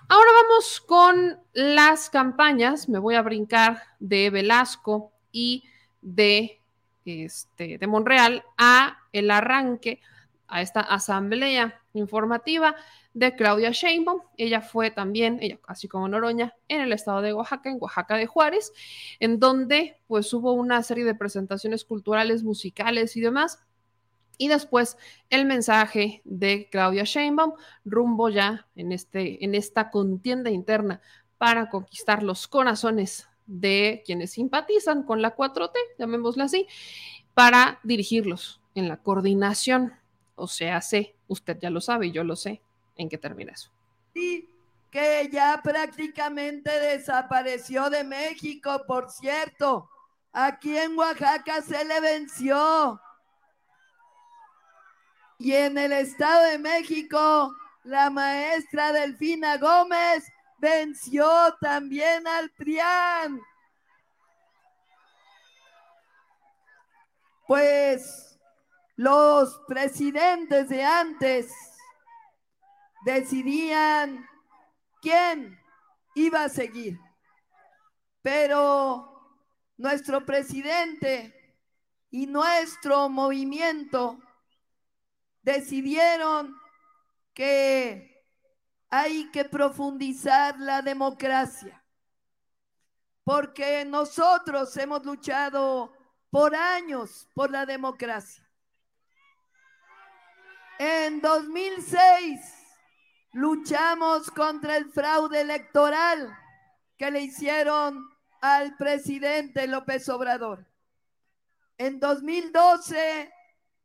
Speaker 1: Ahora vamos con las campañas. Me voy a brincar de Velasco y de, este, de Monreal a el arranque, a esta asamblea informativa de Claudia Sheinbaum. Ella fue también, ella así como Noroña, en el estado de Oaxaca, en Oaxaca de Juárez, en donde pues hubo una serie de presentaciones culturales, musicales y demás y después el mensaje de Claudia Sheinbaum rumbo ya en, este, en esta contienda interna para conquistar los corazones de quienes simpatizan con la 4T, llamémosla así, para dirigirlos en la coordinación. O sea, sé, usted ya lo sabe, yo lo sé, en qué termina eso.
Speaker 8: que ya prácticamente desapareció de México, por cierto. Aquí en Oaxaca se le venció. Y en el Estado de México, la maestra Delfina Gómez venció también al PRIAN. Pues los presidentes de antes decidían quién iba a seguir. Pero nuestro presidente y nuestro movimiento decidieron que hay que profundizar la democracia, porque nosotros hemos luchado por años por la democracia. En 2006 luchamos contra el fraude electoral que le hicieron al presidente López Obrador. En 2012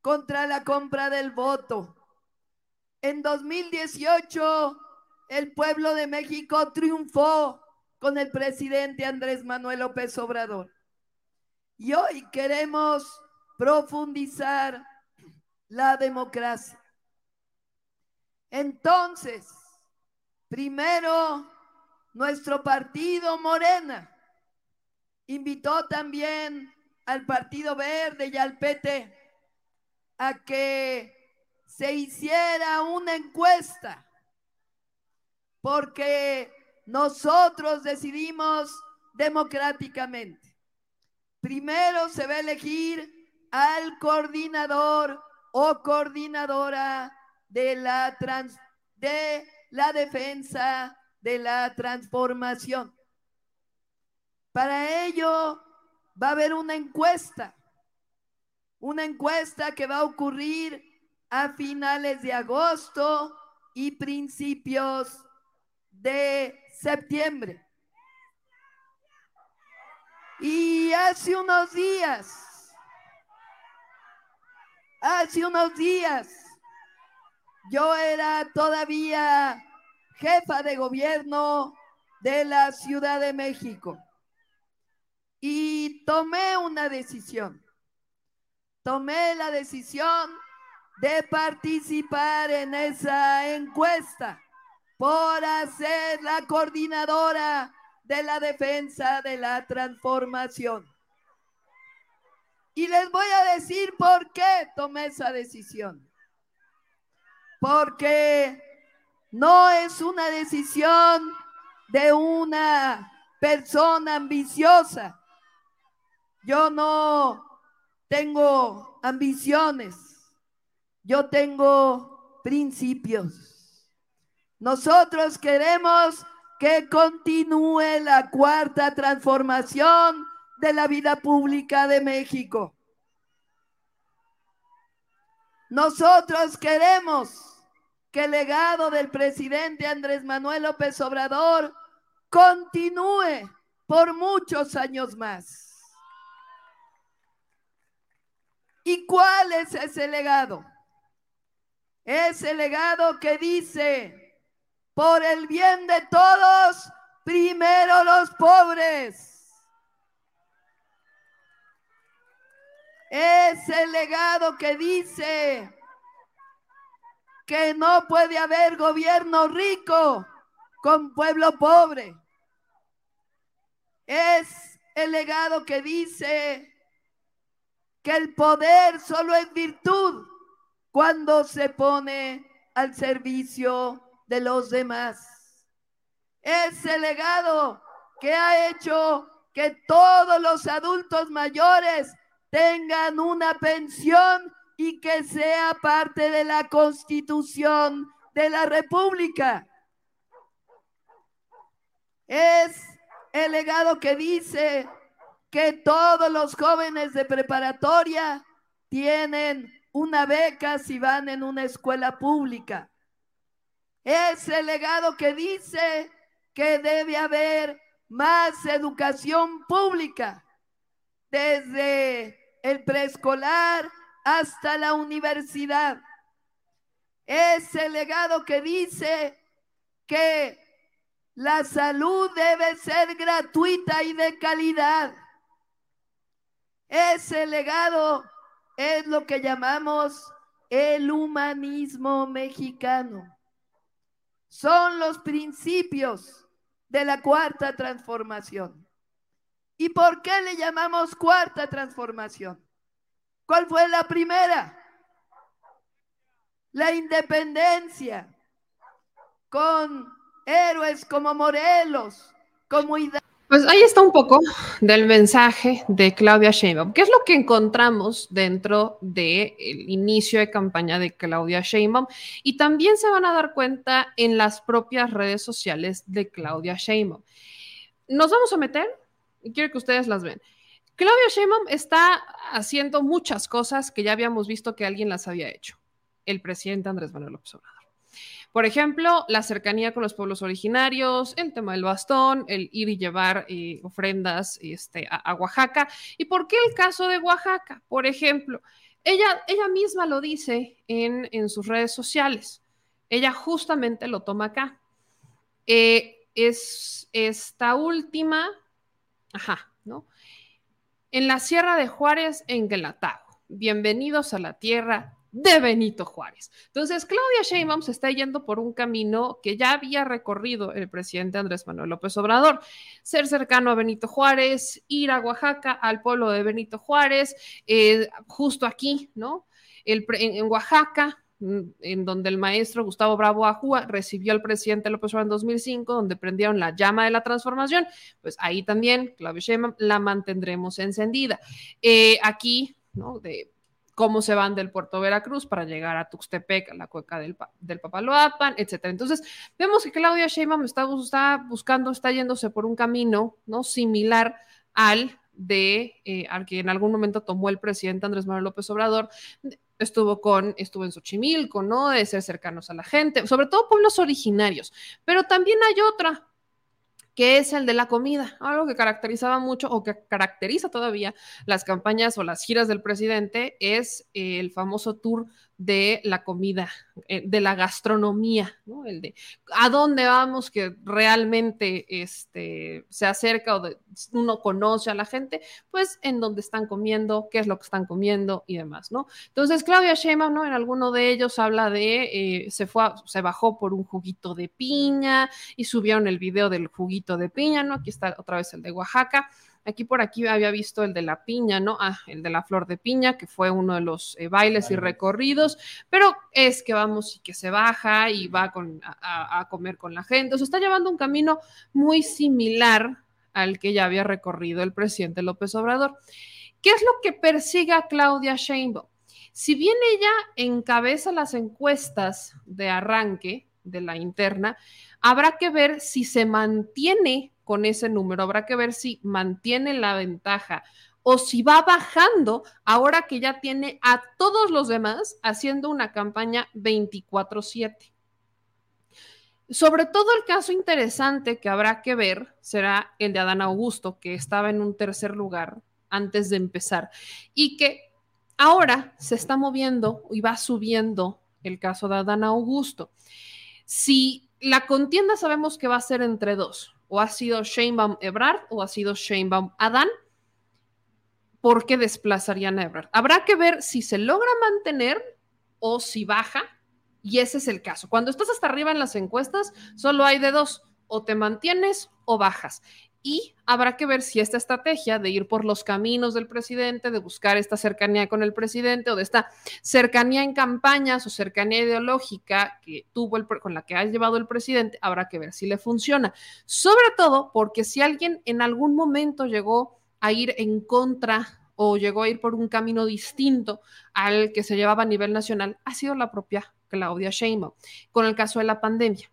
Speaker 8: contra la compra del voto. En 2018, el pueblo de México triunfó con el presidente Andrés Manuel López Obrador. Y hoy queremos profundizar la democracia. Entonces, primero, nuestro partido Morena invitó también al Partido Verde y al PT a que se hiciera una encuesta, porque nosotros decidimos democráticamente. Primero se va a elegir al coordinador o coordinadora de la, trans, de la defensa de la transformación. Para ello va a haber una encuesta una encuesta que va a ocurrir a finales de agosto y principios de septiembre. Y hace unos días, hace unos días, yo era todavía jefa de gobierno de la Ciudad de México y tomé una decisión tomé la decisión de participar en esa encuesta por ser la coordinadora de la defensa de la transformación. Y les voy a decir por qué tomé esa decisión. Porque no es una decisión de una persona ambiciosa. Yo no tengo ambiciones, yo tengo principios. Nosotros queremos que continúe la cuarta transformación de la vida pública de México. Nosotros queremos que el legado del presidente Andrés Manuel López Obrador continúe por muchos años más. ¿Y cuál es ese legado? Ese legado que dice, por el bien de todos, primero los pobres. Ese legado que dice que no puede haber gobierno rico con pueblo pobre. Es el legado que dice que el poder solo es virtud cuando se pone al servicio de los demás. Ese legado que ha hecho que todos los adultos mayores tengan una pensión y que sea parte de la constitución de la República. Es el legado que dice que todos los jóvenes de preparatoria tienen una beca si van en una escuela pública. Es el legado que dice que debe haber más educación pública, desde el preescolar hasta la universidad. Es el legado que dice que la salud debe ser gratuita y de calidad. Ese legado es lo que llamamos el humanismo mexicano. Son los principios de la cuarta transformación. ¿Y por qué le llamamos cuarta transformación? ¿Cuál fue la primera? La independencia con héroes como Morelos, como Hidalgo.
Speaker 1: Pues ahí está un poco del mensaje de Claudia Sheinbaum. ¿Qué es lo que encontramos dentro del inicio de campaña de Claudia Sheinbaum? Y también se van a dar cuenta en las propias redes sociales de Claudia Sheinbaum. Nos vamos a meter y quiero que ustedes las ven. Claudia Sheinbaum está haciendo muchas cosas que ya habíamos visto que alguien las había hecho. El presidente Andrés Manuel López Obrador. Por ejemplo, la cercanía con los pueblos originarios, el tema del bastón, el ir y llevar eh, ofrendas este, a, Oaxaca. ¿Y por qué el caso de Oaxaca? Por ejemplo, ella, ella misma lo dice en, en sus redes sociales. Ella justamente lo toma acá. Eh, es esta última, ajá, ¿no? En la Sierra de Juárez, en Guelatao. Bienvenidos a la tierra de Benito Juárez. Entonces, Claudia Sheinbaum se está yendo por un camino que ya había recorrido el presidente Andrés Manuel López Obrador, ser cercano a Benito Juárez, ir a Oaxaca, al pueblo de Benito Juárez, eh, justo aquí, ¿no? En, Oaxaca, mm, en donde el maestro Gustavo Bravo Ajúa recibió al presidente López Obrador en 2005, donde prendieron la llama de la transformación, pues ahí también, Claudia Sheinbaum, la mantendremos encendida. Eh, aquí, ¿no? Cómo se van del puerto Veracruz para llegar a Tuxtepec, a la cueca del, del Papaloapan, etcétera. Entonces, vemos que Claudia Sheinbaum está, está, buscando, está yéndose por un camino, ¿no? Similar al de, eh, al que en algún momento tomó el presidente Andrés Manuel López Obrador, estuvo con, estuvo en Xochimilco, ¿no? De ser cercanos a la gente, sobre todo pueblos originarios. Pero también hay otra, que es el de la comida, algo que caracterizaba mucho o que caracteriza todavía las campañas o las giras del presidente es el famoso tour de la comida, eh, de la gastronomía, ¿no? El de a dónde vamos que realmente este, se acerca o uno conoce a la gente, pues en dónde están comiendo, qué es lo que están comiendo y demás, ¿no? Entonces, Claudia Sheinbaum, ¿no? En alguno de ellos habla de, eh, se fue, se bajó por un juguito de piña y subieron el video del juguito de piña, ¿no? Aquí está otra vez el de Oaxaca. Aquí por aquí había visto el de la piña, ¿no? Ah, el de la flor de piña, que fue uno de los eh, bailes y recorridos, pero es que vamos y que se baja y va a, comer con la gente. O sea, está llevando un camino muy similar al que ya había recorrido el presidente López Obrador. ¿Qué es lo que persigue a Claudia Sheinbaum? Si bien ella encabeza las encuestas de arranque de la interna, habrá que ver si se mantiene con ese número. Habrá que ver si mantiene la ventaja o si va bajando ahora que ya tiene a todos los demás haciendo una campaña 24/7. Sobre todo el caso interesante que habrá que ver será el de Adán Augusto, que estaba en un tercer lugar antes de empezar y que ahora se está moviendo y va subiendo el caso de Adán Augusto. Si la contienda sabemos que va a ser entre dos, o ha sido Sheinbaum Ebrard o ha sido Sheinbaum Adán, ¿por qué desplazarían a Ebrard? Habrá que ver si se logra mantener o si baja, y ese es el caso. Cuando estás hasta arriba en las encuestas, solo hay de dos, o te mantienes o bajas y habrá que ver si esta estrategia de ir por los caminos del presidente, de buscar esta cercanía con el presidente o de esta cercanía en campañas o cercanía ideológica que tuvo el, con la que ha llevado el presidente, habrá que ver si le funciona. Sobre todo porque si alguien en algún momento llegó a ir en contra o llegó a ir por un camino distinto al que se llevaba a nivel nacional, ha sido la propia Claudia Sheinbaum con el caso de la pandemia.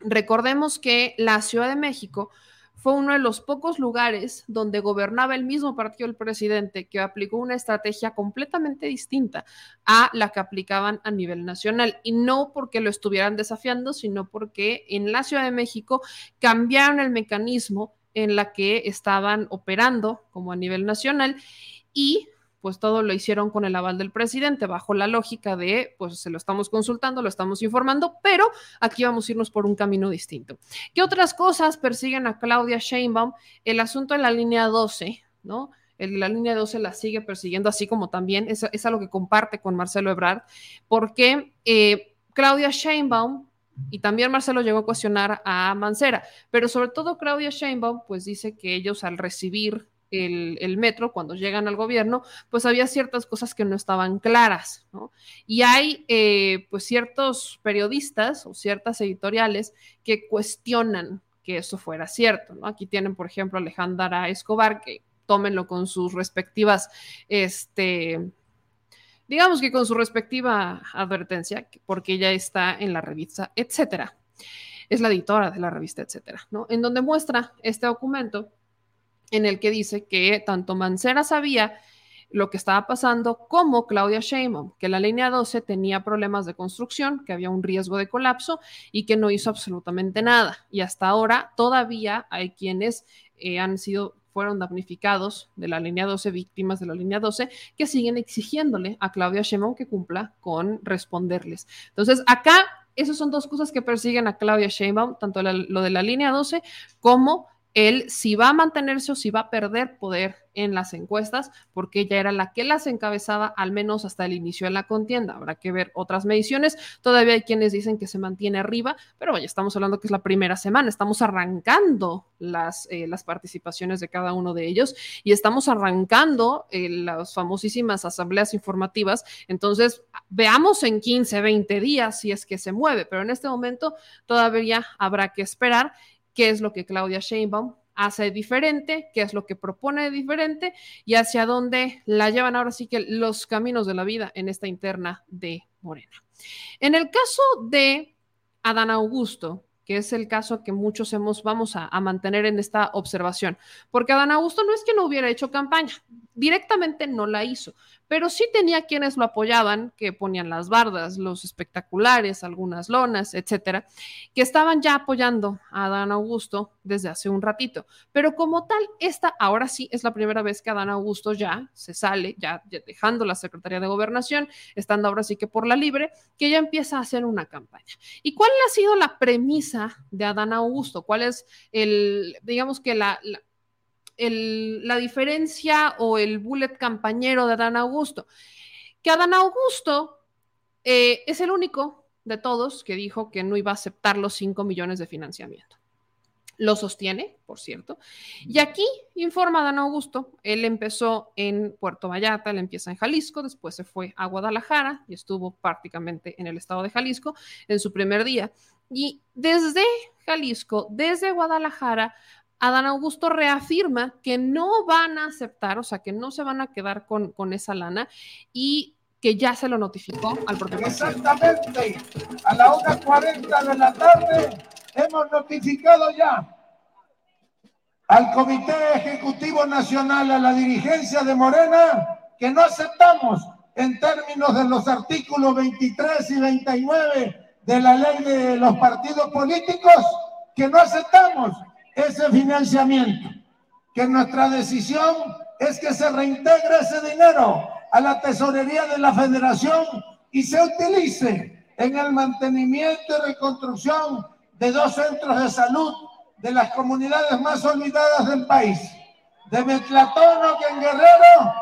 Speaker 1: Recordemos que la Ciudad de México fue uno de los pocos lugares donde gobernaba el mismo partido del presidente que aplicó una estrategia completamente distinta a la que aplicaban a nivel nacional. Y no porque lo estuvieran desafiando, sino porque en la Ciudad de México cambiaron el mecanismo en la que estaban operando como a nivel nacional y pues todo lo hicieron con el aval del presidente, bajo la lógica de, pues se lo estamos consultando, lo estamos informando, pero aquí vamos a irnos por un camino distinto. ¿Qué otras cosas persiguen a Claudia Sheinbaum? El asunto de la línea 12, ¿no? la línea 12 la sigue persiguiendo, así como también es, es algo que comparte con Marcelo Ebrard, porque eh, Claudia Sheinbaum y también Marcelo llegó a cuestionar a Mancera, pero sobre todo Claudia Sheinbaum, pues dice que ellos al recibir el, metro, cuando llegan al gobierno, pues había ciertas cosas que no estaban claras, ¿no? Y hay eh, pues ciertos periodistas o ciertas editoriales que cuestionan que eso fuera cierto, ¿no? Aquí tienen, por ejemplo, Alejandra Escobar, que tómenlo con sus respectivas, este, digamos que con su respectiva advertencia, porque ella está en la revista, etcétera. Es la editora de la revista, etcétera, ¿no? En donde muestra este documento en el que dice que tanto Mancera sabía lo que estaba pasando como Claudia Sheinbaum, que la línea 12 tenía problemas de construcción, que había un riesgo de colapso y que no hizo absolutamente nada. Y hasta ahora todavía hay quienes eh, han sido fueron damnificados de la línea 12, víctimas de la línea 12, que siguen exigiéndole a Claudia Sheinbaum que cumpla con responderles. Entonces, acá, esas son dos cosas que persiguen a Claudia Sheinbaum, tanto lo de la línea 12 como él si va a mantenerse o si va a perder poder en las encuestas, porque ella era la que las encabezaba al menos hasta el inicio de la contienda. Habrá que ver otras mediciones. Todavía hay quienes dicen que se mantiene arriba, pero vaya, estamos hablando que es la primera semana, estamos arrancando las, eh, las participaciones de cada uno de ellos y estamos arrancando eh, las famosísimas asambleas informativas. Entonces, veamos en 15, 20 días si es que se mueve, pero en este momento todavía habrá que esperar qué es lo que Claudia Sheinbaum hace diferente, qué es lo que propone diferente y hacia dónde la llevan ahora sí que los caminos de la vida en esta interna de Morena. En el caso de Adán Augusto, que es el caso que muchos hemos, vamos a, a, mantener en esta observación, porque Adán Augusto no es que no hubiera hecho campaña, directamente no la hizo, pero sí tenía quienes lo apoyaban, que ponían las bardas, los espectaculares, algunas lonas, etcétera, que estaban ya apoyando a Adán Augusto desde hace un ratito. Pero como tal, esta ahora sí es la primera vez que Adán Augusto ya se sale, ya, dejando la Secretaría de Gobernación, estando ahora sí que por la libre, que ya empieza a hacer una campaña. ¿Y cuál ha sido la premisa de Adán Augusto? ¿Cuál es el, digamos que la la diferencia o el bullet campañero de Adán Augusto. Que Adán Augusto eh, es el único de todos que dijo que no iba a aceptar los 5 millones de financiamiento. Lo sostiene, por cierto. Y aquí informa Adán Augusto, él empezó en Puerto Vallarta, él empieza en Jalisco, después se fue a Guadalajara y estuvo prácticamente en el estado de Jalisco en su primer día. Y desde Jalisco, desde Guadalajara, Adán Augusto reafirma que no van a aceptar, o sea, que no se van a quedar con, esa lana y que ya se lo notificó al propio
Speaker 7: Exactamente, a la 1.40 de la tarde hemos notificado ya al Comité Ejecutivo Nacional, a la dirigencia de Morena, que no aceptamos en términos de los artículos 23 y 29 de la ley de los partidos políticos, que no aceptamos ese financiamiento, que nuestra decisión es que se reintegre ese dinero a la tesorería de la federación y se utilice en el mantenimiento y reconstrucción de dos centros de salud de las comunidades más olvidadas del país, de Metlatono en Guerrero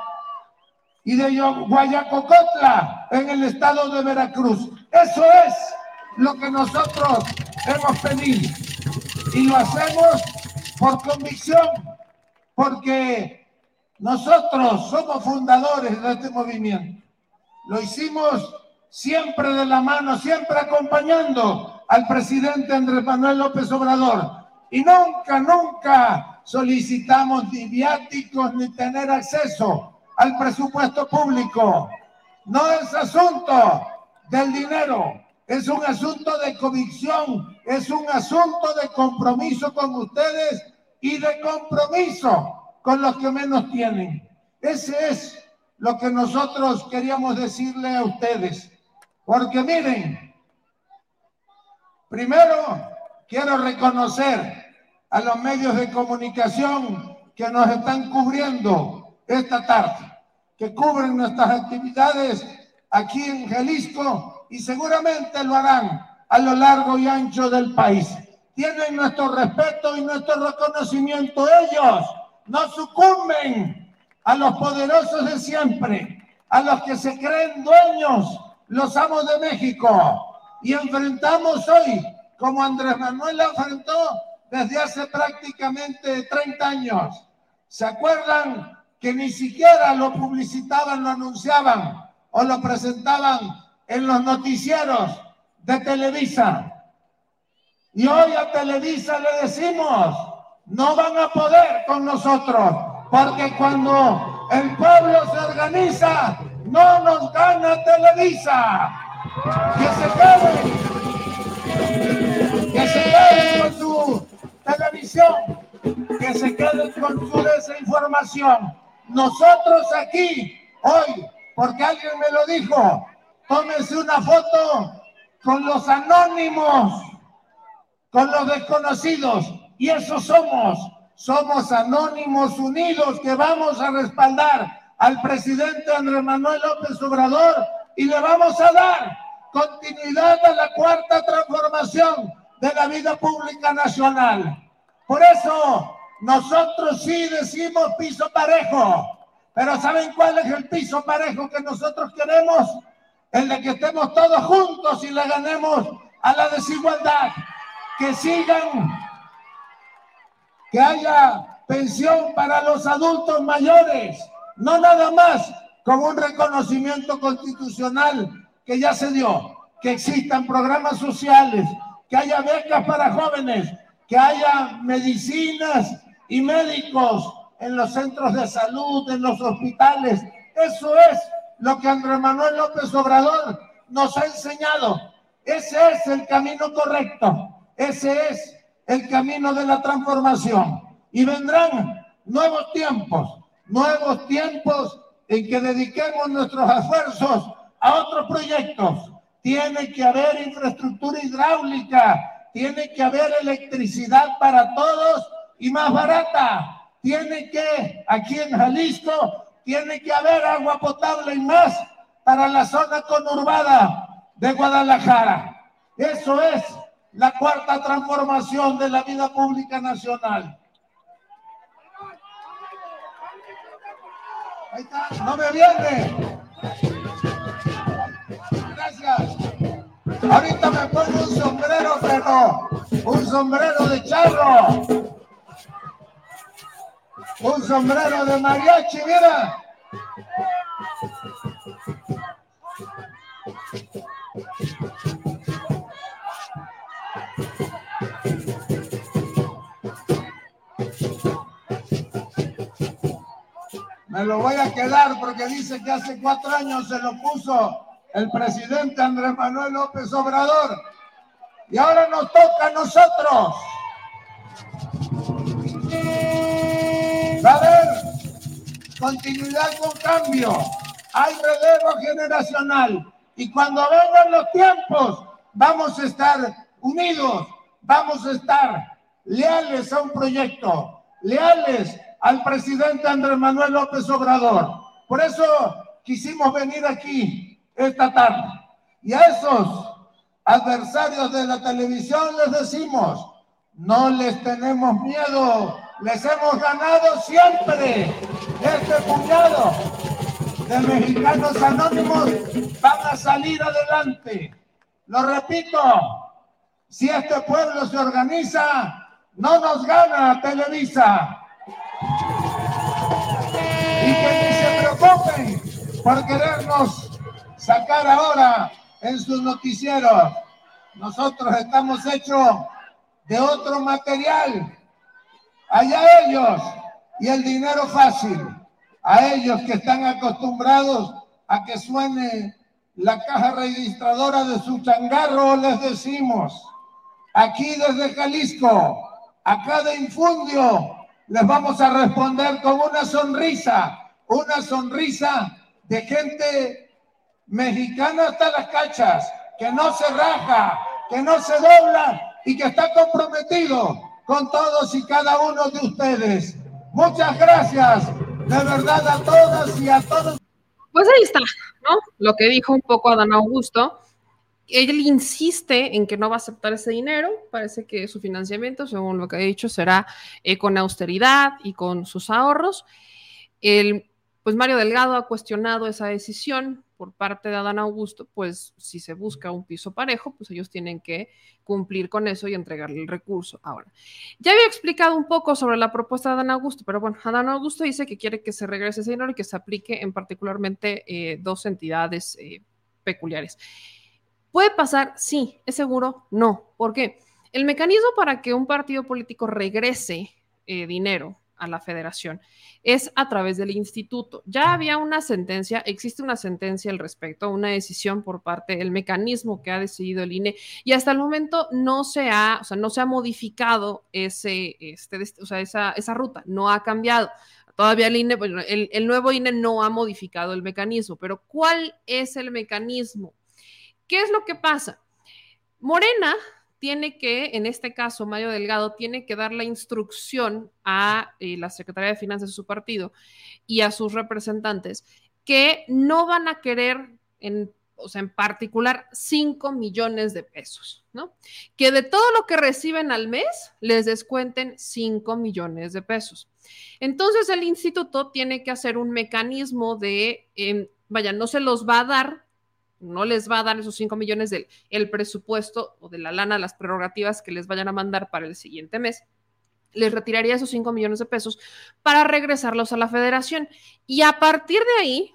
Speaker 7: y de Guayacocotla en el estado de Veracruz. Eso es lo que nosotros hemos pedido y lo hacemos por convicción, porque nosotros somos fundadores de este movimiento. Lo hicimos siempre de la mano, siempre acompañando al presidente Andrés Manuel López Obrador. Y nunca, nunca solicitamos ni viáticos ni tener acceso al presupuesto público. No es asunto del dinero, es un asunto de convicción, es un asunto de compromiso con ustedes y de compromiso con los que menos tienen. Ese es lo que nosotros queríamos decirle a ustedes. Porque miren, primero quiero reconocer a los medios de comunicación que nos están cubriendo esta tarde. que cubren nuestras actividades aquí en Jalisco y seguramente lo harán a lo largo y ancho del país. Tienen nuestro respeto y nuestro reconocimiento. Ellos no sucumben a los poderosos de siempre, a los que se creen dueños, los amos de México. Y enfrentamos hoy, como Andrés Manuel enfrentó desde hace prácticamente 30 años. ¿Se acuerdan que ni siquiera lo publicitaban, lo anunciaban o lo presentaban en los noticieros de Televisa? Y hoy a Televisa le decimos, no van a poder con nosotros, porque cuando el pueblo se organiza, no nos gana Televisa. Que se queden, que se queden con su televisión, que se queden con su desinformación. Nosotros aquí, hoy, porque alguien me lo dijo, tómense una foto con los anónimos, con los desconocidos, y eso somos. Somos anónimos unidos que vamos a respaldar al presidente Andrés Manuel López Obrador y le vamos a dar continuidad a la cuarta transformación de la vida pública nacional. Por eso nosotros sí decimos piso parejo, pero ¿saben cuál es el piso parejo que nosotros queremos? El de que estemos todos juntos y le ganemos a la desigualdad, que sigan, que haya pensión para los adultos mayores, no nada más como un reconocimiento constitucional que ya se dio, que existan programas sociales, que haya becas para jóvenes, que haya medicinas y médicos en los centros de salud, en los hospitales. Eso es lo que Andrés Manuel López Obrador nos ha enseñado. Ese es el camino correcto. Ese es el camino de la transformación. Y vendrán nuevos tiempos, nuevos tiempos en que dediquemos nuestros esfuerzos a otros proyectos. Tiene que haber infraestructura hidráulica, tiene que haber electricidad para todos y más barata. Tiene que, aquí en Jalisco, tiene que haber agua potable y más para la zona conurbada de Guadalajara. Eso es la cuarta transformación de la vida pública nacional. Ahí está, no me viene. Gracias. Ahorita me pongo un sombrero, pero un sombrero de charro. Un sombrero de mariachi, mira. Me lo voy a quedar porque dice que hace cuatro años se lo puso el presidente Andrés Manuel López Obrador. Y ahora nos toca a nosotros. Va a haber continuidad con cambio. Hay relevo generacional. Y cuando vengan los tiempos, vamos a estar unidos, vamos a estar leales a un proyecto, leales al presidente Andrés Manuel López Obrador. Por eso quisimos venir aquí esta tarde. Y a esos adversarios de la televisión les decimos, no les tenemos miedo, les hemos ganado siempre. Este puñado de mexicanos anónimos van a salir adelante. Lo repito, si este pueblo se organiza, no nos gana Televisa. Y que ni se preocupen por querernos sacar ahora en sus noticieros. Nosotros estamos hechos de otro material. Allá ellos y el dinero fácil. A ellos que están acostumbrados a que suene la caja registradora de su changarro, les decimos, aquí desde Jalisco, a cada infundio, les vamos a responder con una sonrisa, una sonrisa de gente mexicana hasta las cachas, que no se raja, que no se dobla y que está comprometido con todos y cada uno de ustedes. Muchas gracias, de verdad a todas y a todos.
Speaker 1: Pues ahí está, ¿no? Lo que dijo un poco Adán Augusto. Él insiste en que no va a aceptar ese dinero. Parece que su financiamiento, según lo que ha dicho, será eh, con austeridad y con sus ahorros. El, pues Mario Delgado ha cuestionado esa decisión por parte de Adán Augusto, pues si se busca un piso parejo, pues ellos tienen que cumplir con eso y entregarle el recurso. Ahora, ya había explicado un poco sobre la propuesta de Adán Augusto, pero bueno, Adán Augusto dice que quiere que se regrese ese dinero y que se aplique en particularmente eh, dos entidades eh, peculiares. ¿Puede pasar? Sí. ¿Es seguro? No. ¿Por qué? El mecanismo para que un partido político regrese eh, dinero a la federación es a través del instituto. Ya había una sentencia, existe una sentencia al respecto, una decisión por parte del mecanismo que ha decidido el INE y hasta el momento no se ha, o sea, no se ha modificado ese, este, o sea, esa, esa ruta, no ha cambiado. Todavía el INE, el, el nuevo INE no ha modificado el mecanismo, pero ¿cuál es el mecanismo? ¿Qué es lo que pasa? Morena tiene que, en este caso, Mayo Delgado, tiene que dar la instrucción a eh, la Secretaría de Finanzas de su partido y a sus representantes que no van a querer, en, o sea, en particular, 5 millones de pesos, ¿no? Que de todo lo que reciben al mes les descuenten 5 millones de pesos. Entonces, el instituto tiene que hacer un mecanismo de, em, vaya, no se los va a dar no les va a dar esos 5 millones del el presupuesto o de la lana, las prerrogativas que les vayan a mandar para el siguiente mes, les retiraría esos 5 millones de pesos para regresarlos a la federación. Y a partir de ahí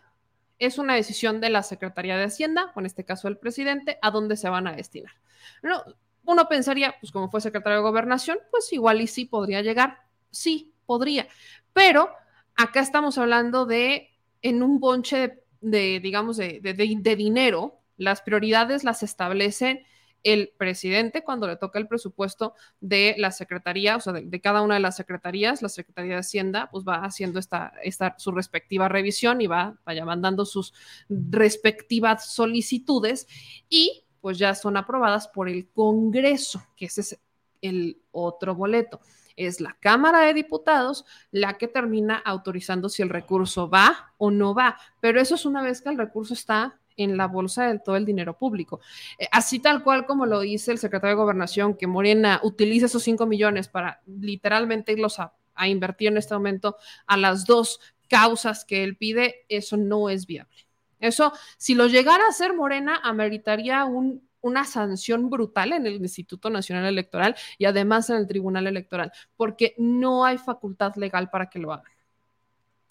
Speaker 1: es una decisión de la Secretaría de Hacienda, o en este caso el presidente, a dónde se van a destinar. No, uno pensaría, pues como fue secretario de gobernación, pues igual y sí podría llegar, sí, podría, pero acá estamos hablando de en un bonche de de, digamos, de, de, dinero, las prioridades las establece el presidente cuando le toca el presupuesto de la secretaría, o sea, de, cada una de las secretarías, la Secretaría de Hacienda, pues va haciendo esta, esta su respectiva revisión y va, vaya mandando sus respectivas solicitudes y pues ya son aprobadas por el Congreso, que ese es el otro boleto es la Cámara de Diputados la que termina autorizando si el recurso va o no va, pero eso es una vez que el recurso está en la bolsa del todo el dinero público. Eh, así tal cual como lo dice el secretario de Gobernación, que Morena utiliza esos 5 millones para literalmente irlos a, a invertir en este momento a las dos causas que él pide, eso no es viable. Eso, si lo llegara a hacer Morena, ameritaría un una sanción brutal en el Instituto Nacional Electoral y además en el Tribunal Electoral, porque no hay facultad legal para que lo hagan.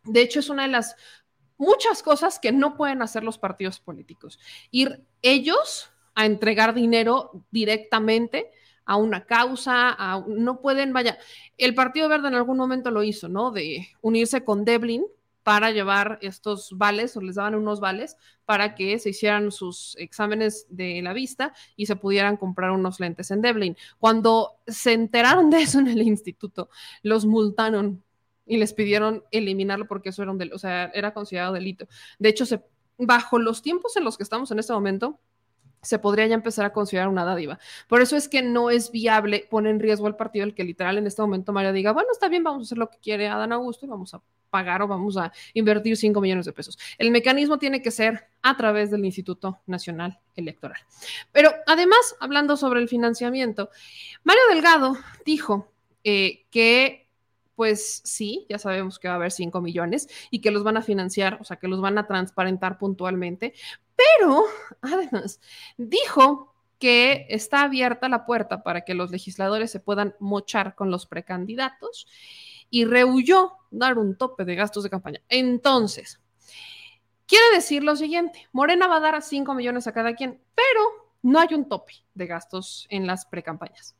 Speaker 1: De hecho, es una de las muchas cosas que no pueden hacer los partidos políticos. Ir ellos a entregar dinero directamente a una causa, no pueden, vaya, el Partido Verde en algún momento lo hizo, ¿no? De unirse con Devlin, para llevar estos vales o les daban unos vales para que se hicieran sus exámenes de la vista y se pudieran comprar unos lentes en Devlin. Cuando se enteraron de eso en el instituto, los multaron y les pidieron eliminarlo porque eso era un delito, o sea, era considerado delito. De hecho, bajo los tiempos en los que estamos en este momento, se podría ya empezar a considerar una dádiva. Por eso es que no es viable poner en riesgo al partido el que literal en este momento Mario diga, bueno, está bien, vamos a hacer lo que quiere Adán Augusto y vamos a pagar o vamos a invertir 5 millones de pesos. El mecanismo tiene que ser a través del Instituto Nacional Electoral. Pero además, hablando sobre el financiamiento, Mario Delgado dijo eh, que pues sí, ya sabemos que va a haber 5 millones y que los van a financiar, o sea, que los van a transparentar puntualmente, pero además dijo que está abierta la puerta para que los legisladores se puedan mochar con los precandidatos y rehuyó dar un tope de gastos de campaña. Entonces, quiere decir lo siguiente, Morena va a dar 5 millones a cada quien, pero no hay un tope de gastos en las precampañas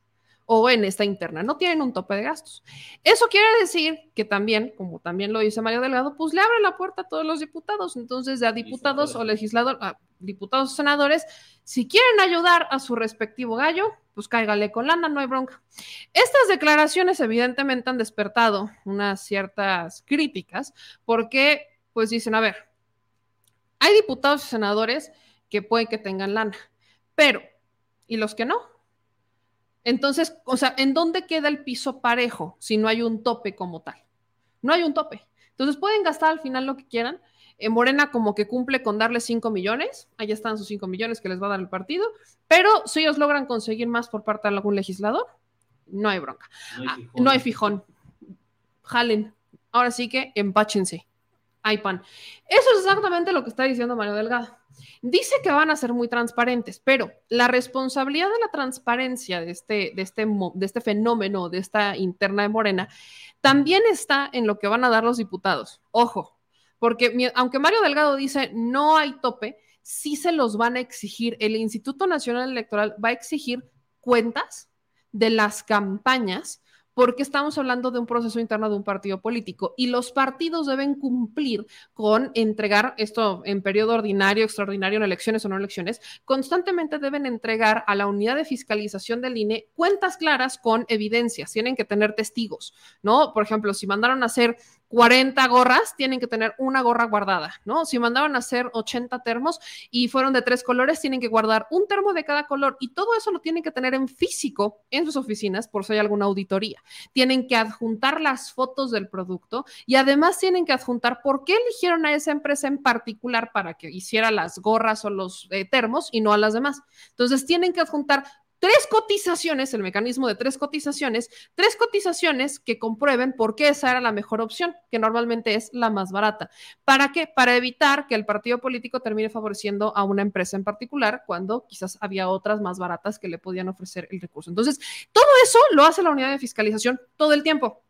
Speaker 1: o en esta interna, no tienen un tope de gastos. Eso quiere decir que también, como también lo dice Mario Delgado, pues le abre la puerta a todos los diputados, entonces a diputados o legisladores, a diputados o senadores, si quieren ayudar a su respectivo gallo, pues cáigale con lana, no hay bronca. Estas declaraciones evidentemente han despertado unas ciertas críticas porque pues dicen, a ver, hay diputados y senadores que pueden que tengan lana, pero ¿y los que no? Entonces, o sea, ¿en dónde queda el piso parejo si no hay un tope como tal? No hay un tope. Entonces pueden gastar al final lo que quieran, En Morena como que cumple con darle 5 millones, ahí están sus 5 millones que les va a dar el partido, pero si ellos logran conseguir más por parte de algún legislador, no hay bronca. No hay ah, fijón. no hay fijón. Jalen. Ahora sí que empáchense. Hay pan. Eso es exactamente lo que está diciendo Mario Delgado. Dice que van a ser muy transparentes, pero la responsabilidad de la transparencia de este, de este, de este fenómeno, de esta interna de Morena, también está en lo que van a dar los diputados. Ojo, porque aunque Mario Delgado dice no hay tope, sí se los van a exigir. El Instituto Nacional Electoral va a exigir cuentas de las campañas porque estamos hablando de un proceso interno de un partido político y los partidos deben cumplir con entregar esto en periodo ordinario, extraordinario, en elecciones o no elecciones, constantemente deben entregar a la unidad de fiscalización del INE cuentas claras con evidencias, tienen que tener testigos, ¿no? Por ejemplo, si mandaron a hacer 40 gorras, tienen que tener una gorra guardada, ¿no? Si mandaban a hacer 80 termos y fueron de tres colores, tienen que guardar un termo de cada color y todo eso lo tienen que tener en físico en sus oficinas por si hay alguna auditoría. Tienen que adjuntar las fotos del producto y además tienen que adjuntar por qué eligieron a esa empresa en particular para que hiciera las gorras o los eh, termos y no a las demás. Entonces tienen que adjuntar tres cotizaciones, el mecanismo de tres cotizaciones, tres cotizaciones que comprueben por qué esa era la mejor opción, que normalmente es la más barata. ¿Para qué? Para evitar que el partido político termine favoreciendo a una empresa en particular cuando quizás había otras más baratas que le podían ofrecer el recurso. Entonces, todo eso lo hace la unidad de fiscalización todo el tiempo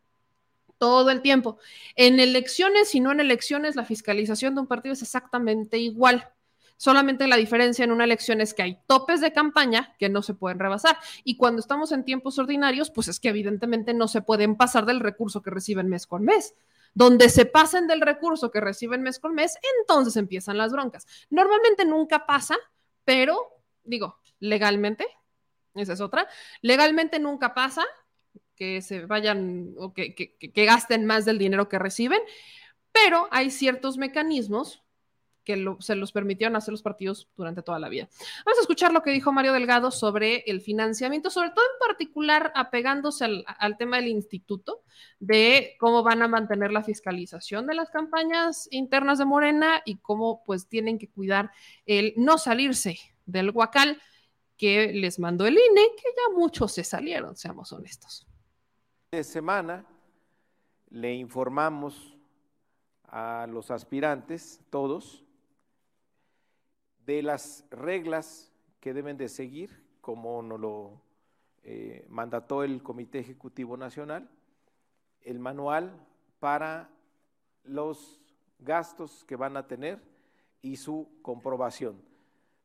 Speaker 1: todo el tiempo. En elecciones y no en elecciones, la fiscalización de un partido es exactamente igual. Solamente la diferencia en una elección es que hay topes de campaña que no se pueden rebasar. Y cuando estamos en tiempos ordinarios, pues es que evidentemente no se pueden pasar del recurso que reciben mes con mes. Donde se pasen del recurso que reciben mes con mes, entonces empiezan las broncas. Normalmente nunca pasa, pero digo, legalmente, esa es otra, legalmente nunca pasa que se vayan o que, que gasten más del dinero que reciben, pero hay ciertos mecanismos que se los permitieron hacer los partidos durante toda la vida. Vamos a escuchar lo que dijo Mario Delgado sobre el financiamiento, sobre todo en particular apegándose al, tema del instituto, de cómo van a mantener la fiscalización de las campañas internas de Morena y cómo pues tienen que cuidar el no salirse del guacal que les mandó el INE, que ya muchos se salieron, seamos honestos.
Speaker 9: De semana le informamos a los aspirantes, todos, de las reglas que deben de seguir, como nos lo eh, mandató el Comité Ejecutivo Nacional, el manual para los gastos que van a tener y su comprobación,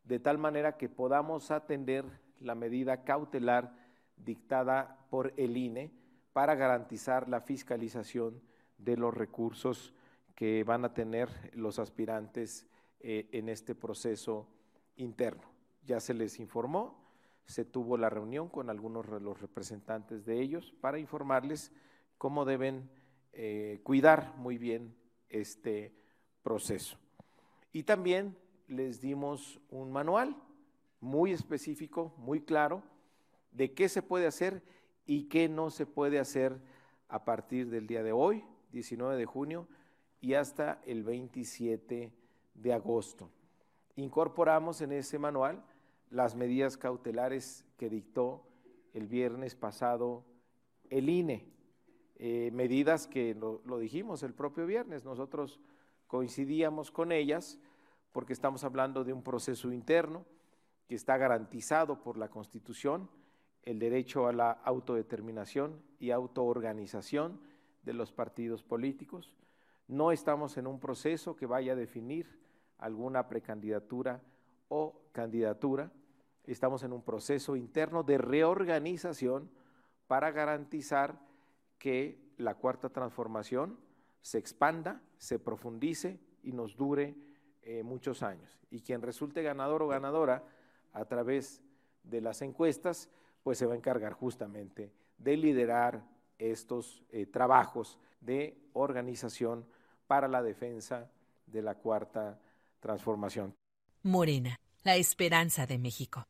Speaker 9: de tal manera que podamos atender la medida cautelar dictada por el INE para garantizar la fiscalización de los recursos que van a tener los aspirantes eh, en este proceso interno. Ya se les informó, se tuvo la reunión con algunos de los representantes de ellos para informarles cómo deben eh, cuidar muy bien este proceso. Y también les dimos un manual muy específico, muy claro, de qué se puede hacer y qué no se puede hacer a partir del día de hoy, 19 de junio, y hasta el 27 de agosto. Incorporamos en ese manual las medidas cautelares que dictó el viernes pasado el INE, eh, medidas que lo, lo dijimos el propio viernes, nosotros coincidíamos con ellas porque estamos hablando de un proceso interno que está garantizado por la Constitución, el derecho a la autodeterminación y autoorganización de los partidos políticos. No estamos en un proceso que vaya a definir alguna precandidatura o candidatura. Estamos en un proceso interno de reorganización para garantizar que la cuarta transformación se expanda, se profundice y nos dure eh, muchos años. Y quien resulte ganador o ganadora a través de las encuestas, pues se va a encargar justamente de liderar estos eh, trabajos de organización para la defensa de la cuarta transformación.
Speaker 10: Morena, la esperanza de México.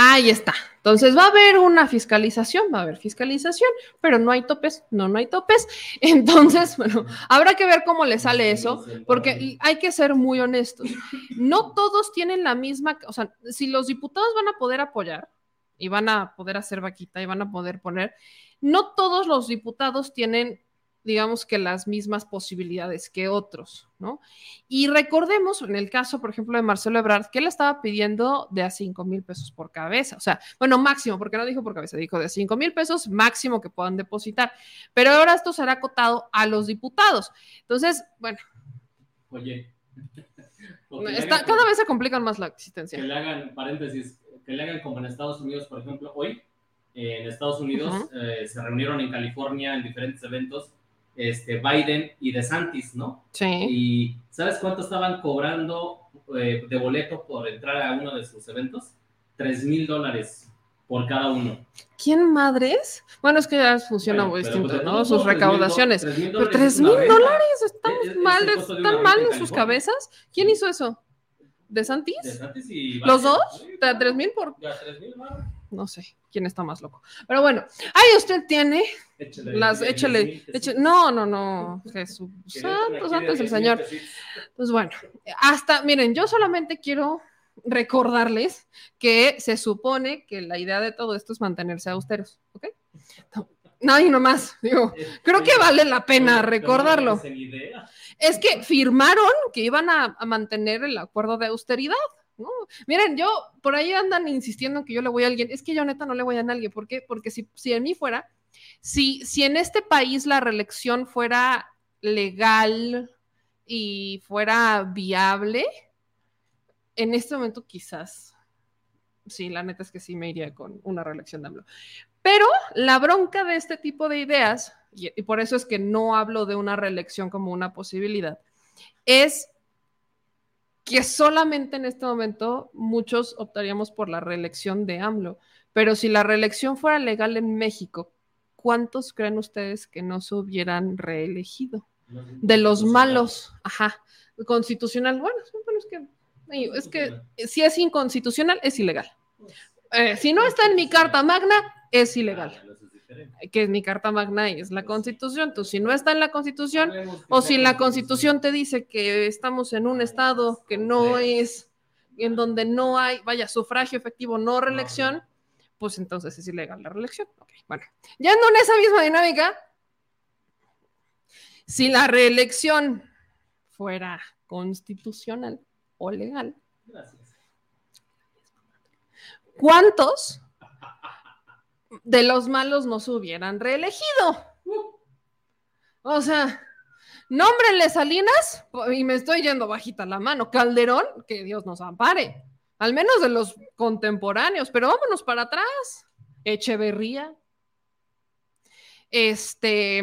Speaker 1: Ahí está. Entonces va a haber una fiscalización, va a haber fiscalización, pero no hay topes, no, no hay topes. Entonces, bueno, habrá que ver cómo le sale eso, porque hay que ser muy honestos. No todos tienen la misma, o sea, si los diputados van a poder apoyar y van a poder hacer vaquita y van a poder poner, no todos los diputados tienen digamos que las mismas posibilidades que otros, ¿no? Y recordemos, en el caso, por ejemplo, de Marcelo Ebrard, que él estaba pidiendo de a 5 mil pesos por cabeza, o sea, bueno, máximo, porque no dijo por cabeza, dijo de 5 mil pesos máximo que puedan depositar, pero ahora esto será acotado a los diputados. Entonces, bueno.
Speaker 2: Oye.
Speaker 1: Está, cada vez se complican más la existencia.
Speaker 2: Que le hagan, paréntesis, que le hagan como en Estados Unidos, por ejemplo, hoy, en Estados Unidos eh, se reunieron en California en diferentes eventos este, Biden y DeSantis, ¿no?
Speaker 1: Sí.
Speaker 2: ¿Y sabes cuánto estaban cobrando eh, de boleto por entrar a uno de sus eventos? Tres mil dólares por cada uno.
Speaker 1: ¿Quién madres? Bueno, es que ya funciona muy distinto, pues, ¿no? Sus recaudaciones. pero tres mil dólares, estamos mal, están mal en sus cabezas. ¿Quién hizo eso? ¿De Santis?
Speaker 2: y
Speaker 1: ¿Los dos? ¿De tres mil por?
Speaker 2: tres mil,
Speaker 1: no sé quién está más loco. Pero bueno, ahí usted tiene las, échale, no, no, no, Jesús, santos, santos el Señor. Pues bueno, hasta, miren, yo solamente quiero recordarles que se supone que la idea de todo esto es mantenerse austeros, ¿ok? No, y nomás, digo, creo que vale la pena recordarlo. Es que firmaron que iban a mantener el acuerdo de austeridad. Miren, yo por ahí andan insistiendo que yo le voy a alguien. Es que yo neta no le voy a nadie. ¿Por qué? Porque si, si en mí fuera, si, si en este país la reelección fuera legal y fuera viable, en este momento quizás. Sí, la neta es que sí me iría con una reelección de AMLO. Pero la bronca de este tipo de ideas, y por eso es que no hablo de una reelección como una posibilidad, es que solamente en este momento muchos optaríamos por la reelección de AMLO. Pero si la reelección fuera legal en México, ¿cuántos creen ustedes que no se hubieran reelegido? De los malos, ajá, constitucional, bueno, es que, es que si es inconstitucional, es ilegal. Eh, si no está en mi carta magna, es ilegal que es mi carta magna y es la constitución. Entonces, si no está en la constitución o si la constitución. te dice que estamos en un estado que no es, en donde no hay, vaya, sufragio efectivo, no reelección, pues entonces es ilegal la reelección. bueno, ya en esa misma dinámica, si la reelección fuera constitucional o legal, ¿cuántos de los malos no se hubieran reelegido. O sea, nómbrenle Salinas, y me estoy yendo bajita la mano, Calderón, que Dios nos ampare, al menos de los contemporáneos, pero vámonos para atrás. Echeverría. Este,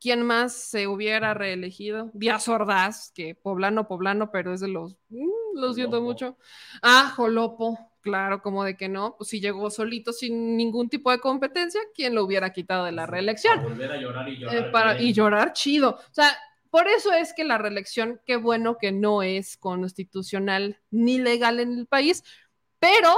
Speaker 1: ¿quién más se hubiera reelegido? Díaz Ordaz, que poblano, poblano, pero es de los, mm, lo siento mucho. Ah, Jolopo, Claro, como de que no, pues si llegó solito sin ningún tipo de competencia, ¿quién lo hubiera quitado de la reelección?
Speaker 2: volver a llorar y llorar.
Speaker 1: Eh, para, y llorar chido. O sea, por eso es que la reelección, qué bueno que no es constitucional ni legal en el país, pero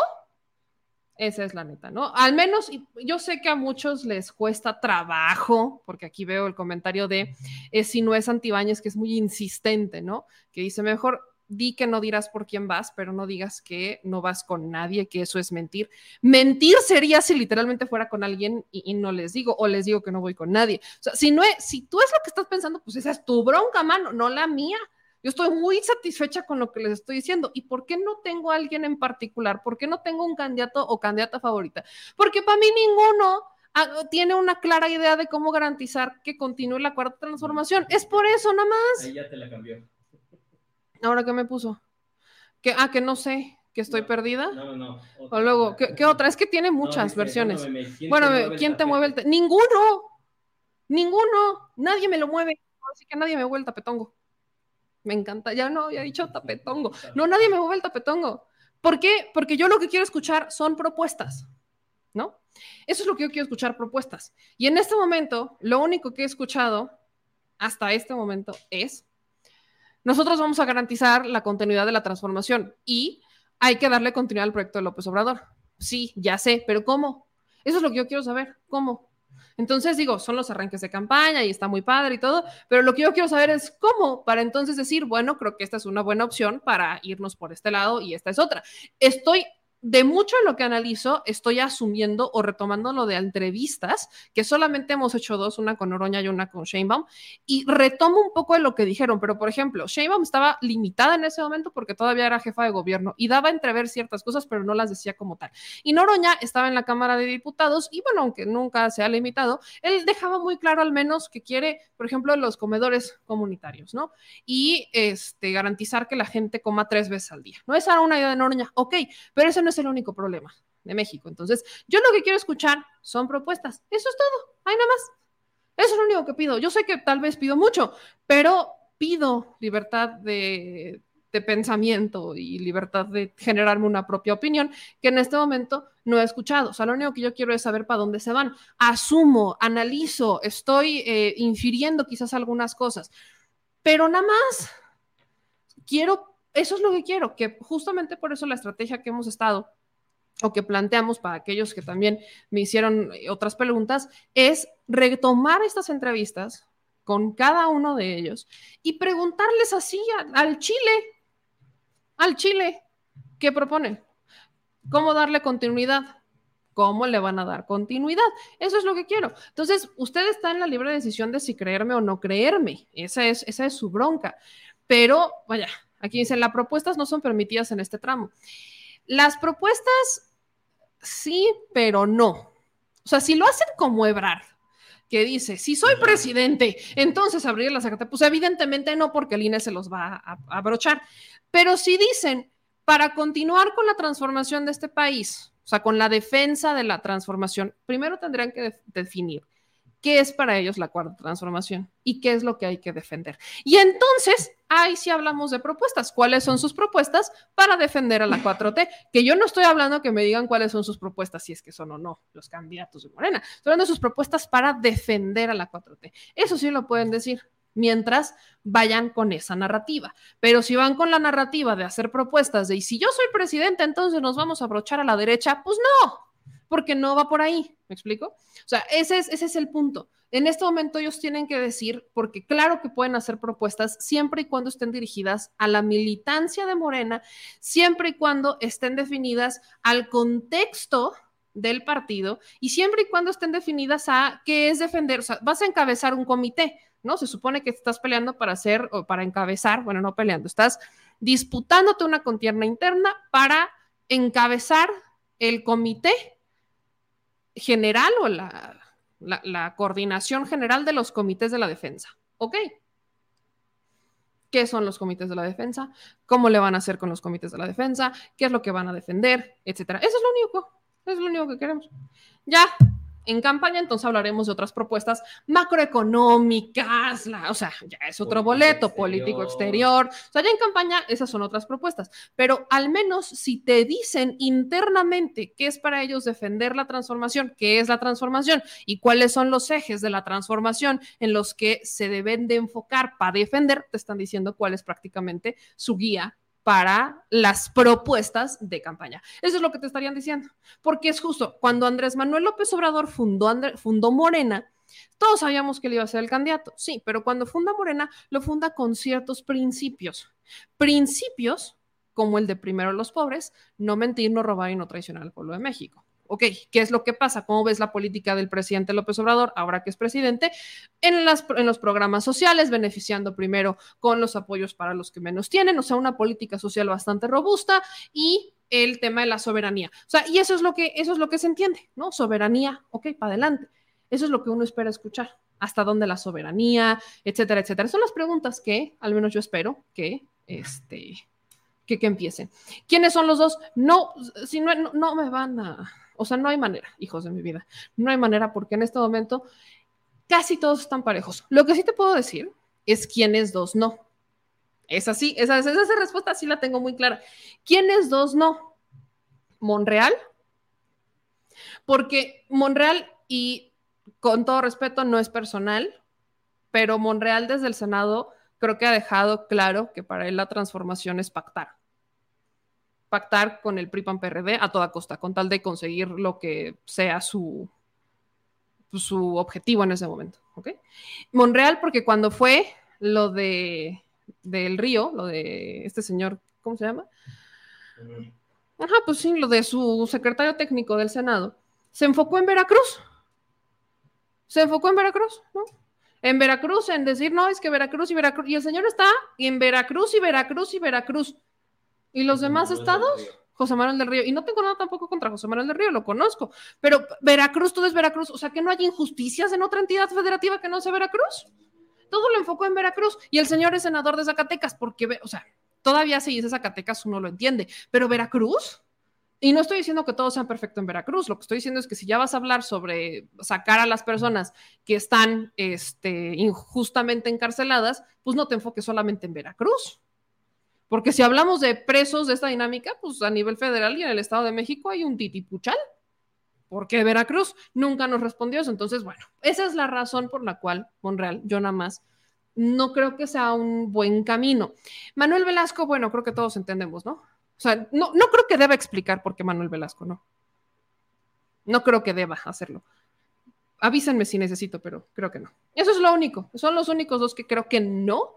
Speaker 1: esa es la neta, ¿no? Al menos yo sé que a muchos les cuesta trabajo, porque aquí veo el comentario de eh, si no es Antibáñez, que es muy insistente, ¿no? Que dice mejor di que no dirás por quién vas, pero no digas que no vas con nadie, que eso es mentir. Mentir sería si literalmente fuera con alguien y, no les digo, o les digo que no voy con nadie. O sea, si, no es, si tú es lo que estás pensando, pues esa es tu bronca, mano, no la mía. Yo estoy muy satisfecha con lo que les estoy diciendo. ¿Y por qué no tengo a alguien en particular? ¿Por qué no tengo un candidato o candidata favorita? Porque para mí ninguno tiene una clara idea de cómo garantizar que continúe la cuarta transformación. Es por eso, nada más.
Speaker 2: Ahí ya te la cambió.
Speaker 1: ¿Ahora qué me puso? Que, ah, que no sé, que estoy perdida.
Speaker 2: No, no,
Speaker 1: o luego, ¿qué, otra? Es que tiene muchas versiones. bueno, ¿quién te mueve el Ninguno. Ninguno. Nadie me lo mueve. Así que nadie me mueve el tapetongo. Me encanta. Ya no había dicho tapetongo. No, nadie me mueve el tapetongo. ¿Por qué? Porque yo lo que quiero escuchar son propuestas. ¿No? Eso es lo que yo quiero escuchar, propuestas. Y en este momento, lo único que he escuchado hasta este momento es nosotros vamos a garantizar la continuidad de la transformación y hay que darle continuidad al proyecto de López Obrador. Sí, ya sé, pero ¿cómo? Eso es lo que yo quiero saber, ¿cómo? Entonces digo, son los arranques de campaña y está muy padre y todo, pero lo que yo quiero saber es cómo, para entonces decir, bueno, creo que esta es una buena opción para irnos por este lado y esta es otra. Estoy de mucho de lo que analizo, estoy asumiendo o retomando lo de entrevistas, que solamente hemos hecho dos, una con Oroña y una con Sheinbaum, y retomo un poco de lo que dijeron, pero por ejemplo, Sheinbaum estaba limitada en ese momento porque todavía era jefa de gobierno y daba a entrever ciertas cosas, pero no las decía como tal. Y Noroña estaba en la Cámara de Diputados y bueno, aunque nunca se ha limitado, él dejaba muy claro al menos que quiere, por ejemplo, los comedores comunitarios, ¿no? Y este, garantizar que la gente coma tres veces al día. No esa era una idea de Noroña, ok, pero eso no es el único problema de México. Entonces, yo lo que quiero escuchar son propuestas. Eso es todo. Hay nada más. Eso es lo único que pido. Yo sé que tal vez pido mucho, pero pido libertad de, de pensamiento y libertad de generarme una propia opinión que en este momento no he escuchado. O sea, lo único que yo quiero es saber para dónde se van. Asumo, analizo, estoy eh, infiriendo quizás algunas cosas, pero nada más quiero eso es lo que quiero, que justamente por eso la estrategia que hemos estado o que planteamos para aquellos que también me hicieron eh, otras preguntas, es retomar estas entrevistas con cada uno de ellos y preguntarles así al Chile, al Chile, ¿qué proponen? ¿Cómo darle continuidad? ¿Cómo le van a dar continuidad? Eso es lo que quiero. Entonces, usted está en la libre decisión de si creerme o no creerme. Esa es, esa es su bronca. Pero, vaya, Aquí dicen, las propuestas no son permitidas en este tramo. Las propuestas sí, pero no. O sea, si lo hacen como Ebrard, que dice, si soy presidente, entonces abrir la secretaría, pues evidentemente no, porque el INE se los va a, abrochar. Pero si dicen, para continuar con la transformación de este país, o sea, con la defensa de la transformación, primero tendrían que definir qué es para ellos la cuarta transformación y qué es lo que hay que defender. Y entonces, ahí sí hablamos de propuestas. ¿Cuáles son sus propuestas para defender a la 4T? Que yo no estoy hablando que me digan cuáles son sus propuestas, si es que son o no los candidatos de Morena. Estoy hablando de sus propuestas para defender a la 4T. Eso sí lo pueden decir mientras vayan con esa narrativa. Pero si van con la narrativa de hacer propuestas de, y si yo soy presidente, entonces nos vamos a abrochar a la derecha, pues no, porque no va por ahí. ¿Me explico? O sea, ese es, ese es el punto. En este momento ellos tienen que decir, porque claro que pueden hacer propuestas siempre y cuando estén dirigidas a la militancia de Morena, siempre y cuando estén definidas al contexto del partido y siempre y cuando estén definidas a qué es defender, o sea, vas a encabezar un comité, ¿no? Se supone que estás peleando para hacer o para encabezar, bueno, no peleando, estás disputándote una contierna interna para encabezar el comité general o la, coordinación general de los comités de la defensa. ¿Ok? ¿Qué son los comités de la defensa? ¿Cómo le van a hacer con los comités de la defensa? ¿Qué es lo que van a defender? Etcétera. Eso es lo único. Eso es lo único que queremos. Ya, en campaña, entonces hablaremos de otras propuestas macroeconómicas, o sea, ya es otro boleto político exterior. O sea, ya en campaña esas son otras propuestas, pero al menos si te dicen internamente qué es para ellos defender la transformación, qué es la transformación y cuáles son los ejes de la transformación en los que se deben de enfocar para defender, te están diciendo cuál es prácticamente su guía para las propuestas de campaña. Eso es lo que te estarían diciendo, porque es justo, cuando Andrés Manuel López Obrador fundó, fundó Morena, todos sabíamos que él iba a ser el candidato, sí, pero cuando funda Morena, lo funda con ciertos principios. Principios como el de primero los pobres, no mentir, no robar y no traicionar al pueblo de México ok, ¿qué es lo que pasa? ¿Cómo ves la política del presidente López Obrador, ahora que es presidente, en, los programas sociales, beneficiando primero con los apoyos para los que menos tienen, o sea, una política social bastante robusta y el tema de la soberanía. O sea, y eso es lo que, eso es lo que se entiende, ¿no? Soberanía, ok, para adelante. Eso es lo que uno espera escuchar. ¿Hasta dónde la soberanía? Etcétera, etcétera. Son las preguntas que, al menos yo espero, que este, que, que, empiecen. ¿Quiénes son los dos? No, si no, no, me van a, o sea, no hay manera, hijos de mi vida. No hay manera porque en este momento casi todos están parejos. Lo que sí te puedo decir es quiénes dos no. Es así, esa, esa, esa respuesta sí la tengo muy clara. ¿Quiénes dos no? Monreal, porque Monreal, y con todo respeto, no es personal, pero Monreal desde el Senado creo que ha dejado claro que para él la transformación es pactar. Pactar con el PRI-PAN-PRD a toda costa, con tal de conseguir lo que sea su, su objetivo en ese momento. Monreal, porque cuando fue lo de del Río, lo de este señor, ¿cómo se llama? Ajá, pues sí, lo de su secretario técnico del Senado, se enfocó en Veracruz. Se enfocó en Veracruz, ¿no? En Veracruz, en decir, no, es que Veracruz y Veracruz, y el señor está en Veracruz y Veracruz y Veracruz. ¿Y los demás estados? José Manuel del Río. Y no tengo nada tampoco contra José Manuel del Río, lo conozco. Pero Veracruz, todo es Veracruz. O sea, que no hay injusticias en otra entidad federativa que no sea Veracruz. Todo lo enfocó en Veracruz. Y el señor es senador de Zacatecas, porque, o sea, todavía si dice Zacatecas uno lo entiende. Pero Veracruz, y no estoy diciendo que todo sea perfecto en Veracruz, lo que estoy diciendo es que si ya vas a hablar sobre sacar a las personas que están este, injustamente encarceladas, pues no te enfoques solamente en Veracruz. Porque si hablamos de presos de esta dinámica, pues a nivel federal y en el Estado de México hay un titipuchal. Porque Veracruz nunca nos respondió eso. Entonces, bueno, esa es la razón por la cual Monreal, yo nada más, no creo que sea un buen camino. Manuel Velasco, bueno, creo que todos entendemos, ¿no? O sea, no, no creo que deba explicar por qué Manuel Velasco, no. No creo que deba hacerlo. Avísenme si necesito, pero creo que no. Eso es lo único. Son los únicos dos que creo que no,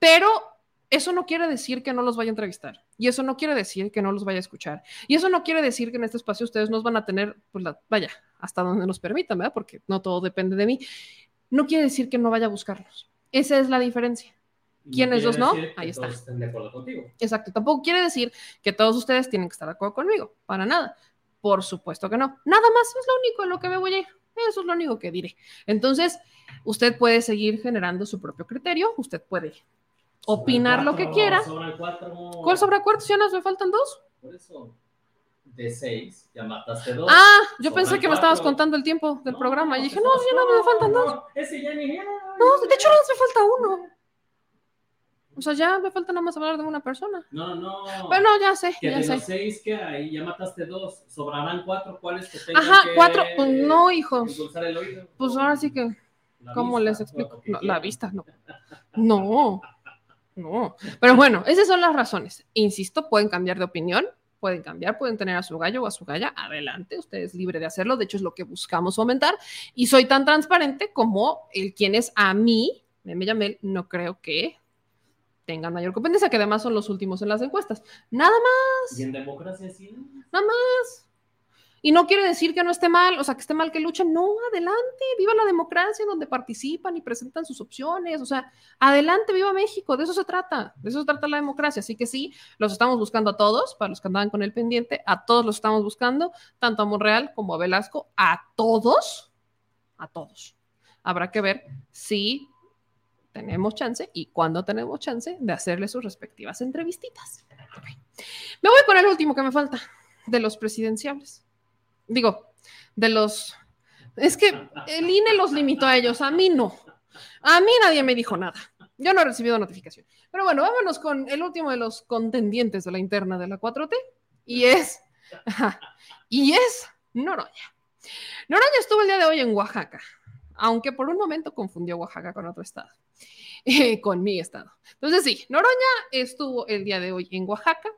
Speaker 1: pero eso no quiere decir que no los vaya a entrevistar. Y eso no quiere decir que no los vaya a escuchar. Y eso no quiere decir que en este espacio ustedes nos van a tener, pues la, vaya, hasta donde nos permitan, ¿verdad? Porque no todo depende de mí. No quiere decir que no vaya a buscarlos. Esa es la diferencia. ¿Quiénes dos no? Ahí está. Exacto. Tampoco quiere decir que todos ustedes tienen que estar de acuerdo conmigo. Para nada. Por supuesto que no. Nada más es lo único en lo que me voy a ir. Eso es lo único que diré. Entonces, usted puede seguir generando su propio criterio. Usted puede opinar lo que quiera. ¿Cuál sobra cuartos? ¿Ya nos me faltan dos?
Speaker 2: Por eso, de seis, ya mataste dos.
Speaker 1: Ah, yo pensé que me estabas contando el tiempo del programa y dije, no, ya no me faltan dos.
Speaker 2: Ese ya ni
Speaker 1: No, de hecho, no me falta uno. O sea, ya me falta nada más hablar de una persona.
Speaker 2: No, no.
Speaker 1: Bueno, ya sé,
Speaker 2: que
Speaker 1: ya
Speaker 2: de
Speaker 1: sé.
Speaker 2: los seis que hay, ya mataste dos. Sobrarán cuatro. ¿Cuáles te tengan
Speaker 1: Ajá,
Speaker 2: que
Speaker 1: cuatro. Pues no, hijos.
Speaker 2: endulzar el oído?
Speaker 1: Pues ahora sí que,
Speaker 2: La
Speaker 1: ¿cómo
Speaker 2: vista,
Speaker 1: les explico?
Speaker 2: que
Speaker 1: No, la vista, no. No, no. Pero bueno, esas son las razones. Insisto, pueden cambiar de opinión, pueden cambiar, pueden tener a su gallo o a su galla. Adelante, usted es libre de hacerlo. De hecho, es lo que buscamos fomentar. Y soy tan transparente como el quien es a mí, Meme Yamel, no creo que tengan mayor competencia, que además son los últimos en las encuestas. Nada más.
Speaker 2: Y en democracia sí.
Speaker 1: Nada más. Y no quiere decir que no esté mal, o sea, que esté mal que luchen. No, adelante, viva la democracia en donde participan y presentan sus opciones. O sea, adelante, viva México, de eso se trata, de eso se trata la democracia. Así que sí, los estamos buscando a todos, para los que andaban con el pendiente, a todos los estamos buscando, tanto a Monreal como a Velasco, a todos, a todos. Habrá que ver si tenemos chance y cuándo tenemos chance de hacerle sus respectivas entrevistitas. Me voy con el último que me falta, de los presidenciables. Digo, de los... Es que el INE los limitó a ellos, a mí no. A mí nadie me dijo nada. Yo no he recibido notificación. Pero bueno, vámonos con el último de los contendientes de la interna de la 4T y es... y es Noroña. Noroña estuvo el día de hoy en Oaxaca, aunque por un momento confundió Oaxaca con otro estado, con mi estado. Entonces sí, Noroña estuvo el día de hoy en Oaxaca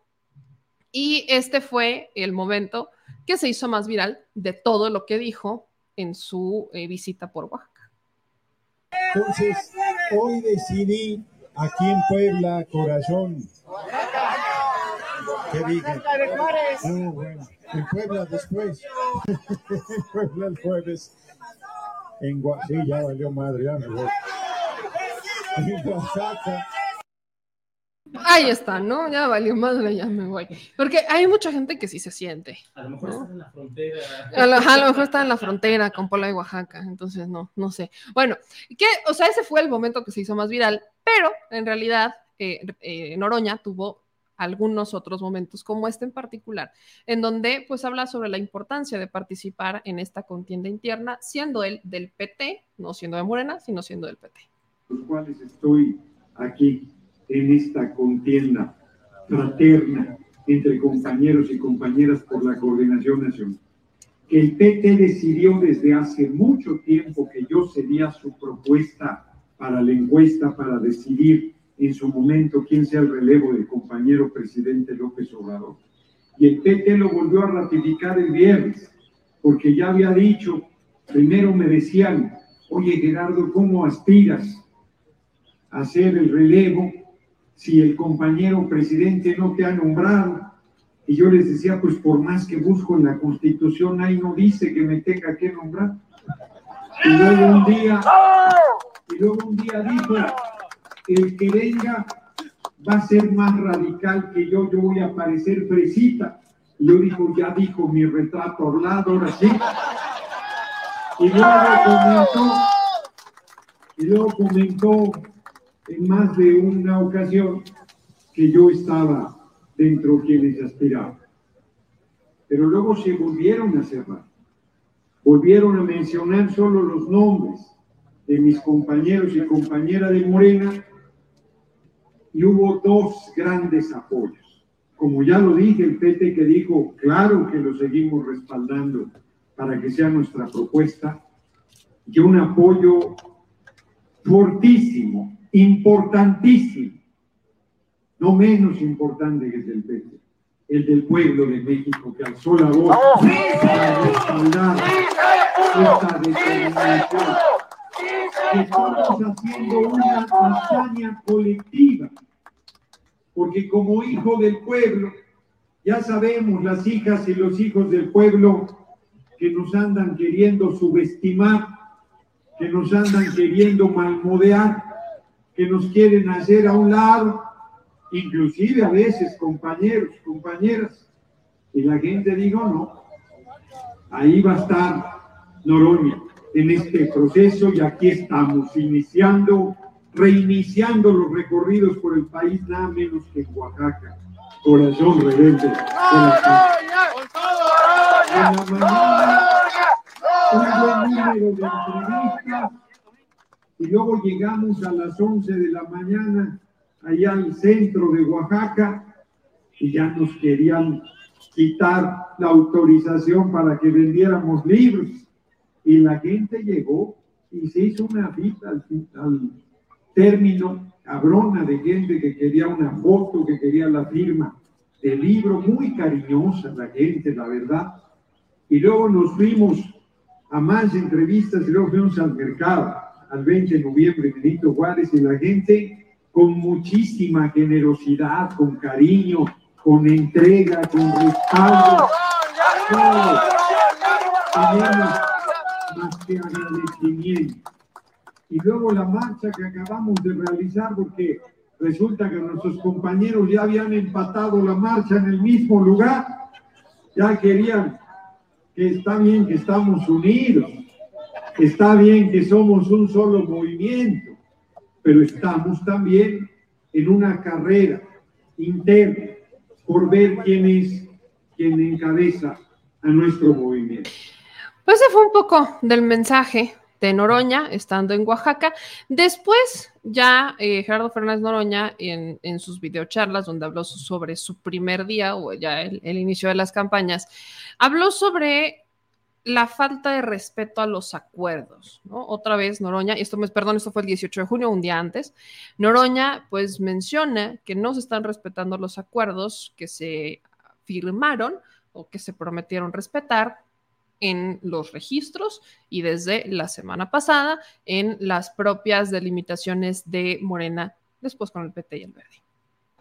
Speaker 1: y este fue el momento que se hizo más viral de todo lo que dijo en su eh, visita por Oaxaca.
Speaker 10: Entonces, hoy decidí aquí en Puebla, corazón. ¿Qué dije? No, bueno, en Puebla después. en Puebla el jueves. En Gua- sí, ya valió madre, ya me voy. En Oaxaca.
Speaker 1: Ahí está, ¿no? Ya valió madre, ya me voy. Porque hay mucha gente que sí se siente.
Speaker 2: A lo mejor
Speaker 1: ¿no?
Speaker 2: estás en la frontera.
Speaker 1: A lo, a lo mejor está en la frontera con Puebla y Oaxaca, entonces no, no sé. Bueno, que, o sea, ese fue el momento que se hizo más viral, pero en realidad eh, eh, Noroña tuvo algunos otros momentos, como este en particular, en donde pues habla sobre la importancia de participar en esta contienda interna, siendo él del PT, no siendo de Morena, sino siendo del PT.
Speaker 11: los cuales estoy aquí en esta contienda fraterna entre compañeros y compañeras por la coordinación nacional. Que el PT decidió desde hace mucho tiempo que yo sería su propuesta para la encuesta para decidir en su momento quién sea el relevo del compañero presidente López Obrador. y el PT lo volvió a ratificar el viernes, porque ya había dicho, primero me decían, oye Gerardo, ¿cómo aspiras a hacer el relevo si el compañero presidente no te ha nombrado? Y yo les decía, pues por más que busco en la constitución, ahí no dice que me tenga que nombrar. Y luego un día, y luego un día dijo, el que venga va a ser más radical que yo, yo voy a parecer fresita. Y yo dijo, ya dijo mi retrato hablado, ahora sí. Y luego comentó, y luego comentó en más de una ocasión que yo estaba dentro de quienes aspiraban. Pero luego se volvieron a cerrar. Volvieron a mencionar solo los nombres de mis compañeros y compañeras de Morena y hubo dos grandes apoyos. Como ya lo dije, el PT que dijo, claro que lo seguimos respaldando para que sea nuestra propuesta, y un apoyo fortísimo, importantísimo, no menos importante que el del el del pueblo de México que alzó la voz para respaldar esta determinación. Estamos haciendo una hazaña colectiva, porque como hijo del pueblo, ya sabemos las hijas y los hijos del pueblo que nos andan queriendo subestimar, que nos andan queriendo malmodear, que nos quieren hacer a un lado, inclusive a veces compañeros, compañeras, y la gente digo no, ahí va a estar Noroña en este proceso y aquí estamos iniciando, reiniciando los recorridos por el país, nada menos que en Oaxaca, corazón rebelde. De la y luego llegamos a las 11 de la mañana allá al centro de Oaxaca y ya nos querían quitar la autorización para que vendiéramos libros. Y la gente llegó y se hizo una fila al, término cabrona de gente que quería una foto, que quería la firma del libro, muy cariñosa la gente, la verdad. Y luego nos fuimos a más entrevistas y luego fuimos al mercado, al 20 de noviembre, Benito Juárez, y la gente con muchísima generosidad, con cariño, con entrega, con respaldo. tenemos más que agradecimiento. Y luego la marcha que acabamos de realizar, porque resulta que nuestros compañeros ya habían empatado la marcha en el mismo lugar, ya querían que está bien que estamos unidos, está bien que somos un solo movimiento, pero estamos también en una carrera interna por ver quién es quien encabeza a nuestro movimiento.
Speaker 1: Pues ese fue un poco del mensaje de Noroña, estando en Oaxaca. Después, ya eh, Gerardo Fernández Noroña, en, sus videocharlas, donde habló sobre su primer día o ya el inicio de las campañas, habló sobre la falta de respeto a los acuerdos. Otra vez Noroña, esto me perdón, esto fue el 18 de junio, un día antes, Noroña pues menciona que no se están respetando los acuerdos que se firmaron o que se prometieron respetar en los registros y desde la semana pasada en las propias delimitaciones de Morena, después con el PT y el Verde.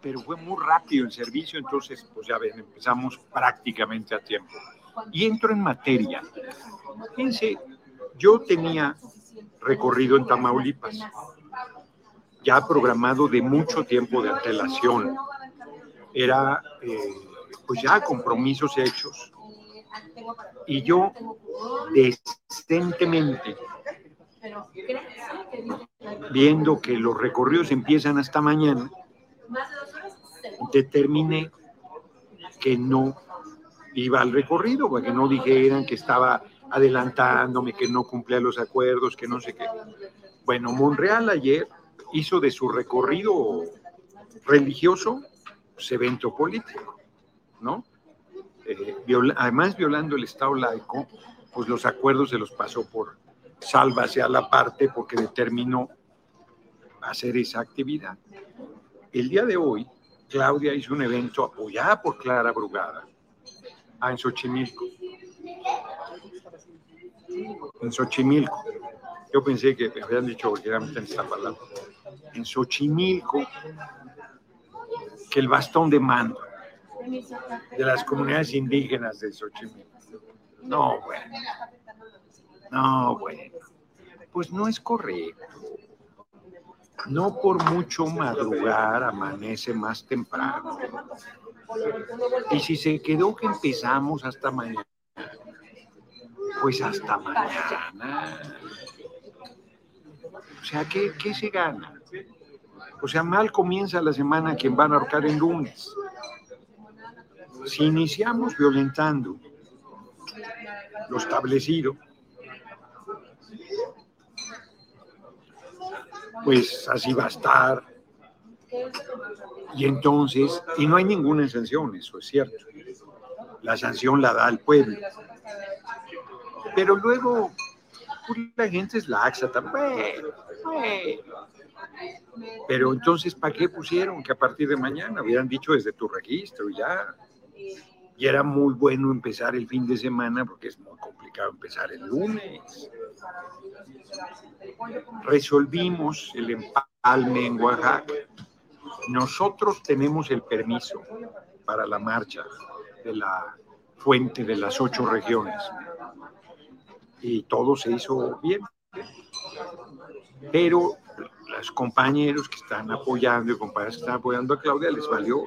Speaker 12: Pero fue muy rápido el servicio, entonces pues ya ven, empezamos prácticamente a tiempo. Y entro en materia. Fíjense, yo tenía recorrido en Tamaulipas, ya programado de mucho tiempo de antelación. Era, eh, pues ya compromisos hechos. Y yo, decentemente, viendo que los recorridos empiezan hasta mañana, determiné que no iba al recorrido, para que no dijeran que estaba adelantándome, que no cumplía los acuerdos, que no sé qué. Bueno, Monreal ayer hizo de su recorrido religioso pues, evento político, ¿no? Eh, además, violando el Estado laico, pues los acuerdos se los pasó por sálvase a la parte porque determinó hacer esa actividad. El día de hoy, Claudia hizo un evento apoyada por Clara Brugada,
Speaker 11: Ah, en Xochimilco. En Xochimilco. Yo pensé que me habían dicho originalmente en palabra. En Xochimilco, que el bastón de mando de las comunidades indígenas de Xochimilco. No, bueno. No, bueno. Pues no es correcto. No por mucho madrugar amanece más temprano. Y si se quedó que empezamos hasta mañana, pues hasta mañana. O sea, ¿qué, qué se gana? O sea, mal comienza la semana quien van a ahorcar el lunes. Si iniciamos violentando lo establecido, pues así va a estar. Y entonces, y no hay ninguna sanción, eso es cierto. La sanción la da el pueblo. Pero luego pues, la gente es laxa también. Pero entonces, ¿para qué pusieron que a partir de mañana hubieran dicho desde tu registro ya? Y era muy bueno empezar el fin de semana porque es muy complicado empezar el lunes. Resolvimos el empalme en Oaxaca. Nosotros tenemos el permiso para la marcha de la fuente de las ocho regiones. Y todo se hizo bien. Pero los compañeros que están apoyando y compañeros que están apoyando a Claudia les valió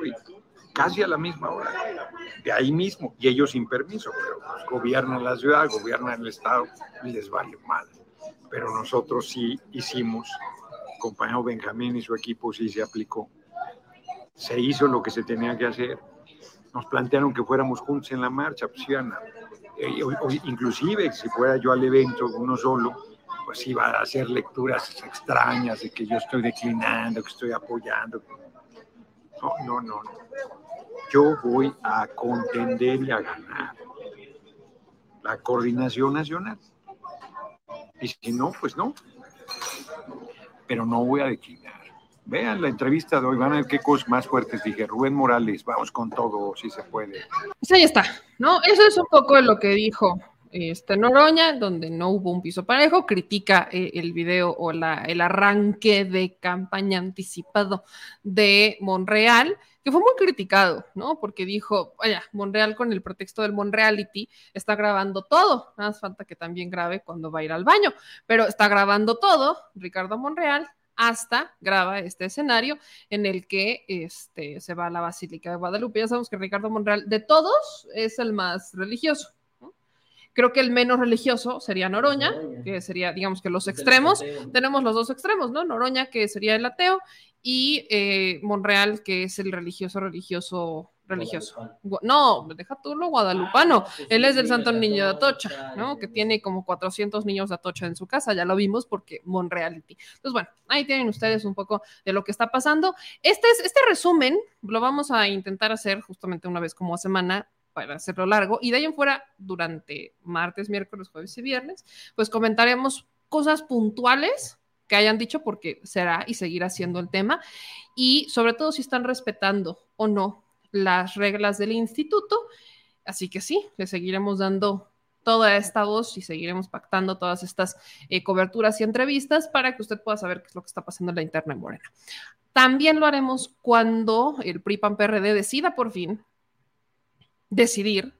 Speaker 11: casi a la misma hora, de ahí mismo, y ellos sin permiso, pero pues, gobiernan la ciudad, gobiernan el Estado, y les vale mal. Pero nosotros sí hicimos, compañero Benjamín y su equipo sí se aplicó. Se hizo lo que se tenía que hacer. Nos plantearon que fuéramos juntos en la marcha, pues iban eh, inclusive si fuera yo al evento uno solo, pues iba a hacer lecturas extrañas de que yo estoy declinando, que estoy apoyando. No, no, no, no yo voy a contender y a ganar la coordinación nacional. Y si no, pues no. Pero no voy a declinar. Vean la entrevista de hoy, van a ver qué cosas más fuertes dije. Rubén Morales, vamos con todo, si se puede.
Speaker 1: Pues ahí está, ¿no? Eso es un poco lo que dijo este, Noroña, donde no hubo un piso parejo, critica eh, el video o la, el arranque de campaña anticipado de Monreal, que fue muy criticado, ¿no? Porque dijo, vaya, Monreal con el pretexto del Monreality está grabando todo, nada más falta que también grabe cuando va a ir al baño, pero está grabando todo, Ricardo Monreal, hasta graba este escenario en el que este, se va a la Basílica de Guadalupe. Ya sabemos que Ricardo Monreal de todos es el más religioso. Creo que el menos religioso sería Noroña, que sería, digamos que los extremos. Tenemos los dos extremos, ¿no? Noroña, que sería el ateo, y eh, Monreal, que es el religioso, religioso, religioso. No, deja tú lo guadalupano. Ah, Él es del Santo Niño de Atocha, ¿no? Que tiene como 400 niños de Atocha en su casa, ya lo vimos porque Monreality. Entonces, bueno, ahí tienen ustedes un poco de lo que está pasando. Este, es, este resumen lo vamos a intentar hacer justamente una vez como a semana para hacerlo largo. Y de ahí en fuera, durante martes, miércoles, jueves y viernes, pues comentaremos cosas puntuales que hayan dicho porque será y seguirá siendo el tema. Y sobre todo si están respetando o no las reglas del instituto. Así que sí, le seguiremos dando toda esta voz y seguiremos pactando todas estas eh, coberturas y entrevistas para que usted pueda saber qué es lo que está pasando en la interna en Morena. También lo haremos cuando el PRI-PAN-PRD decida por fin decidir,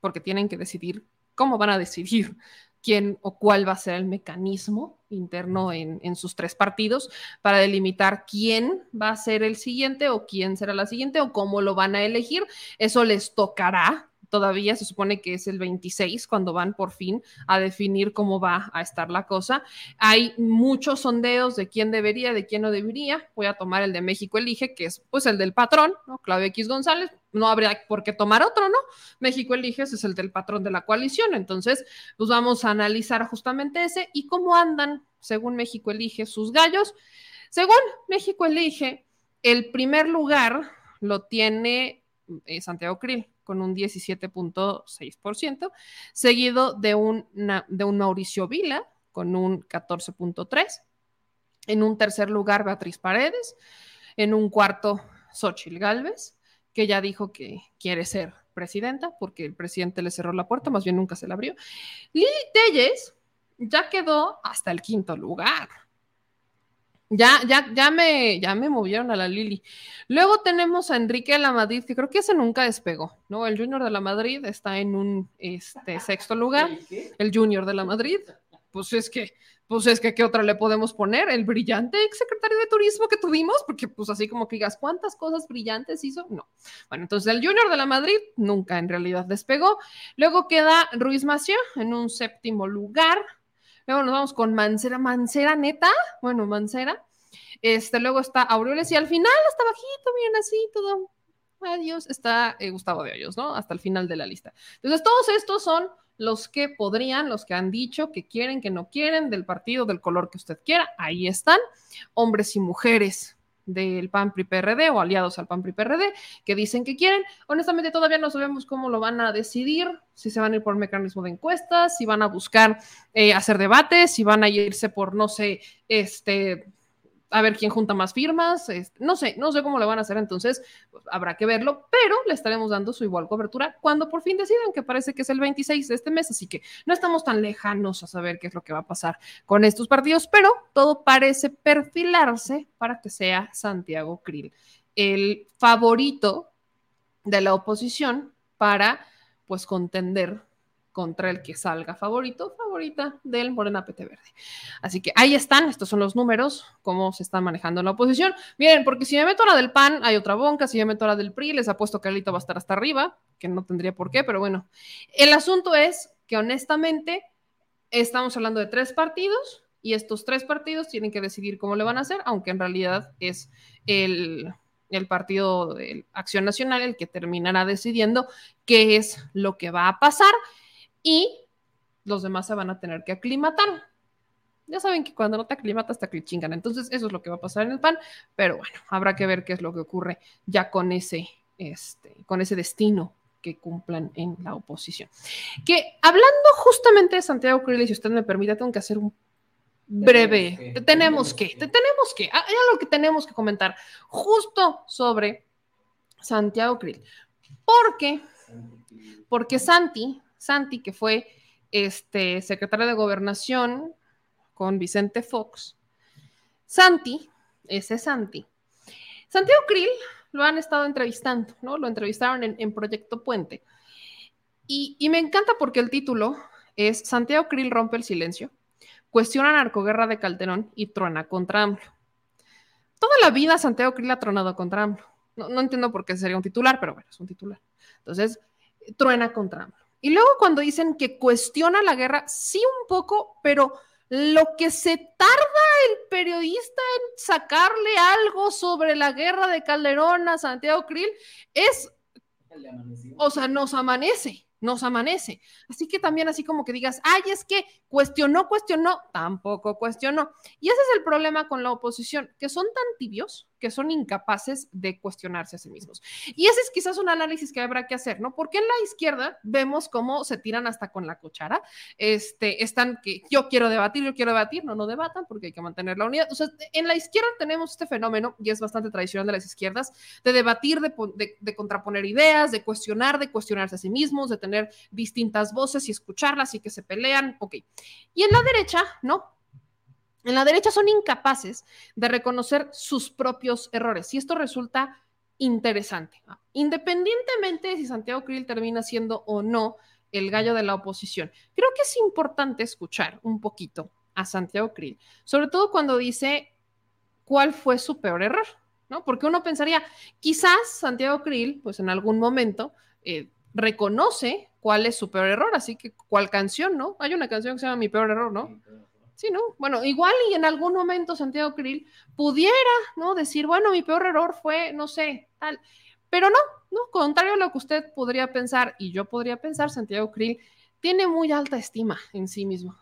Speaker 1: porque tienen que decidir cómo van a decidir quién o cuál va a ser el mecanismo interno en, en, sus tres partidos para delimitar quién va a ser el siguiente o quién será la siguiente o cómo lo van a elegir. Eso les tocará todavía se supone que es el 26 cuando van por fin a definir cómo va a estar la cosa. Hay muchos sondeos de quién debería, de quién no debería. Voy a tomar el de México Elige, que es pues el del patrón, ¿no? Claudio X González. No habría por qué tomar otro, ¿no? México Elige es el del patrón de la coalición. Entonces, pues vamos a analizar justamente ese y cómo andan, según México Elige, sus gallos. Según México Elige, el primer lugar lo tiene eh, Santiago Krill con un 17.6%, seguido de un, de un Mauricio Vila con un 14.3%. En un tercer lugar, Beatriz Paredes. En un cuarto, Xochil Gálvez, que ya dijo que quiere ser presidenta, porque el presidente le cerró la puerta, más bien nunca se la abrió. Lili Telles ya quedó hasta el quinto lugar. Ya, ya, ya me, ya me movieron a la Lili. Luego tenemos a Enrique de la Madrid, que creo que ese nunca despegó, ¿no? El Junior de la Madrid está en un este, sexto lugar. ¿El, Junior de la Madrid. Pues es que, pues es que, ¿qué otra le podemos poner? El brillante ex secretario de turismo que tuvimos, porque pues así como que digas, ¿cuántas cosas brillantes hizo? No. Bueno, entonces el Junior de la Madrid nunca en realidad despegó. Luego queda Ruiz Mació en un séptimo lugar. Luego nos vamos con Mancera. Mancera, neta. Bueno, Mancera. Este, luego está Aureoles y al final, hasta bajito, miren así, todo. Adiós, está eh, Gustavo de Hoyos, ¿no? Hasta el final de la lista. Entonces, todos estos son los que podrían, los que han dicho que quieren, que no quieren, del partido, del color que usted quiera. Ahí están, hombres y mujeres del PAN PRI PRD o aliados al PAN PRI PRD que dicen que quieren. Honestamente todavía no sabemos cómo lo van a decidir, si se van a ir por mecanismo de encuestas, si van a buscar eh, hacer debates, si van a irse por no sé, este a ver quién junta más firmas, no sé, no sé cómo lo van a hacer, entonces pues, habrá que verlo, pero le estaremos dando su igual cobertura cuando por fin decidan, que parece que es el 26 de este mes, así que no estamos tan lejanos a saber qué es lo que va a pasar con estos partidos, pero todo parece perfilarse para que sea Santiago Krill el favorito de la oposición para pues contender contra el que salga favorito, favorita del Morena PT Verde. Así que ahí están, estos son los números, cómo se está manejando la oposición. Miren, porque si me meto a la del PAN, hay otra bonca, si me meto a la del PRI, les apuesto que Alito va a estar hasta arriba, que no tendría por qué, pero bueno. El asunto es que honestamente estamos hablando de tres partidos y estos tres partidos tienen que decidir cómo le van a hacer, aunque en realidad es el, el partido de Acción Nacional el que terminará decidiendo qué es lo que va a pasar y los demás se van a tener que aclimatar. Ya saben que cuando no te aclimatas te chingan. Entonces, eso es lo que va a pasar en el PAN. Pero bueno, habrá que ver qué es lo que ocurre ya con ese, este, con ese destino que cumplan en la oposición. Que hablando justamente de Santiago Krill, si usted me permite, tengo que hacer un breve. Tenemos que, tenemos que, hay algo que tenemos que comentar justo sobre Santiago Krill. Porque, porque Santi Santi, que fue este secretario de gobernación con Vicente Fox. Santi, ese Santi. Santiago Krill lo han estado entrevistando, ¿no? Lo entrevistaron en, Proyecto Puente. Y, me encanta porque el título es Santiago Krill rompe el silencio, cuestiona narcoguerra de Calderón y truena contra AMLO. Toda la vida Santiago Krill ha tronado contra AMLO. No, no entiendo por qué sería un titular, pero bueno, es un titular. Entonces, truena contra AMLO. Y luego cuando dicen que cuestiona la guerra, sí un poco, pero lo que se tarda el periodista en sacarle algo sobre la guerra de Calderón a Santiago Krill es, o sea, nos amanece nos amanece. Así que también así como que digas, ay, es que cuestionó, cuestionó, tampoco cuestionó. Y ese es el problema con la oposición, que son tan tibios que son incapaces de cuestionarse a sí mismos. Y ese es quizás un análisis que habrá que hacer, ¿no? Porque en la izquierda vemos cómo se tiran hasta con la cuchara, este, están que yo quiero debatir, yo quiero debatir, no, no debatan porque hay que mantener la unidad. O sea, en la izquierda tenemos este fenómeno, y es bastante tradicional de las izquierdas, de debatir, de, de, de contraponer ideas, de cuestionar, de cuestionarse a sí mismos, de tener distintas voces y escucharlas y que se pelean, ok. Y en la derecha, no, en la derecha son incapaces de reconocer sus propios errores y esto resulta interesante. Independientemente de si Santiago Krill termina siendo o no el gallo de la oposición, creo que es importante escuchar un poquito a Santiago Krill, sobre todo cuando dice cuál fue su peor error, ¿no? Porque uno pensaría, quizás Santiago Krill, pues en algún momento eh, reconoce cuál es su peor error, así que cuál canción, ¿no? Hay una canción que se llama Mi peor error, ¿no? Sí, ¿no? Bueno, igual y en algún momento Santiago Krill pudiera, ¿no? Decir, bueno, mi peor error fue, no sé, tal. Pero no, no, contrario a lo que usted podría pensar y yo podría pensar, Santiago Krill tiene muy alta estima en sí mismo.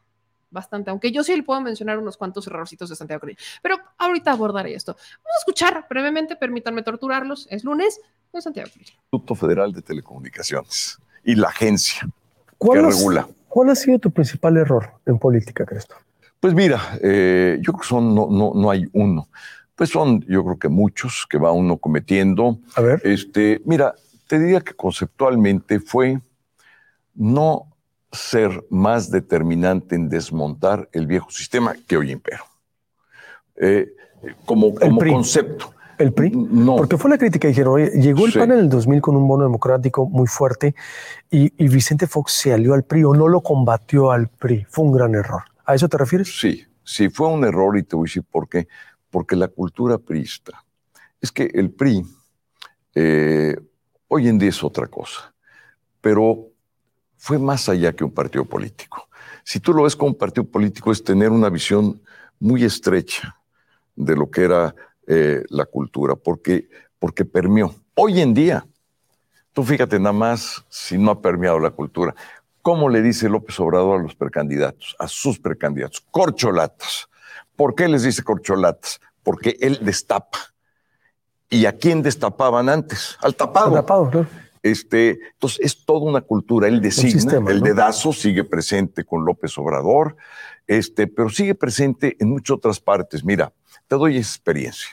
Speaker 1: Bastante, aunque yo sí le puedo mencionar unos cuantos errorcitos de Santiago Krill. Pero ahorita abordaré esto. Vamos a escuchar brevemente, permítanme torturarlos. Es lunes con Santiago Krill.
Speaker 13: Instituto Federal de Telecomunicaciones y la agencia que regula.
Speaker 14: ¿Cuál ha sido tu principal error en política, crees
Speaker 13: pues mira, eh, yo creo que son, no, no, no hay uno. Pues son, yo creo que muchos que va uno cometiendo.
Speaker 14: A ver.
Speaker 13: Este, mira, te diría que conceptualmente fue no ser más determinante en desmontar el viejo sistema que hoy impera. Eh, como como concepto.
Speaker 14: ¿El PRI?
Speaker 13: No.
Speaker 14: Porque fue la crítica. Dijeron, oye, llegó el
Speaker 13: Sí.
Speaker 14: PAN en el 2000 con un bono democrático muy fuerte y, y Vicente Fox se alió al PRI o no lo combatió al PRI. Fue un gran error. ¿A eso te refieres?
Speaker 13: Sí, sí, fue un error y te voy a decir por qué. Porque la cultura priista, es que el PRI eh, hoy en día es otra cosa, pero fue más allá que un partido político. Si tú lo ves como un partido político es tener una visión muy estrecha de lo que era eh, la cultura, porque, porque permeó. Hoy en día, tú fíjate nada más si no ha permeado la cultura. ¿Cómo le dice López Obrador a los precandidatos, a sus precandidatos? Corcholatas. ¿Por qué les dice corcholatas? Porque él destapa. ¿Y a quién destapaban antes? Al tapado.
Speaker 14: Tapado, claro.
Speaker 13: Este, entonces, es toda una cultura. Él designa,
Speaker 14: sistema,
Speaker 13: el
Speaker 14: ¿no?
Speaker 13: dedazo sigue presente con López Obrador, este, pero sigue presente en muchas otras partes. Mira, te doy experiencia.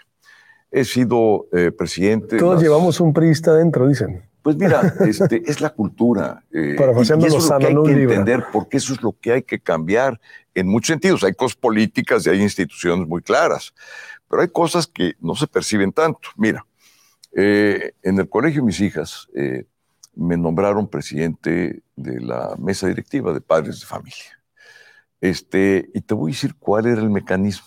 Speaker 13: He sido eh, presidente. de
Speaker 14: Todos
Speaker 13: las-
Speaker 14: llevamos un priista dentro, dicen.
Speaker 13: Pues mira, este, es la cultura. eh,
Speaker 14: Parafraseando
Speaker 13: y eso es lo que hay que entender, porque eso es lo que hay que cambiar en muchos sentidos. Hay cosas políticas y hay instituciones muy claras, pero hay cosas que no se perciben tanto. Mira, eh, en el colegio de mis hijas eh, me nombraron presidente de la mesa directiva de padres de familia. Este, y te voy a decir cuál era el mecanismo.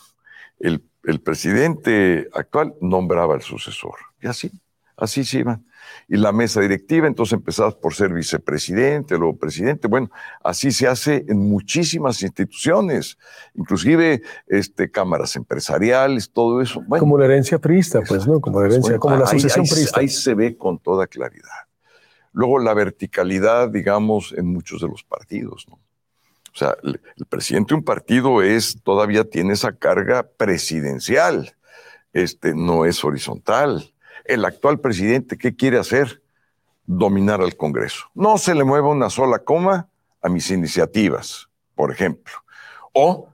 Speaker 13: El, el presidente actual nombraba al sucesor. Y así, así se iban. Y la mesa directiva, entonces empezabas por ser vicepresidente, luego presidente. Bueno, así se hace en muchísimas instituciones, inclusive este, cámaras empresariales, todo eso. Bueno,
Speaker 14: Como la herencia priista, pues, ¿no? Como la herencia,
Speaker 13: bueno,
Speaker 14: como la
Speaker 13: ahí-
Speaker 14: sucesión
Speaker 13: ahí,
Speaker 14: priista.
Speaker 13: ahí se ve con toda claridad. Luego la verticalidad, digamos, en muchos de los partidos, ¿no? O sea, el, el presidente de un partido es, todavía tiene esa carga presidencial, este, no es horizontal. El actual presidente, ¿qué quiere hacer? Dominar al Congreso. No se le mueva una sola coma a mis iniciativas, por ejemplo. O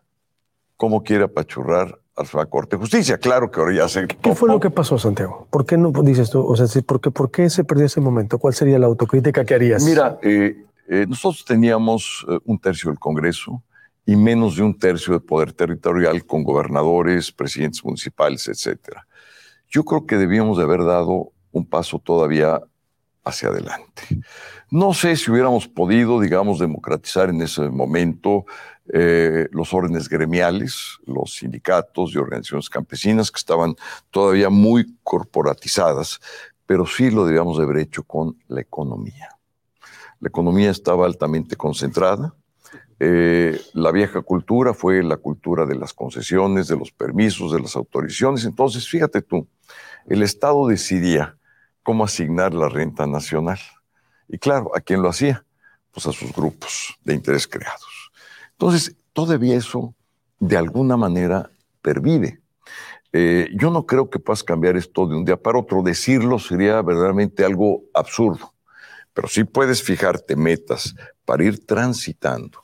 Speaker 13: cómo quiere apachurrar a la Corte de Justicia. Claro que ahora ya se
Speaker 14: ¿Qué fue lo que pasó, Santiago? ¿Por qué no dices tú? O sea, sí, ¿por qué, por qué se perdió ese momento? ¿Cuál sería la autocrítica que harías?
Speaker 13: Mira, eh, eh, nosotros teníamos eh, un tercio del Congreso y menos de un tercio de poder territorial con gobernadores, presidentes municipales, etcétera. Yo creo que debíamos de haber dado un paso todavía hacia adelante. No sé si hubiéramos podido, digamos, democratizar en ese momento eh, los órdenes gremiales, los sindicatos y organizaciones campesinas que estaban todavía muy corporatizadas, pero sí lo debíamos de haber hecho con la economía. La economía estaba altamente concentrada. Eh, la vieja cultura fue la cultura de las concesiones, de los permisos, de las autorizaciones. Entonces, fíjate tú, el Estado decidía cómo asignar la renta nacional. Y claro, ¿a quién lo hacía? Pues a sus grupos de interés creados. Entonces, todavía eso, de alguna manera, pervive. Eh, yo no creo que puedas cambiar esto de un día para otro. Decirlo sería verdaderamente algo absurdo. Pero sí puedes fijarte metas para ir transitando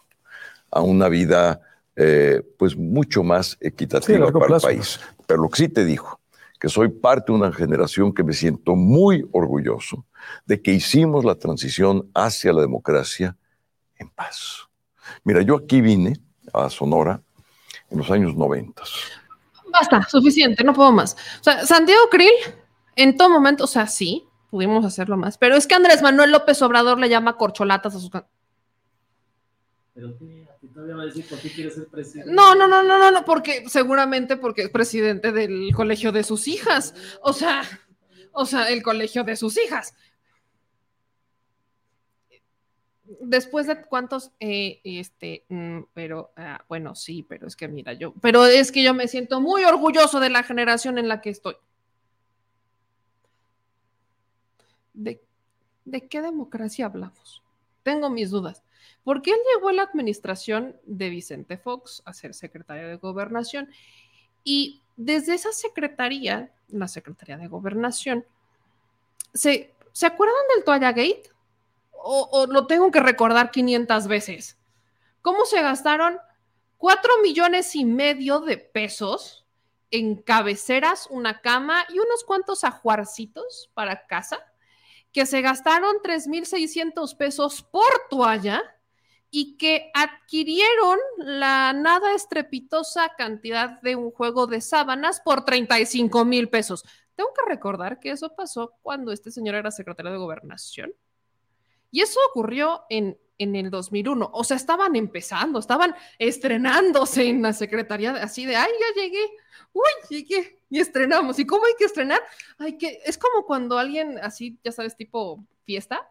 Speaker 13: a una vida eh, pues mucho más equitativa para
Speaker 14: plazo,
Speaker 13: el país. Pero lo que sí te dijo, que soy parte de una generación que me siento muy orgulloso de que hicimos la transición hacia la democracia en paz. Mira, yo aquí vine a Sonora en los años 90.
Speaker 1: Basta, suficiente, no puedo más. O sea, Santiago Krill, en todo momento, o sea, sí, pudimos hacerlo más, pero es que Andrés Manuel López Obrador le llama corcholatas a sus...
Speaker 2: Pero va a decir por qué quieres ser presidente.
Speaker 1: No, no, no, no, no, no, porque seguramente porque es presidente del colegio de sus hijas. O sea, o sea, el colegio de sus hijas. Después de cuántos, eh, este, mm, pero ah, bueno, sí, pero es que mira, yo, pero es que yo me siento muy orgulloso de la generación en la que estoy. ¿De, de qué democracia hablamos? Tengo mis dudas. Porque él llegó a la administración de Vicente Fox a ser secretario de gobernación y desde esa secretaría, la Secretaría de Gobernación, ¿se, ¿se acuerdan del Toalla Gate? O, o lo tengo que recordar 500 veces. ¿Cómo se gastaron 4 millones y medio de pesos en cabeceras, una cama y unos cuantos ajuarcitos para casa? que se gastaron 3.600 pesos por toalla y que adquirieron la nada estrepitosa cantidad de un juego de sábanas por 35 mil pesos. Tengo que recordar que eso pasó cuando este señor era secretario de gobernación. Y eso ocurrió en, en el 2001. O sea, estaban empezando, estaban estrenándose en la secretaría, así de, ay, ya llegué, uy, llegué, y estrenamos. ¿Y cómo hay que estrenar? Hay que, es como cuando alguien así, ya sabes, tipo fiesta,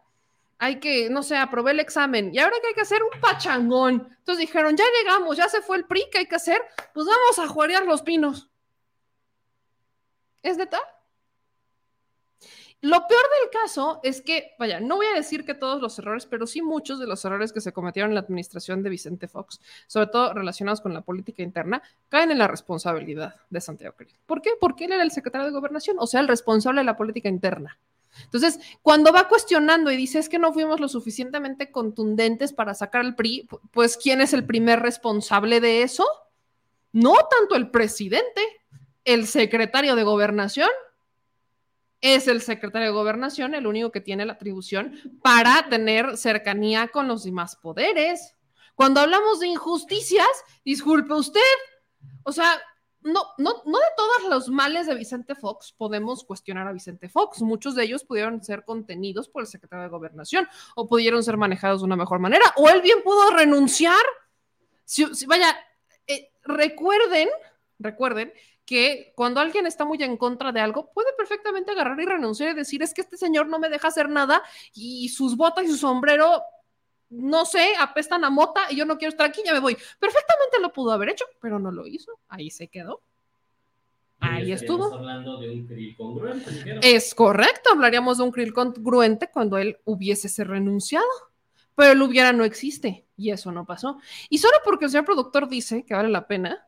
Speaker 1: hay que, no sé, aprobé el examen y ahora que hay que hacer un pachangón. Entonces dijeron, ya llegamos, ya se fue el PRI, ¿qué hay que hacer? Pues vamos a juarear los pinos. ¿Es neta? Lo peor del caso es que, vaya, no voy a decir que todos los errores, pero sí muchos de los errores que se cometieron en la administración de Vicente Fox, sobre todo relacionados con la política interna, caen en la responsabilidad de Santiago. ¿Por qué? Porque él era el secretario de gobernación, o sea, el responsable de la política interna. Entonces, cuando va cuestionando y dice es que no fuimos lo suficientemente contundentes para sacar al PRI, pues ¿quién es el primer responsable de eso? No tanto el presidente, el secretario de gobernación. Es el secretario de gobernación el único que tiene la atribución para tener cercanía con los demás poderes. Cuando hablamos de injusticias, disculpe usted, o sea, no, no, no de todos los males de Vicente Fox podemos cuestionar a Vicente Fox. Muchos de ellos pudieron ser contenidos por el secretario de Gobernación o pudieron ser manejados de una mejor manera, o él bien pudo renunciar. Si, vaya, eh, recuerden, recuerden que cuando alguien está muy en contra de algo, puede perfectamente agarrar y renunciar y decir, es que este señor no me deja hacer nada y sus botas y su sombrero no sé, apestan a mota y yo no quiero estar aquí, ya me voy. Perfectamente lo pudo haber hecho, pero no lo hizo. Ahí se quedó. Ahí estuvo.
Speaker 2: hablando de un krill congruente.
Speaker 1: Es correcto, hablaríamos de un krill congruente cuando él hubiese renunciado. Pero el hubiera no existe y eso no pasó. Y solo porque el señor productor dice que vale la pena,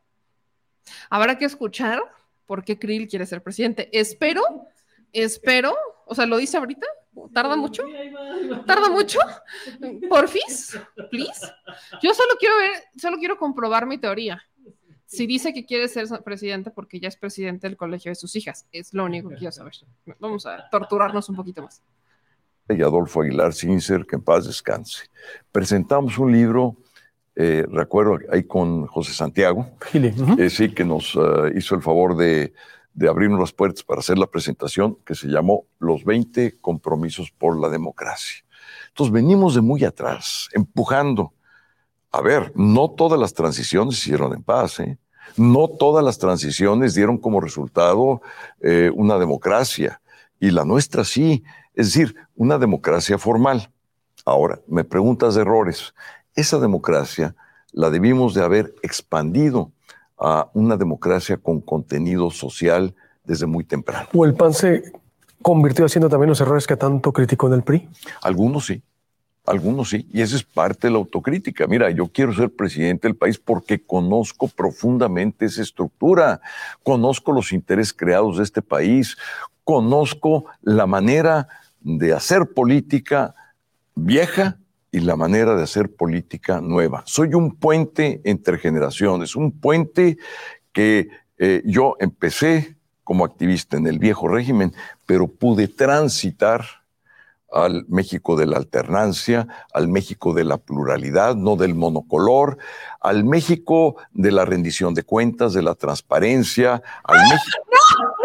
Speaker 1: habrá que escuchar por qué Krill quiere ser presidente. Espero, espero, o sea, lo dice ahorita, ¿Tarda mucho? ¿Tarda mucho? Porfis, please. Yo solo quiero ver, solo quiero comprobar mi teoría. Si dice que quiere ser presidente porque ya es presidente del colegio de sus hijas, es lo único que quiero saber. Vamos a torturarnos un poquito más.
Speaker 13: Y Adolfo Aguilar Cincer, que en paz descanse. Presentamos un libro, eh, recuerdo ahí con José Santiago, eh, sí, que nos eh, hizo el favor de de abrirnos las puertas para hacer la presentación que se llamó Los 20 compromisos por la democracia. Entonces venimos de muy atrás, empujando. A ver, no todas las transiciones se hicieron en paz, ¿eh? no todas las transiciones dieron como resultado eh, una democracia, y la nuestra sí, es decir, una democracia formal. Ahora, me preguntas de errores. Esa democracia la debimos de haber expandido a una democracia con contenido social desde muy temprano.
Speaker 14: ¿O el PAN se convirtió haciendo también los errores que tanto criticó en el PRI?
Speaker 13: Algunos sí, algunos sí, y esa es parte de la autocrítica. Mira, yo quiero ser presidente del país porque conozco profundamente esa estructura, conozco los intereses creados de este país, conozco la manera de hacer política vieja y la manera de hacer política nueva. Soy un puente entre generaciones, un puente que eh, yo empecé como activista en el viejo régimen, pero pude transitar al México de la alternancia, al México de la pluralidad, no del monocolor, al México de la rendición de cuentas, de la transparencia, al México...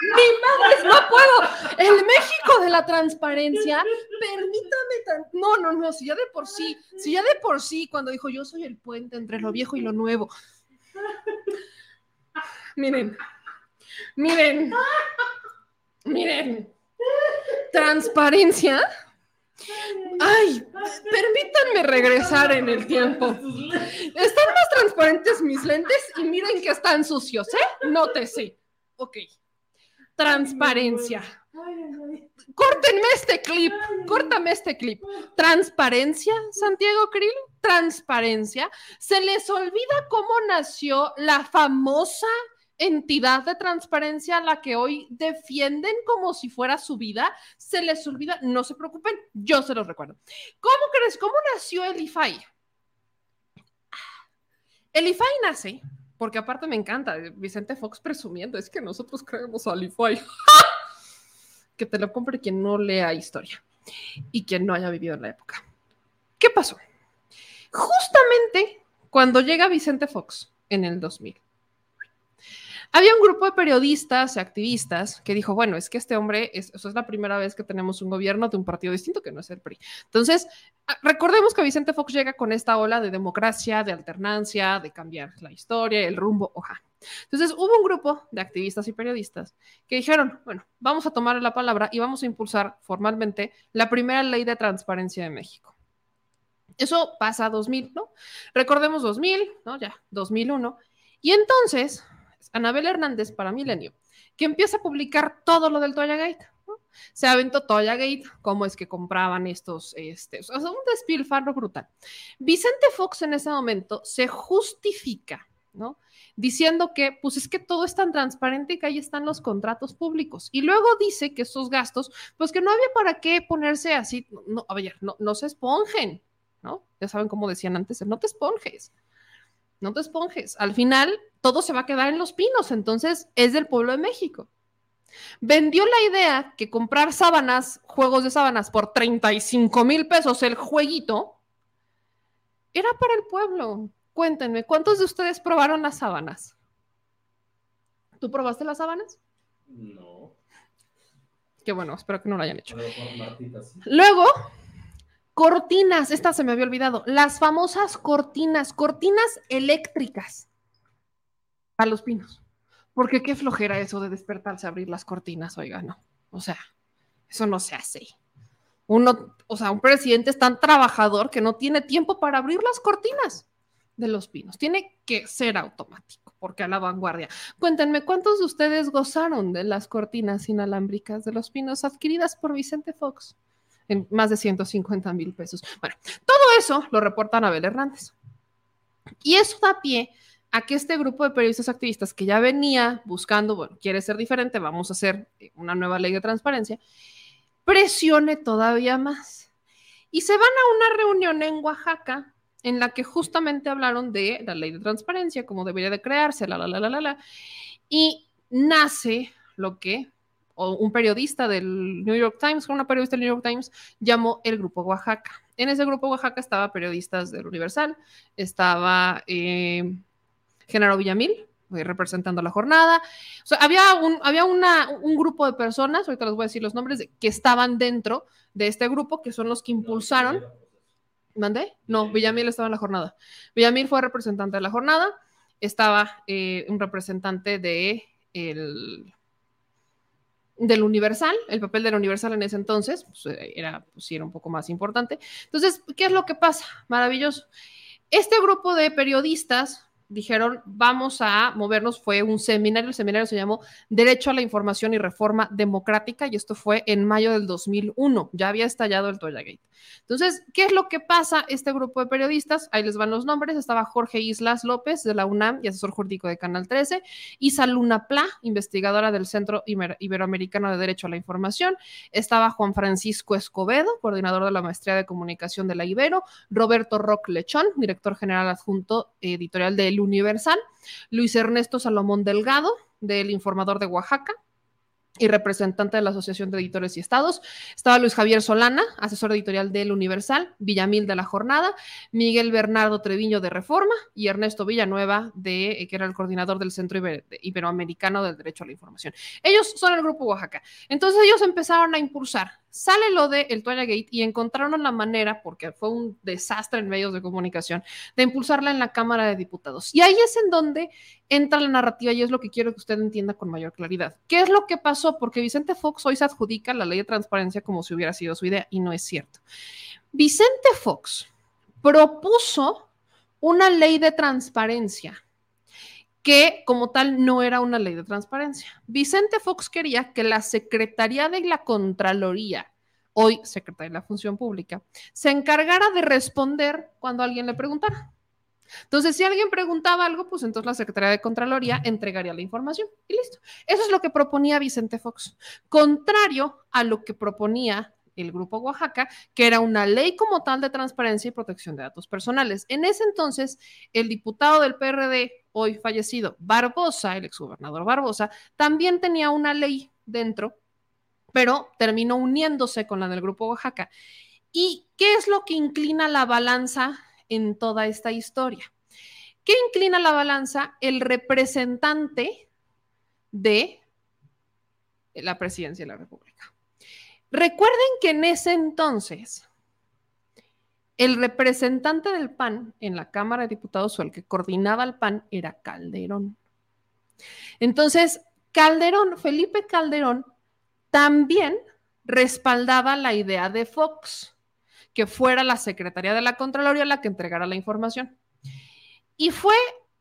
Speaker 1: ¡Mi madre, no puedo! El México de la transparencia, permítame... No, no, no, si ya de por sí, si ya de por sí, cuando dijo yo soy el puente entre lo viejo y lo nuevo. Miren, miren, miren. Transparencia. Ay, permítanme regresar en el tiempo. Están más transparentes mis lentes y miren que están sucios, ¿eh? Nótese. Ok. Transparencia. Córtenme este clip, córtame este clip. Transparencia, Santiago Krill, transparencia. Se les olvida cómo nació la famosa entidad de transparencia a la que hoy defienden como si fuera su vida, se les olvida, no se preocupen, yo se los recuerdo. ¿Cómo crees? ¿Cómo nació el IFAI? El IFAI nace, porque aparte me encanta, Vicente Fox presumiendo, es que nosotros creemos al IFAI. que te lo compre quien no lea historia y quien no haya vivido en la época. ¿Qué pasó? Justamente cuando llega Vicente Fox en el 2000, había un grupo de periodistas y activistas que dijo, bueno, es que este hombre, es, eso es la primera vez que tenemos un gobierno de un partido distinto que no es el PRI. Entonces, ah, recordemos que Vicente Fox llega con esta ola de democracia, de alternancia, de cambiar la historia, el rumbo, oja. Entonces, hubo un grupo de activistas y periodistas que dijeron, bueno, vamos a tomar la palabra y vamos a impulsar formalmente la primera ley de transparencia de México. Eso pasa a 2000, ¿no? Recordemos 2000, ¿no? Ya, 2001. Y entonces, Anabel Hernández para Milenio, que empieza a publicar todo lo del Toya Gate. Se aventó Toya Gate, cómo es que compraban estos, este, o sea, un despilfarro brutal. Vicente Fox en ese momento se justifica, ¿no? Diciendo que, pues es que todo es tan transparente que ahí están los contratos públicos. Y luego dice que esos gastos, pues que no había para qué ponerse así, no, a ver, no, no se esponjen, ¿no? Ya saben cómo decían antes, no te esponjes no te esponjes. Al final, todo se va a quedar en los pinos, entonces es del pueblo de México. Vendió la idea que comprar sábanas, juegos de sábanas por 35 mil pesos el jueguito, era para el pueblo. Cuéntenme, ¿cuántos de ustedes probaron las sábanas? ¿Tú probaste las sábanas?
Speaker 2: No.
Speaker 1: Qué bueno, espero que no lo hayan hecho. Luego, Cortinas, esta se me había olvidado, las famosas cortinas, cortinas eléctricas a los pinos. Porque qué flojera eso de despertarse a abrir las cortinas, oiga, no. O sea, eso no se hace. Uno, o sea, un presidente es tan trabajador que no tiene tiempo para abrir las cortinas de los pinos. Tiene que ser automático, porque a la vanguardia. Cuéntenme, ¿cuántos de ustedes gozaron de las cortinas inalámbricas de los pinos adquiridas por Vicente Fox? En más de 150 mil pesos. Bueno, todo eso lo reporta Anabel Hernández. Y eso da pie a que este grupo de periodistas activistas que ya venía buscando, bueno, quiere ser diferente, vamos a hacer una nueva ley de transparencia, presione todavía más. Y se van a una reunión en Oaxaca en la que justamente hablaron de la ley de transparencia, cómo debería de crearse, la, la, la, la, la, la. Y nace lo que o un periodista del New York Times, una periodista del New York Times, llamó el Grupo Oaxaca. En ese Grupo Oaxaca estaba periodistas del Universal, estaba eh, Genaro Villamil, eh, representando la jornada. O sea, había, un, había una, un grupo de personas, ahorita les voy a decir los nombres, que estaban dentro de este grupo, que son los que impulsaron. ¿Mandé? No, Villamil estaba en la jornada. Villamil fue representante de la jornada, estaba eh, un representante de el del Universal, el papel del Universal en ese entonces, pues, eh, era, pues, era un poco más importante. Entonces, ¿qué es lo que pasa? Maravilloso. Este grupo de periodistas dijeron, vamos a movernos, fue un seminario, el seminario se llamó Derecho a la Información y Reforma Democrática y esto fue en mayo del 2001, ya había estallado el Toya Entonces, ¿qué es lo que pasa este grupo de periodistas? Ahí les van los nombres, estaba Jorge Islas López de la UNAM y asesor jurídico de Canal 13, Isa Luna Pla, investigadora del Centro Iberoamericano de Derecho a la Información, estaba Juan Francisco Escobedo, coordinador de la Maestría de Comunicación de la Ibero, Roberto Rock Lechón, director general adjunto editorial Universal, Luis Ernesto Salomón Delgado, del Informador de Oaxaca, y representante de la Asociación de Editores y Estados. Estaba Luis Javier Solana, asesor editorial del Universal, Villamil de la Jornada, Miguel Bernardo Treviño de Reforma y Ernesto Villanueva, eh, que era el coordinador del Centro Iberoamericano del Derecho a la Información. Ellos son el Grupo Oaxaca. Entonces ellos empezaron a impulsar. Sale lo de el Toya Gate y encontraron la manera, porque fue un desastre en medios de comunicación, de impulsarla en la Cámara de Diputados. Y ahí es en donde entra la narrativa y es lo que quiero que usted entienda con mayor claridad. ¿Qué es lo que pasó? Porque Vicente Fox hoy se adjudica la ley de transparencia como si hubiera sido su idea y no es cierto. Vicente Fox propuso una ley de transparencia que como tal no era una ley de transparencia. Vicente Fox quería que la Secretaría de la Contraloría, hoy Secretaría de la Función Pública, se encargara de responder cuando alguien le preguntara. Entonces, si alguien preguntaba algo, pues entonces la Secretaría de Contraloría entregaría la información y listo. Eso es lo que proponía Vicente Fox, contrario a lo que proponía el Grupo Oaxaca, que era una ley como tal de transparencia y protección de datos personales. En ese entonces, el diputado del PRD, hoy fallecido, Barbosa, el exgobernador Barbosa, también tenía una ley dentro pero terminó uniéndose con la del Grupo Oaxaca. ¿Y qué es lo que inclina la balanza en toda esta historia? ¿Qué inclina la balanza? El representante de la presidencia de la República. Recuerden que en ese entonces el representante del PAN en la Cámara de Diputados o el que coordinaba el PAN era Calderón. Entonces, Calderón, Felipe Calderón, también respaldaba la idea de Fox, que fuera la Secretaría de la Contraloría la que entregara la información. Y fue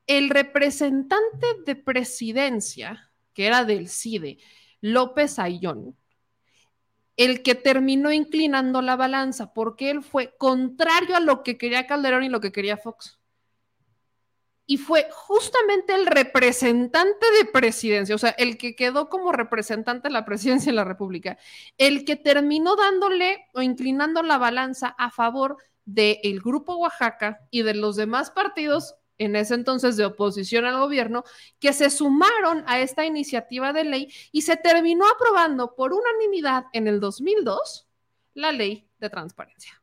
Speaker 1: el representante de presidencia, que era del CIDE, López Ayón, el que terminó inclinando la balanza, porque él fue contrario a lo que quería Calderón y lo que quería Fox. Y fue justamente el representante de presidencia, o sea, el que quedó como representante de la presidencia de la República, el que terminó dándole o inclinando la balanza a favor del Grupo Oaxaca y de los demás partidos en ese entonces de oposición al gobierno, que se sumaron a esta iniciativa de ley y se terminó aprobando por unanimidad en el 2002 la ley de transparencia.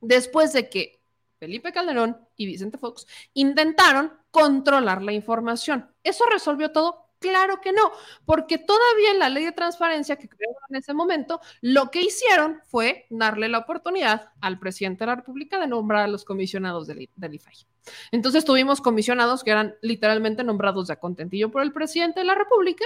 Speaker 1: Después de que Felipe Calderón y Vicente Fox intentaron controlar la información. ¿Eso resolvió todo? Claro que no, porque todavía en la ley de transparencia que crearon en ese momento, lo que hicieron fue darle la oportunidad al presidente de la República de nombrar a los comisionados del, IFAI. Entonces tuvimos comisionados que eran literalmente nombrados de contentillo por el presidente de la República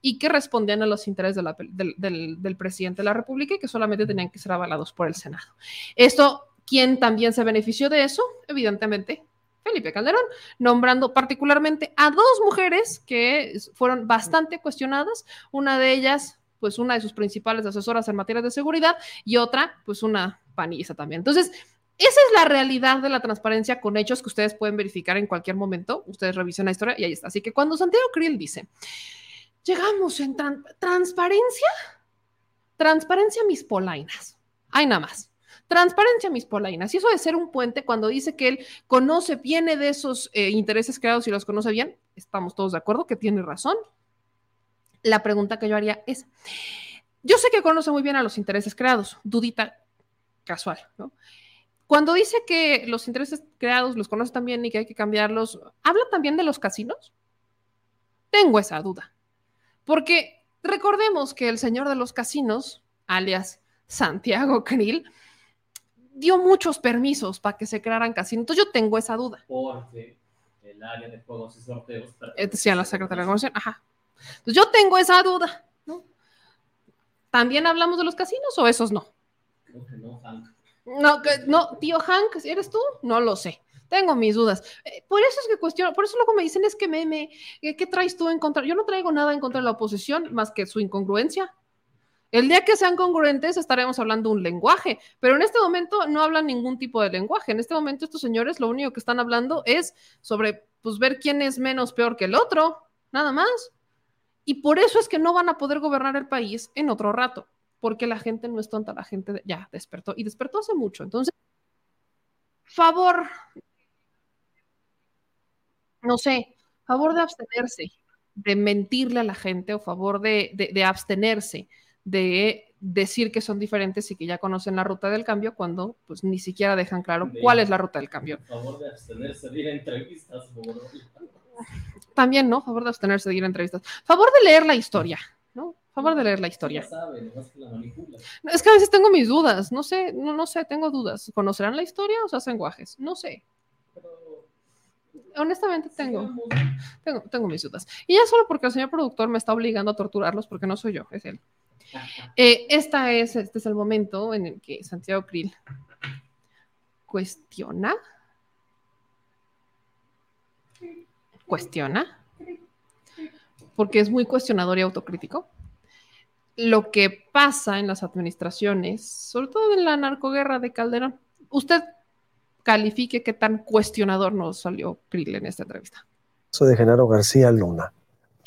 Speaker 1: y que respondían a los intereses del, del presidente de la República y que solamente tenían que ser avalados por el Senado. Esto, ¿quién también se benefició de eso? Evidentemente, Felipe Calderón, nombrando particularmente a dos mujeres que fueron bastante cuestionadas, una de ellas, pues una de sus principales asesoras en materia de seguridad y otra, pues una panista también. Entonces, esa es la realidad de la transparencia con hechos que ustedes pueden verificar en cualquier momento. Ustedes revisen la historia y ahí está. Así que cuando Santiago Krill dice, llegamos en transparencia, transparencia mis polainas. Hay nada más. Transparencia, mis polainas. Y eso de ser un puente, cuando dice que él conoce, viene de esos eh, intereses creados y los conoce bien, estamos todos de acuerdo que tiene razón. La pregunta que yo haría es, yo sé que conoce muy bien a los intereses creados, dudita casual, ¿no? Cuando dice que los intereses creados los conoce también y que hay que cambiarlos, ¿habla también de los casinos? Tengo esa duda. Porque recordemos que el señor de los casinos, alias Santiago Krill, dio muchos permisos para que se crearan casinos. Entonces yo tengo esa duda.
Speaker 2: Porque el área de juegos y sorteos.
Speaker 1: Eh, decía la secretaria de Gobernación. Ajá. Entonces yo tengo esa duda. ¿no? ¿También hablamos de los casinos o esos no?
Speaker 2: No.
Speaker 1: No, tío Hank, ¿eres tú? No lo sé. Tengo mis dudas. Eh, por eso es que cuestiono, por eso luego me dicen es que meme, ¿qué traes tú en contra? Yo no traigo nada en contra de la oposición más que su incongruencia. El día que sean congruentes estaremos hablando un lenguaje, pero en este momento no hablan ningún tipo de lenguaje. En este momento estos señores lo único que están hablando es sobre pues ver quién es menos peor que el otro, nada más. Y por eso es que no van a poder gobernar el país en otro rato, porque la gente no es tonta, la gente ya despertó y despertó hace mucho. Entonces, favor, no sé, favor de abstenerse, de mentirle a la gente o favor de, de abstenerse de decir que son diferentes y que ya conocen la ruta del cambio cuando pues ni siquiera dejan claro cuál es la ruta del cambio.
Speaker 2: favor de abstenerse de ir a entrevistas.
Speaker 1: También, ¿no? Favor de abstenerse de ir a entrevistas. Favor de leer la historia. Favor de leer la historia. es que a veces tengo mis dudas, no sé, no, no sé, tengo dudas. ¿Conocerán la historia o se hacen guajes? No sé. Honestamente tengo, tengo, tengo mis dudas. Y ya solo porque el señor productor me está obligando a torturarlos porque no soy yo, es él. Eh, esta es, este es el momento en el que Santiago Krill cuestiona, cuestiona, porque es muy cuestionador y autocrítico, lo que pasa en las administraciones, sobre todo en la narcoguerra de Calderón. Usted califique qué tan cuestionador nos salió Krill en esta entrevista.
Speaker 14: De Genaro García Luna.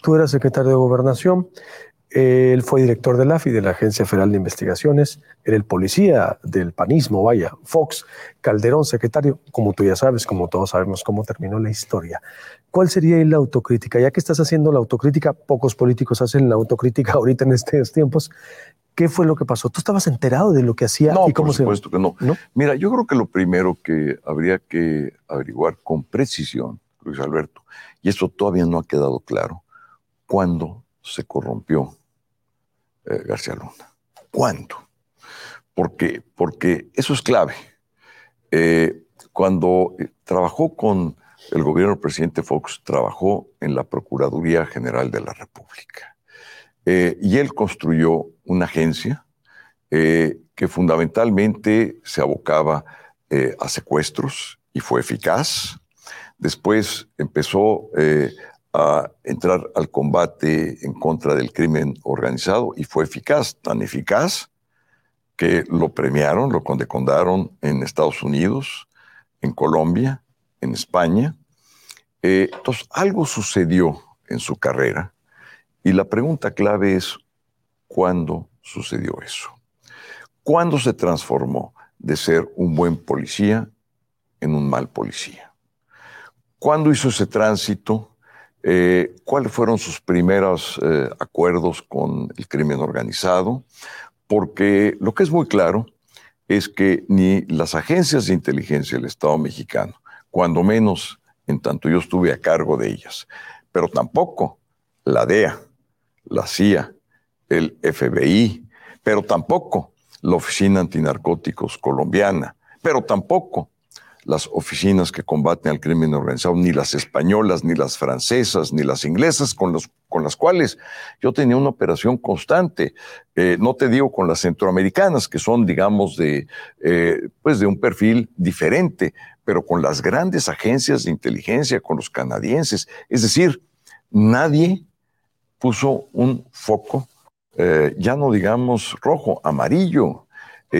Speaker 14: Tú eras secretario de Gobernación, Él fue director de la AFI, de la Agencia Federal de Investigaciones, era el policía del panismo, vaya, Fox, Calderón, secretario, como tú ya sabes, como todos sabemos cómo terminó la historia. ¿Cuál sería la autocrítica? Ya que estás haciendo la autocrítica, pocos políticos hacen la autocrítica ahorita en estos tiempos. ¿Qué fue lo que pasó? ¿Tú estabas enterado de lo que hacía
Speaker 13: no,
Speaker 14: y cómo
Speaker 13: por supuesto que no. Mira, yo creo que lo primero que habría que averiguar con precisión, Luis Alberto, y eso todavía no ha quedado claro, ¿cuándo se corrompió eh, García Luna? ¿Cuándo? Porque, porque eso es clave. Eh, cuando eh, trabajó con el gobierno del presidente Fox, trabajó en la Procuraduría General de la República. y él construyó una agencia que fundamentalmente se abocaba a secuestros y fue eficaz. Después empezó a entrar al combate en contra del crimen organizado y fue eficaz, tan eficaz que lo premiaron, lo condecoraron en Estados Unidos, en Colombia, en España. Eh, entonces, algo sucedió en su carrera y la pregunta clave es, ¿cuándo sucedió eso? ¿Cuándo se transformó de ser un buen policía en un mal policía? ¿Cuándo hizo ese tránsito eh, ¿Cuáles fueron sus primeros eh, acuerdos con el crimen organizado? Porque lo que es muy claro es que ni las agencias de inteligencia del Estado mexicano, cuando menos en tanto yo estuve a cargo de ellas, pero tampoco la DEA, la CIA, el FBI, pero tampoco la Oficina Antinarcóticos colombiana, pero tampoco las oficinas que combaten al crimen organizado, ni las españolas, ni las francesas, ni las inglesas, con, los, con las cuales yo tenía una operación constante. Eh, no te digo con las centroamericanas, que son, digamos, de, eh, pues de un perfil diferente, pero con las grandes agencias de inteligencia, con los canadienses. Es decir, nadie puso un foco, eh, ya no digamos rojo, amarillo,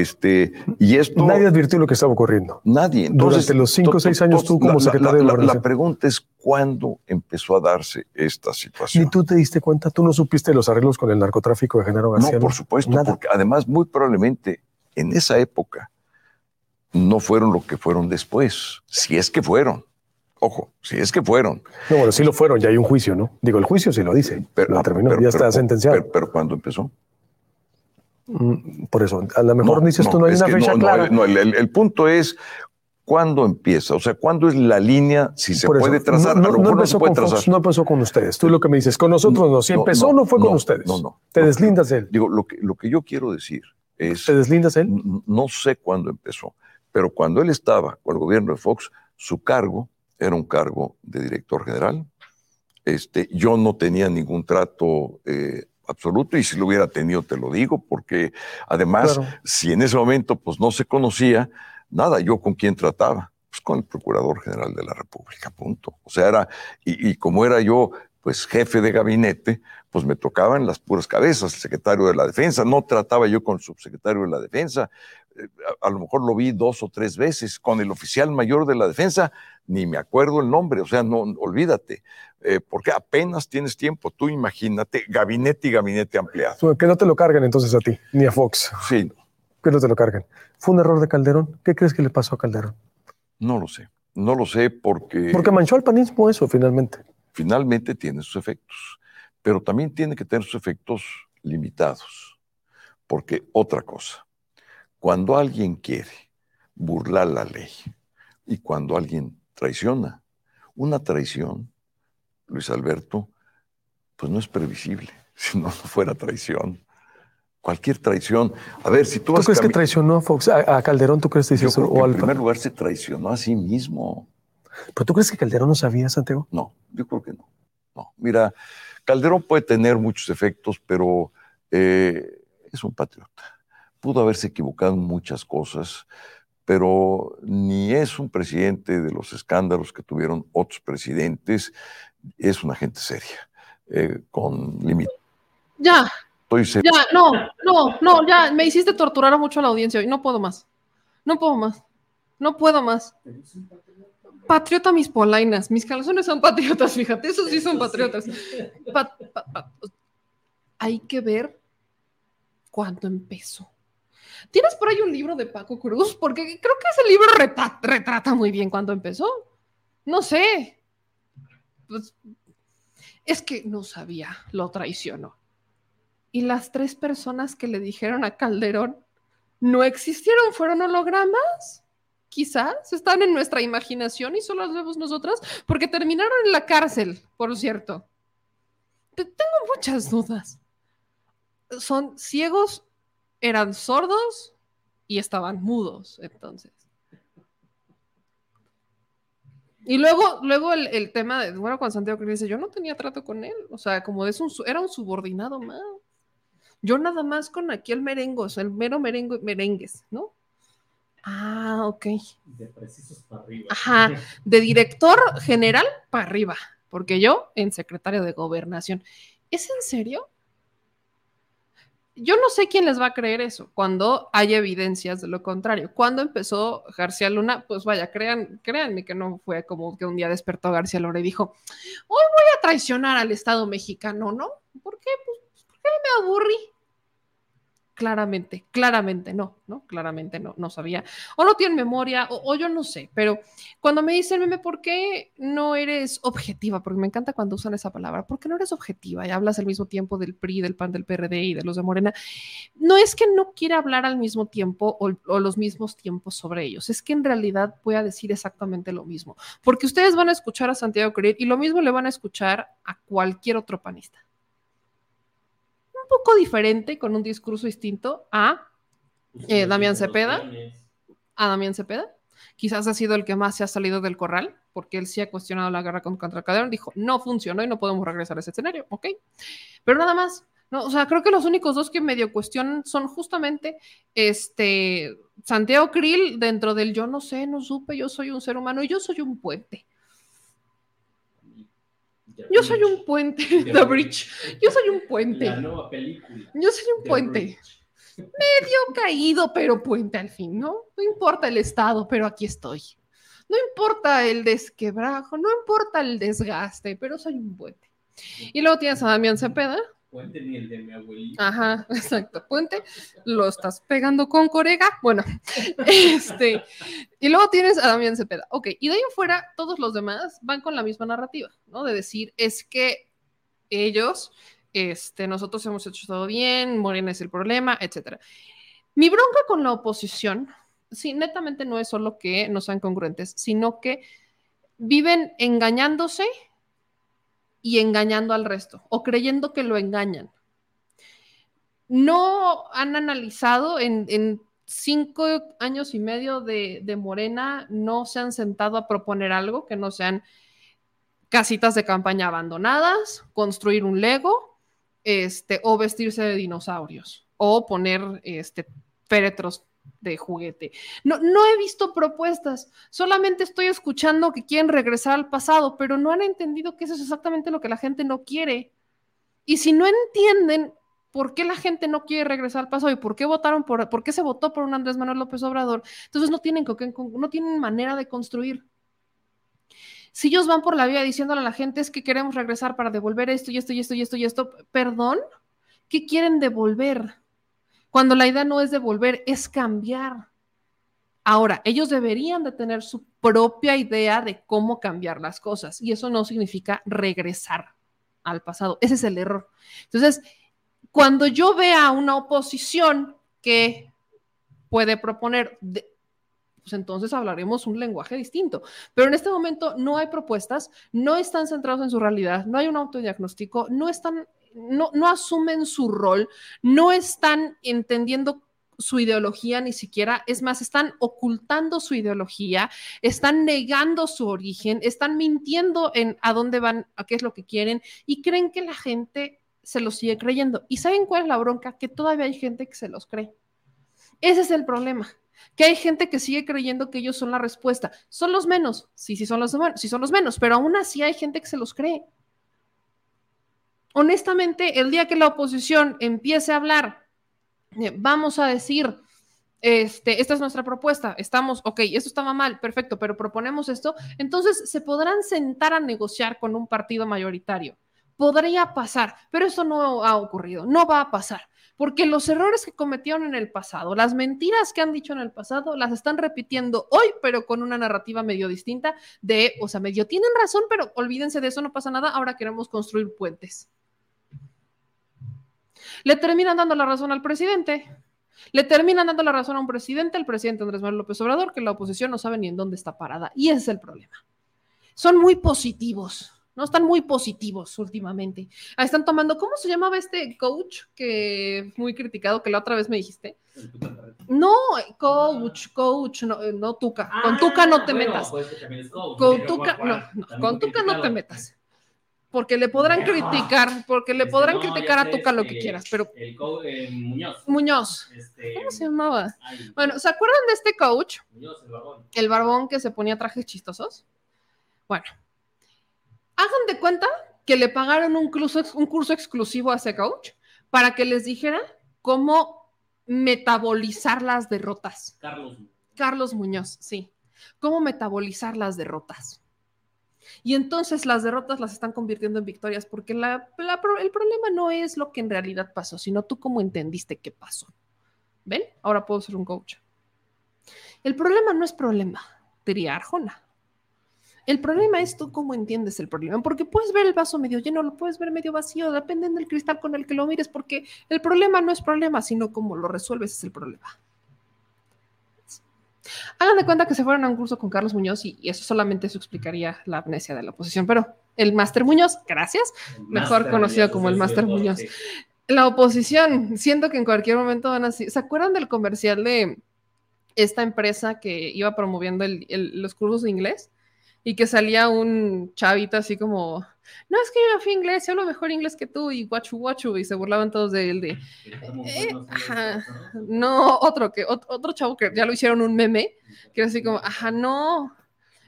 Speaker 13: este, y esto,
Speaker 14: nadie advirtió lo que estaba ocurriendo.
Speaker 13: Nadie.
Speaker 14: Durante los cinco o seis años tú como secretario
Speaker 13: la,
Speaker 14: de
Speaker 13: la, la pregunta es cuándo empezó a darse esta situación.
Speaker 14: ¿Ni tú te diste cuenta? ¿Tú no supiste los arreglos con el narcotráfico de Genaro García?
Speaker 13: No, por supuesto, porque además muy probablemente en esa época no fueron lo que fueron después, si es que fueron. Ojo, si es que fueron.
Speaker 14: No, bueno, sí lo fueron, ya hay un juicio, ¿no? Digo, el juicio sí lo dice, pero, terminó, ya está sentenciado.
Speaker 13: Pero, pero ¿cuándo empezó?
Speaker 14: Mm, por eso, a lo mejor dices tú no hay una fecha clara.
Speaker 13: No, el, punto es cuándo empieza, o sea, cuándo es la línea, si se puede trazar.
Speaker 14: No, no, empezó con no empezó con ustedes. Tú lo que me dices, con nosotros no. Si empezó, no, fue con ustedes. No, no. Te deslindas de él.
Speaker 13: Digo, lo que, lo que yo quiero decir es.
Speaker 14: ¿Te deslindas de él?
Speaker 13: No sé cuándo empezó, pero cuando él estaba con el gobierno de Fox, su cargo era un cargo de director general. Este, yo no tenía ningún trato eh, absoluto y si lo hubiera tenido te lo digo, porque además si en ese momento pues no se conocía, nada, yo con quién trataba, pues con el Procurador General de la República, punto. O sea, era, y, como era yo pues jefe de gabinete, pues me tocaban las puras cabezas, el secretario de la Defensa, no trataba yo con el subsecretario de la Defensa, eh, a, lo mejor lo vi dos o tres veces, con el oficial mayor de la Defensa, ni me acuerdo el nombre, o sea, no, olvídate. Eh, porque apenas tienes tiempo. Tú imagínate, gabinete y gabinete ampliado.
Speaker 14: Que no te lo carguen entonces a ti, ni a Fox.
Speaker 13: Sí.
Speaker 14: Que no te lo carguen. ¿Fue un error de Calderón? ¿Qué crees que le pasó a Calderón?
Speaker 13: No lo sé. No lo sé porque...
Speaker 14: Porque manchó al panismo eso, finalmente.
Speaker 13: Finalmente tiene sus efectos. Pero también tiene que tener sus efectos limitados. Porque otra cosa, cuando alguien quiere burlar la ley y cuando alguien traiciona, una traición Luis Alberto, pues no es previsible, si no fuera traición. Cualquier traición. A ver, si tú...
Speaker 14: ¿Tú crees que traicionó a, Fox, a, Calderón? ¿Tú crees que
Speaker 13: creo que en primer lugar se traicionó a sí mismo.
Speaker 14: ¿Pero tú crees que Calderón no sabía, Santiago?
Speaker 13: No, yo creo que no. No, mira, Calderón puede tener muchos efectos, pero eh, es un patriota. Pudo haberse equivocado en muchas cosas, pero ni es un presidente de los escándalos que tuvieron otros presidentes, es una gente seria, eh, con límites.
Speaker 1: Ya. Ya, no, no, no, ya, me hiciste torturar mucho a la audiencia hoy, no puedo más. No puedo más. No puedo más. Patriota mis polainas, mis calzones son patriotas, fíjate, esos sí son patriotas. hay que ver cuándo empezó. ¿Tienes por ahí un libro de Paco Cruz? Porque creo que ese libro retrata, muy bien cuándo empezó. No sé. Pues, es que no sabía, lo traicionó. Y las tres personas que le dijeron a Calderón no existieron, fueron hologramas. Quizás están en nuestra imaginación y solo las vemos nosotras, porque terminaron en la cárcel, por cierto. Tengo muchas dudas. Son ciegos, eran sordos y estaban mudos, entonces. Y luego, luego el, tema de, bueno, con Santiago que dice, yo no tenía trato con él, o sea, como es un, era un subordinado más. Yo nada más con aquí el merengos, el mero merengo, merengues, ¿no? Ah, ok.
Speaker 2: De precisos para arriba.
Speaker 1: Ajá, de director general para arriba, porque yo en secretario de gobernación. ¿Es en serio? Yo no sé quién les va a creer eso cuando hay evidencias de lo contrario. Cuando empezó García Luna, pues vaya, crean, créanme que no fue como que un día despertó García Luna y dijo, hoy voy a traicionar al Estado mexicano, ¿no? ¿Por qué? Pues porque me aburrí claramente, claramente no, ¿no? Claramente no, no sabía. O no tiene memoria, o, yo no sé, pero cuando me dicen, meme, ¿por qué no eres objetiva? Porque me encanta cuando usan esa palabra, ¿por qué no eres objetiva? Y hablas al mismo tiempo del PRI, del PAN, del PRD y de los de Morena. No es que no quiera hablar al mismo tiempo o, o los mismos tiempos sobre ellos, es que en realidad voy a decir exactamente lo mismo, porque ustedes van a escuchar a Santiago Creel y lo mismo le van a escuchar a cualquier otro panista poco diferente, con un discurso distinto a eh, Damián Cepeda. A Damián Cepeda. Quizás ha sido el que más se ha salido del corral, porque él sí ha cuestionado la guerra contra Calderón. Dijo, no funcionó y no podemos regresar a ese escenario, ¿ok? Pero nada más. No, o sea, creo que los únicos dos que medio cuestionan son justamente este Santiago Krill dentro del yo no sé, no supe, yo soy un ser humano y yo soy un puente. Yo soy un puente, The, Bridge. Yo soy un puente.
Speaker 2: La nueva película.
Speaker 1: Yo soy un puente. Medio caído, pero puente al fin, ¿no? No importa el estado, pero aquí estoy. No importa el desquebrajo, no importa el desgaste, pero soy un puente. Y luego tienes a Damián Cepeda,
Speaker 2: Puente ni el de mi abuelito.
Speaker 1: Ajá, exacto. Puente, lo estás pegando con corega. Bueno, este. Y luego tienes a Damián Cepeda. Ok, y de ahí en fuera, todos los demás van con la misma narrativa, ¿no? De decir, es que ellos, este, nosotros hemos hecho todo bien, Morena es el problema, etcétera. Mi bronca con la oposición, sí, netamente no es solo que no sean congruentes, sino que viven engañándose y engañando al resto o creyendo que lo engañan. No han analizado en, cinco años y medio de, Morena, no se han sentado a proponer algo que no sean casitas de campaña abandonadas, construir un Lego, este, o vestirse de dinosaurios, o poner este, féretros de juguete. No, no he visto propuestas, solamente estoy escuchando que quieren regresar al pasado, pero no han entendido que eso es exactamente lo que la gente no quiere. Y si no entienden por qué la gente no quiere regresar al pasado y por qué votaron por, por qué se votó por un Andrés Manuel López Obrador, entonces no tienen, no tienen manera de construir. Si ellos van por la vía diciéndole a la gente es que queremos regresar para devolver esto y esto y esto y esto y esto, perdón, ¿qué quieren devolver? Cuando la idea no es devolver, es cambiar. Ahora, ellos deberían de tener su propia idea de cómo cambiar las cosas y eso no significa regresar al pasado. Ese es el error. Entonces, cuando yo vea una oposición que puede proponer, pues entonces hablaremos un lenguaje distinto. Pero en este momento no hay propuestas, no están centrados en su realidad, no hay un autodiagnóstico, no están no, asumen su rol, no están entendiendo su ideología ni siquiera, es más, están ocultando su ideología, están negando su origen, están mintiendo en a dónde van, a qué es lo que quieren y creen que la gente se lo sigue creyendo. ¿Y saben cuál es la bronca? Que todavía hay gente que se los cree. Ese es el problema, que hay gente que sigue creyendo que ellos son la respuesta. Son los menos, sí, sí son los, sí son los menos, pero aún así hay gente que se los cree honestamente, el día que la oposición empiece a hablar, eh, vamos a decir, este, esta es nuestra propuesta, estamos, ok, esto estaba mal, perfecto, pero proponemos esto, entonces se podrán sentar a negociar con un partido mayoritario. Podría pasar, pero eso no ha ocurrido, no va a pasar. Porque los errores que cometieron en el pasado, las mentiras que han dicho en el pasado, las están repitiendo hoy, pero con una narrativa medio distinta de, o sea, medio tienen razón, pero olvídense de eso, no pasa nada, ahora queremos construir puentes. Le terminan dando la razón al presidente. Le terminan dando la razón a un presidente, el presidente Andrés Manuel López Obrador, que la oposición no sabe ni en dónde está parada. Y ese es el problema. Son muy positivos no están muy positivos últimamente. Ah, están tomando, ¿cómo se llamaba este coach que muy criticado que la otra vez me dijiste? No, coach, coach, no, eh, no Tuca. con Tuca no te metas. con Tuca, no, no con Tuca no te metas. Porque le podrán criticar, porque le podrán criticar a Tuca lo que quieras, pero.
Speaker 2: El eh, Muñoz.
Speaker 1: Muñoz.
Speaker 2: Este,
Speaker 1: ¿Cómo se llamaba? Bueno, ¿se acuerdan de este coach?
Speaker 2: Muñoz, el barbón.
Speaker 1: El barbón que se ponía trajes chistosos. Bueno, hagan de cuenta que le pagaron un curso, un curso exclusivo a ese coach para que les dijera cómo metabolizar las derrotas.
Speaker 2: Carlos.
Speaker 1: Carlos Muñoz, sí. Cómo metabolizar las derrotas. Y entonces las derrotas las están convirtiendo en victorias porque el problema no es lo que en realidad pasó, sino tú cómo entendiste qué pasó. ¿Ven? Ahora puedo ser un coach. El problema no es problema, diría Arjona. El problema es tú cómo entiendes el problema, porque puedes ver el vaso medio lleno, lo puedes ver medio vacío, depende del cristal con el que lo mires, porque el problema no es problema, sino cómo lo resuelves es el problema. Hagan de cuenta que se fueron a un curso con Carlos Muñoz y, eso solamente eso explicaría la amnesia de la oposición, pero el Máster Muñoz, gracias, mejor conocido como el Máster Muñoz. La oposición, siento que en cualquier momento van a... ¿Se acuerdan del comercial de esta empresa que iba promoviendo los cursos de inglés? Y que salía un chavito así como, no, es que yo fui inglés, hablo mejor inglés que tú, y guachu guachu, y se burlaban todos de él, de, eh, ajá, no, otro, que, otro chavo que ya lo hicieron un meme, que era así como, ajá, no,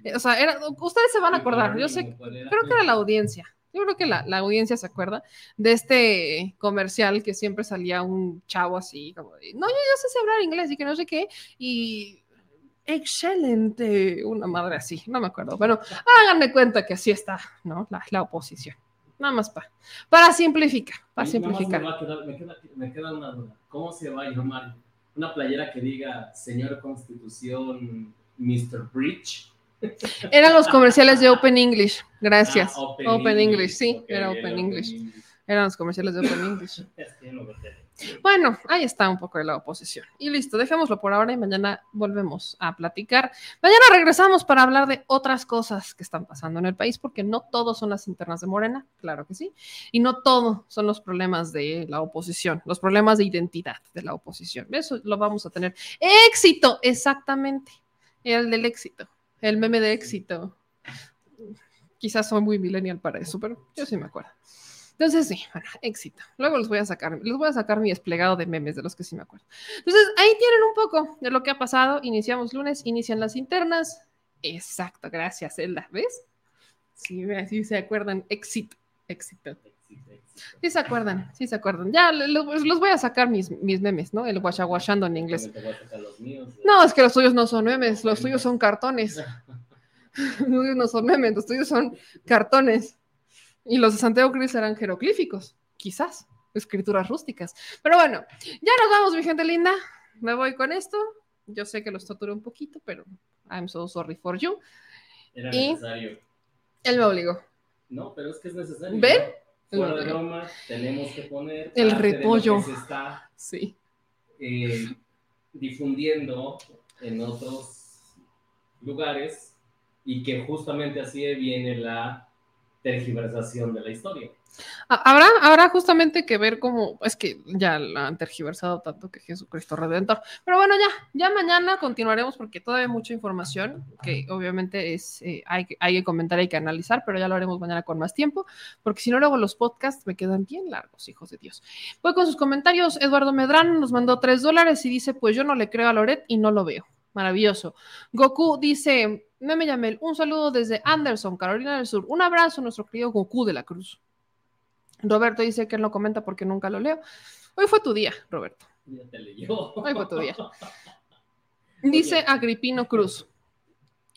Speaker 1: eh, o sea, era, ustedes se van a acordar, yo sé, creo que era la audiencia, yo creo que la, la, audiencia se acuerda de este comercial que siempre salía un chavo así, como de, no, yo ya sé hablar inglés y que no sé qué, y excelente, una madre así, no me acuerdo, pero háganme cuenta que así está, ¿no? La, oposición. Nada más para, para simplificar, para simplificar.
Speaker 2: Me, queda, una duda. ¿Cómo se va a llamar una playera que diga Señor Constitución, Mr. Bridge?
Speaker 1: Eran los comerciales de Open English, gracias. Ah, open, English, sí, era Open English. Eran los comerciales de Open English. Bueno, ahí está un poco de la oposición. Y listo, dejémoslo por ahora y mañana volvemos a platicar. Mañana regresamos para hablar de otras cosas que están pasando en el país, porque no todos son las internas de Morena, claro que sí, y no todos son los problemas de la oposición, los problemas de identidad de la oposición. Eso lo vamos a tener. Éxito, exactamente, el del éxito, el meme de éxito. Quizás soy muy millennial para eso, pero yo sí me acuerdo. Entonces, sí, bueno, éxito. Luego les voy a sacar, les voy a sacar mi desplegado de memes de los que sí me acuerdo. Entonces, ahí tienen un poco de lo que ha pasado. Iniciamos lunes, inician las internas. Exacto, gracias, Zelda. ¿Ves? Sí, sí se acuerdan. Éxito, éxito. Sí se acuerdan, sí se acuerdan. Ya los, voy a sacar mis, mis memes, ¿no? El guachaguachando en inglés. No, es que los tuyos no son memes, los tuyos son cartones. Los tuyos no son memes, los tuyos son cartones. Y los de Santiago Cris eran jeroglíficos, quizás, escrituras rústicas. Pero bueno, ya nos vamos, mi gente linda. Me voy con esto. Yo sé que los torturé un poquito, pero I'm so sorry for you.
Speaker 2: Era necesario.
Speaker 1: Él me obligó.
Speaker 2: No, pero es que es necesario.
Speaker 1: ¿Ven?
Speaker 2: Fuera de broma, tenemos que poner
Speaker 1: el repollo.
Speaker 2: se está
Speaker 1: sí.
Speaker 2: Eh, difundiendo en otros lugares y que justamente así viene la tergiversación de la historia.
Speaker 1: Habrá, habrá justamente que ver cómo, es que ya la han tergiversado tanto que Jesucristo Redentor. Pero bueno, ya, ya mañana continuaremos porque todavía hay mucha información que obviamente es, eh, hay, hay que comentar, hay que analizar, pero ya lo haremos mañana con más tiempo, porque si no luego los podcasts me quedan bien largos, hijos de Dios. Voy con sus comentarios. Eduardo Medrán nos mandó tres dólares y dice, pues yo no le creo a Loret y no lo veo. Maravilloso. Goku dice, Meme Yamel, un saludo desde Anderson, Carolina del Sur. Un abrazo a nuestro querido Goku de la Cruz. Roberto dice que él no comenta porque nunca lo leo. Hoy fue tu día, Roberto.
Speaker 2: Ya te leyó.
Speaker 1: Hoy fue tu día. Dice Agripino Cruz.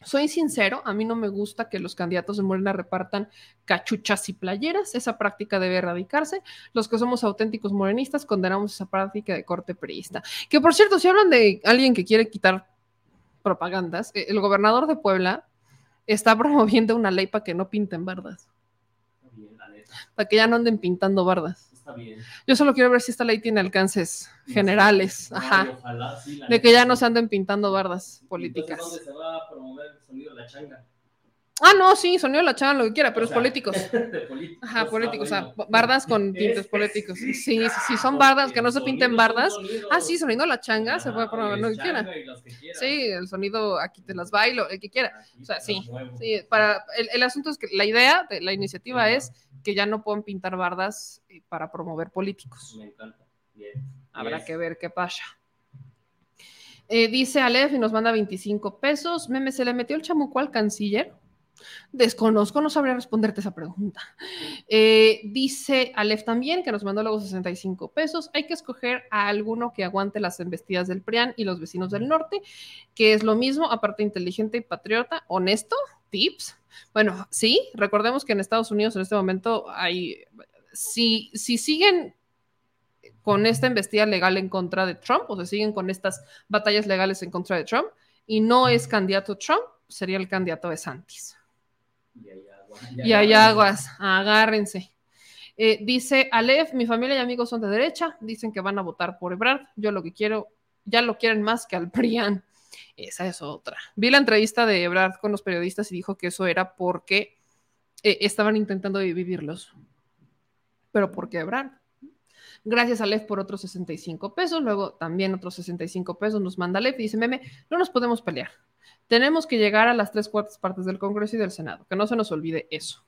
Speaker 1: Soy sincero, a mí no me gusta que los candidatos de Morena repartan cachuchas y playeras. Esa práctica debe erradicarse. Los que somos auténticos morenistas condenamos esa práctica de corte periodista. Que por cierto, si hablan de alguien que quiere quitar propagandas, eh, el gobernador de Puebla está promoviendo una ley para que no pinten bardas. Para que ya no anden pintando bardas. Yo solo quiero ver si esta ley tiene alcances generales, ajá, de que ya no se anden pintando bardas políticas.
Speaker 2: ¿Dónde se va a promover el sonido de la changa?
Speaker 1: Ah, no, sí, sonido la changa, lo que quiera, pero
Speaker 2: O
Speaker 1: es
Speaker 2: sea,
Speaker 1: políticos. Ajá, políticos, o sea, bardas con
Speaker 2: Es-
Speaker 1: tintes
Speaker 2: es-
Speaker 1: políticos.
Speaker 2: sí,
Speaker 1: Sí, sí, son bardas, que no se pinten bardas. Ah, sí, sonido la changa, se puede
Speaker 2: y
Speaker 1: lo que quiera. Sí, el sonido aquí te las bailo, el que quiera. O sea, sí, sí, para, el, el asunto es que la idea de la iniciativa es que ya no pueden pintar bardas eh, para promover políticos.
Speaker 2: Me encanta. Bien.
Speaker 1: Habrá
Speaker 2: Yes.
Speaker 1: que ver qué pasa. Eh, dice Aleph y nos manda 25 pesos. Meme, ¿se le metió el chamuco al canciller? Desconozco, no sabría responderte esa pregunta. Eh, dice Aleph también, que nos mandó luego 65 pesos. Hay que escoger a alguno que aguante las embestidas del PRIAN y los vecinos del norte, que es lo mismo, aparte inteligente y patriota, honesto, tips. Bueno, sí, recordemos que en Estados Unidos en este momento hay, si, si siguen con esta embestida legal en contra de Trump, o se siguen con estas batallas legales en contra de Trump, y no es candidato Trump, sería el candidato de Santis. Y hay aguas, agárrense. Eh, dice Aleph, mi familia y amigos son de derecha, dicen que van a votar por Ebrard, yo lo que quiero, ya lo quieren más que al PRIAN. Esa es otra. Vi la entrevista de Ebrard con los periodistas y dijo que eso era porque eh, estaban intentando dividirlos. Pero ¿por qué Ebrard? Gracias a por otros 65 pesos. Luego también otros 65 pesos nos manda Lev. Dice, meme, no nos podemos pelear. Tenemos que llegar a las tres cuartas partes del Congreso y del Senado. Que no se nos olvide eso.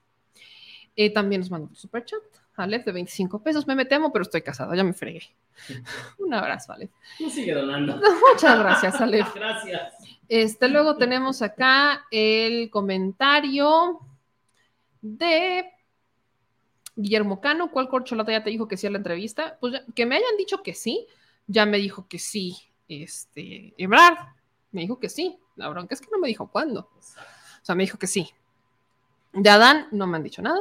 Speaker 1: Eh, también nos manda un superchat. Aleph de 25 pesos. Meme, te amo, pero estoy casado. Ya me fregué. un abrazo, Aleph.
Speaker 2: Tú sigue donando.
Speaker 1: Muchas gracias, Aleph.
Speaker 2: Gracias.
Speaker 1: Este, luego tenemos acá el comentario de Guillermo Cano. ¿Cuál corcholata ya te dijo que sí a la entrevista? Pues ya- que me hayan dicho que sí, ya me dijo que sí. Este, Ebrard me dijo que sí. La bronca es que no me dijo cuándo. O sea, me dijo que sí. De Adán no me han dicho nada.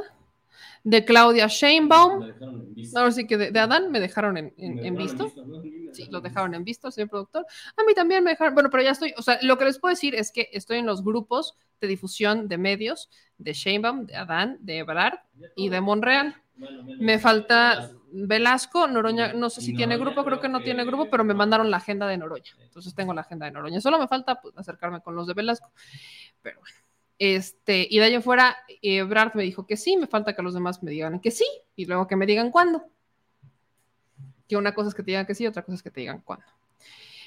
Speaker 1: De Claudia Sheinbaum. Ahora sí que de, de Adán me dejaron en, en-
Speaker 2: Me
Speaker 1: en
Speaker 2: dejaron
Speaker 1: visto.
Speaker 2: visto, ¿no?
Speaker 1: Sí, lo dejaron en visto, señor productor. A mí también me dejaron, bueno, pero ya estoy, o sea, lo que les puedo decir es que estoy en los grupos de difusión de medios de Sheinbaum, de Adán, de Ebrard y de Monreal. Me falta Velasco, Noroña, no sé si tiene grupo, creo que no tiene grupo, pero me mandaron la agenda de Noroña. Entonces tengo la agenda de Noroña. Solo me falta pues, acercarme con los de Velasco. Pero bueno. Este, y de ahí en fuera, Ebrard me dijo que sí, me falta que los demás me digan que sí, y luego que me digan cuándo. Que una cosa es que te digan que sí, otra cosa es que te digan cuándo.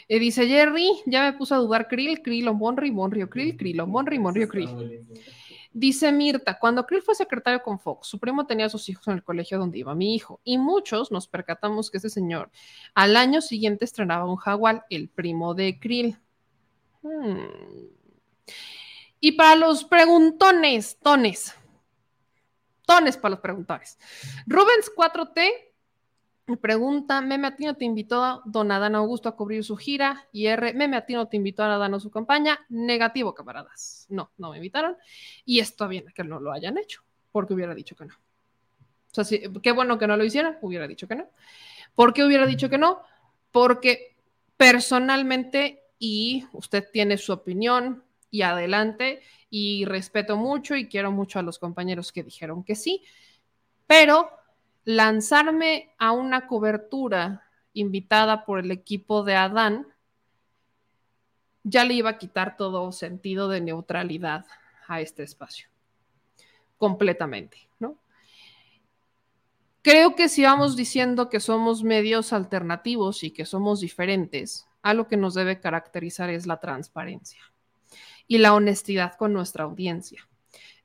Speaker 1: Eh, dice Jerry, ya me puso a dudar Krill, Krill o Monry, Monry o Krill, Krill o Monry, Monry o Krill. Dice Mirta, cuando Krill fue secretario con Fox, su primo tenía a sus hijos en el colegio donde iba mi hijo, y muchos nos percatamos que ese señor al año siguiente estrenaba un jaguar, el primo de Krill. Hmm. Y para los preguntones, tones, tones para los preguntones. Rubens 4T me pregunta, Meme a ti no te invitó Don Adán Augusto a cubrir su gira y R, Meme a ti no te invitó a Adán a su campaña. Negativo, camaradas. No, no me invitaron. Y está bien que no lo hayan hecho, porque hubiera dicho que no. O sea, qué bueno que no lo hicieran, hubiera dicho que no. ¿Por qué hubiera dicho que no? Porque personalmente, y usted tiene su opinión, y adelante, y respeto mucho y quiero mucho a los compañeros que dijeron que sí, pero lanzarme a una cobertura invitada por el equipo de Adán ya le iba a quitar todo sentido de neutralidad a este espacio. Completamente, ¿no? Creo que si vamos diciendo que somos medios alternativos y que somos diferentes, algo que nos debe caracterizar es la transparencia y la honestidad con nuestra audiencia.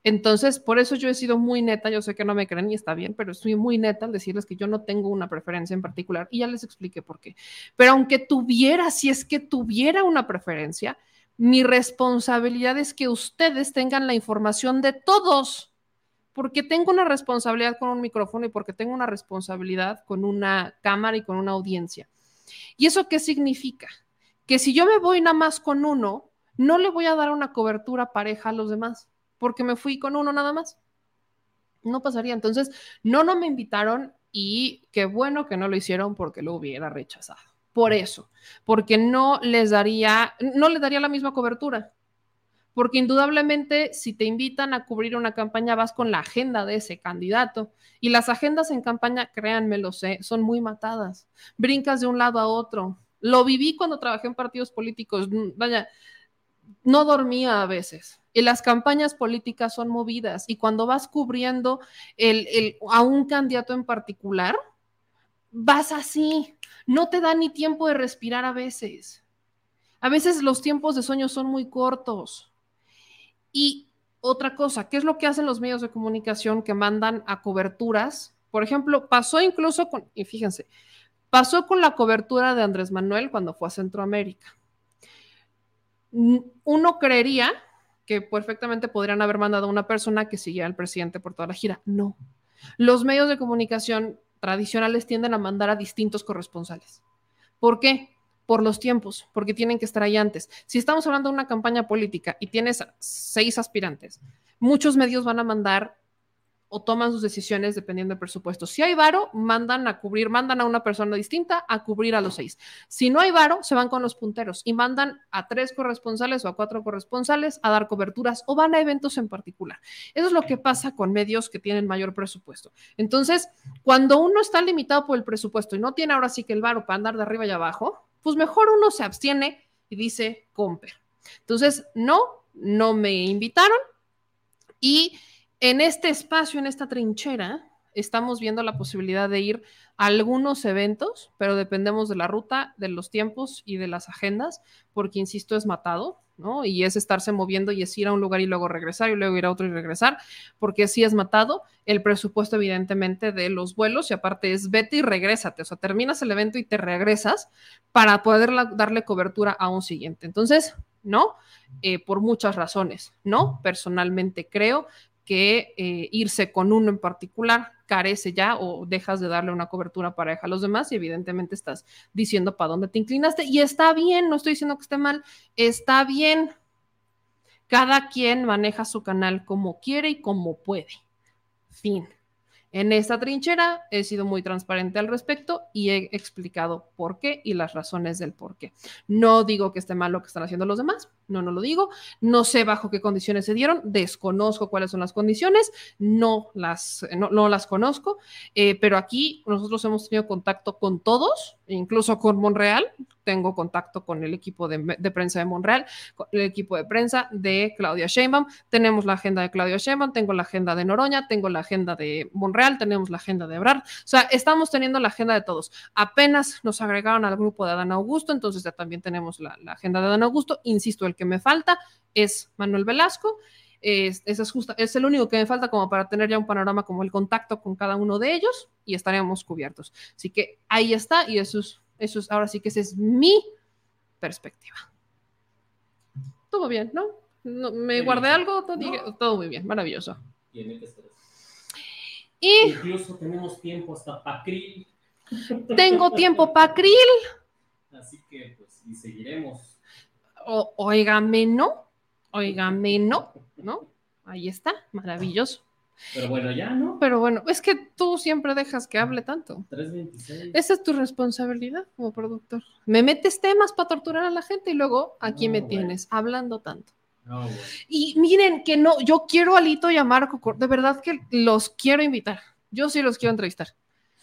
Speaker 1: Entonces, por eso yo he sido muy neta, yo sé que no me creen y está bien, pero estoy muy neta al decirles que yo no tengo una preferencia en particular y ya les expliqué por qué. Pero aunque tuviera, si es que tuviera una preferencia, mi responsabilidad es que ustedes tengan la información de todos, porque tengo una responsabilidad con un micrófono y porque tengo una responsabilidad con una cámara y con una audiencia. ¿Y eso qué significa? Que si yo me voy nada más con uno, no le voy a dar una cobertura pareja a los demás, porque me fui con uno nada más. No pasaría. Entonces, no, no me invitaron y qué bueno que no lo hicieron porque lo hubiera rechazado. Por eso, porque no les daría, no les daría la misma cobertura. Porque indudablemente si te invitan a cubrir una campaña vas con la agenda de ese candidato y las agendas en campaña, créanme, lo sé, son muy matadas. Brincas de un lado a otro. Lo viví cuando trabajé en partidos políticos. Vaya, no dormía a veces. Y las campañas políticas son movidas. Y cuando vas cubriendo el, a un candidato en particular, vas así. No te da ni tiempo de respirar a veces. A veces los tiempos de sueño son muy cortos. Y otra cosa, ¿qué es lo que hacen los medios de comunicación que mandan a coberturas? Por ejemplo, pasó incluso con, y fíjense, pasó con la cobertura de Andrés Manuel cuando fue a Centroamérica uno creería que perfectamente podrían haber mandado a una persona que siguiera al presidente por toda la gira. No. Los medios de comunicación tradicionales tienden a mandar a distintos corresponsales. ¿Por qué? Por los tiempos, porque tienen que estar ahí antes. Si estamos hablando de una campaña política y tienes seis aspirantes, muchos medios van a mandar o toman sus decisiones dependiendo del presupuesto. Si hay varo, mandan a cubrir, mandan a una persona distinta a cubrir a los seis. Si no hay varo, se van con los punteros y mandan a tres corresponsales o a cuatro corresponsales a dar coberturas o van a eventos en particular. Eso es lo que pasa con medios que tienen mayor presupuesto. Entonces, cuando uno está limitado por el presupuesto y no tiene ahora sí que el varo para andar de arriba y abajo, pues mejor uno se abstiene y dice, comper. Entonces, no, no me invitaron y en este espacio, en esta trinchera, estamos viendo la posibilidad de ir a algunos eventos, pero dependemos de la ruta, de los tiempos y de las agendas, porque, insisto, es matado, ¿no? Y es estarse moviendo y es ir a un lugar y luego regresar y luego ir a otro y regresar, porque sí es matado el presupuesto, evidentemente, de los vuelos y aparte es vete y regrésate, o sea, terminas el evento y te regresas para poder darle cobertura a un siguiente. Entonces, ¿no? Eh, por muchas razones, ¿no? Personalmente creo que eh, irse con uno en particular carece ya o dejas de darle una cobertura pareja a los demás y evidentemente estás diciendo para dónde te inclinaste y está bien, no estoy diciendo que esté mal, está bien. Cada quien maneja su canal como quiere y como puede. Fin. En esta trinchera he sido muy transparente al respecto y he explicado por qué y las razones del por qué. No digo que esté mal lo que están haciendo los demás, no, no lo digo. No sé bajo qué condiciones se dieron, desconozco cuáles son las condiciones, no las, no, las conozco, eh, pero aquí nosotros hemos tenido contacto con todos, incluso con Monreal, tengo contacto con el equipo de, prensa de Monreal, con el equipo de prensa de Claudia Sheinbaum, tenemos la agenda de Claudia Sheinbaum, tengo la agenda de Noroña, tengo la agenda de Monreal, tenemos la agenda de Ebrard, o sea, estamos teniendo la agenda de todos. Apenas nos agregaron al grupo de Adán Augusto, entonces ya también tenemos la, agenda de Adán Augusto, insisto, el que me falta es Manuel Velasco, es, es, es el único que me falta como para tener ya un panorama como el contacto con cada uno de ellos y estaríamos cubiertos. Así que ahí está y eso es eso es, ahora sí que esa es mi perspectiva. Todo bien, ¿no? ¿Me guardé algo? Todo, muy bien, maravilloso. Y
Speaker 2: incluso tenemos tiempo hasta para krill.
Speaker 1: Tengo tiempo para krill.
Speaker 2: Así que pues y seguiremos.
Speaker 1: O, óigame, no. Óigame, no. ¿No? Ahí está, maravilloso.
Speaker 2: Pero bueno, ya, ¿no?
Speaker 1: Pero bueno, es que tú siempre dejas que hable tanto.
Speaker 2: 326.
Speaker 1: Esa es tu responsabilidad como productor. Me metes temas para torturar a la gente y luego aquí me tienes hablando tanto. Y miren que no, yo quiero a Lito y a Marco, de verdad que los quiero invitar. Yo sí los quiero entrevistar.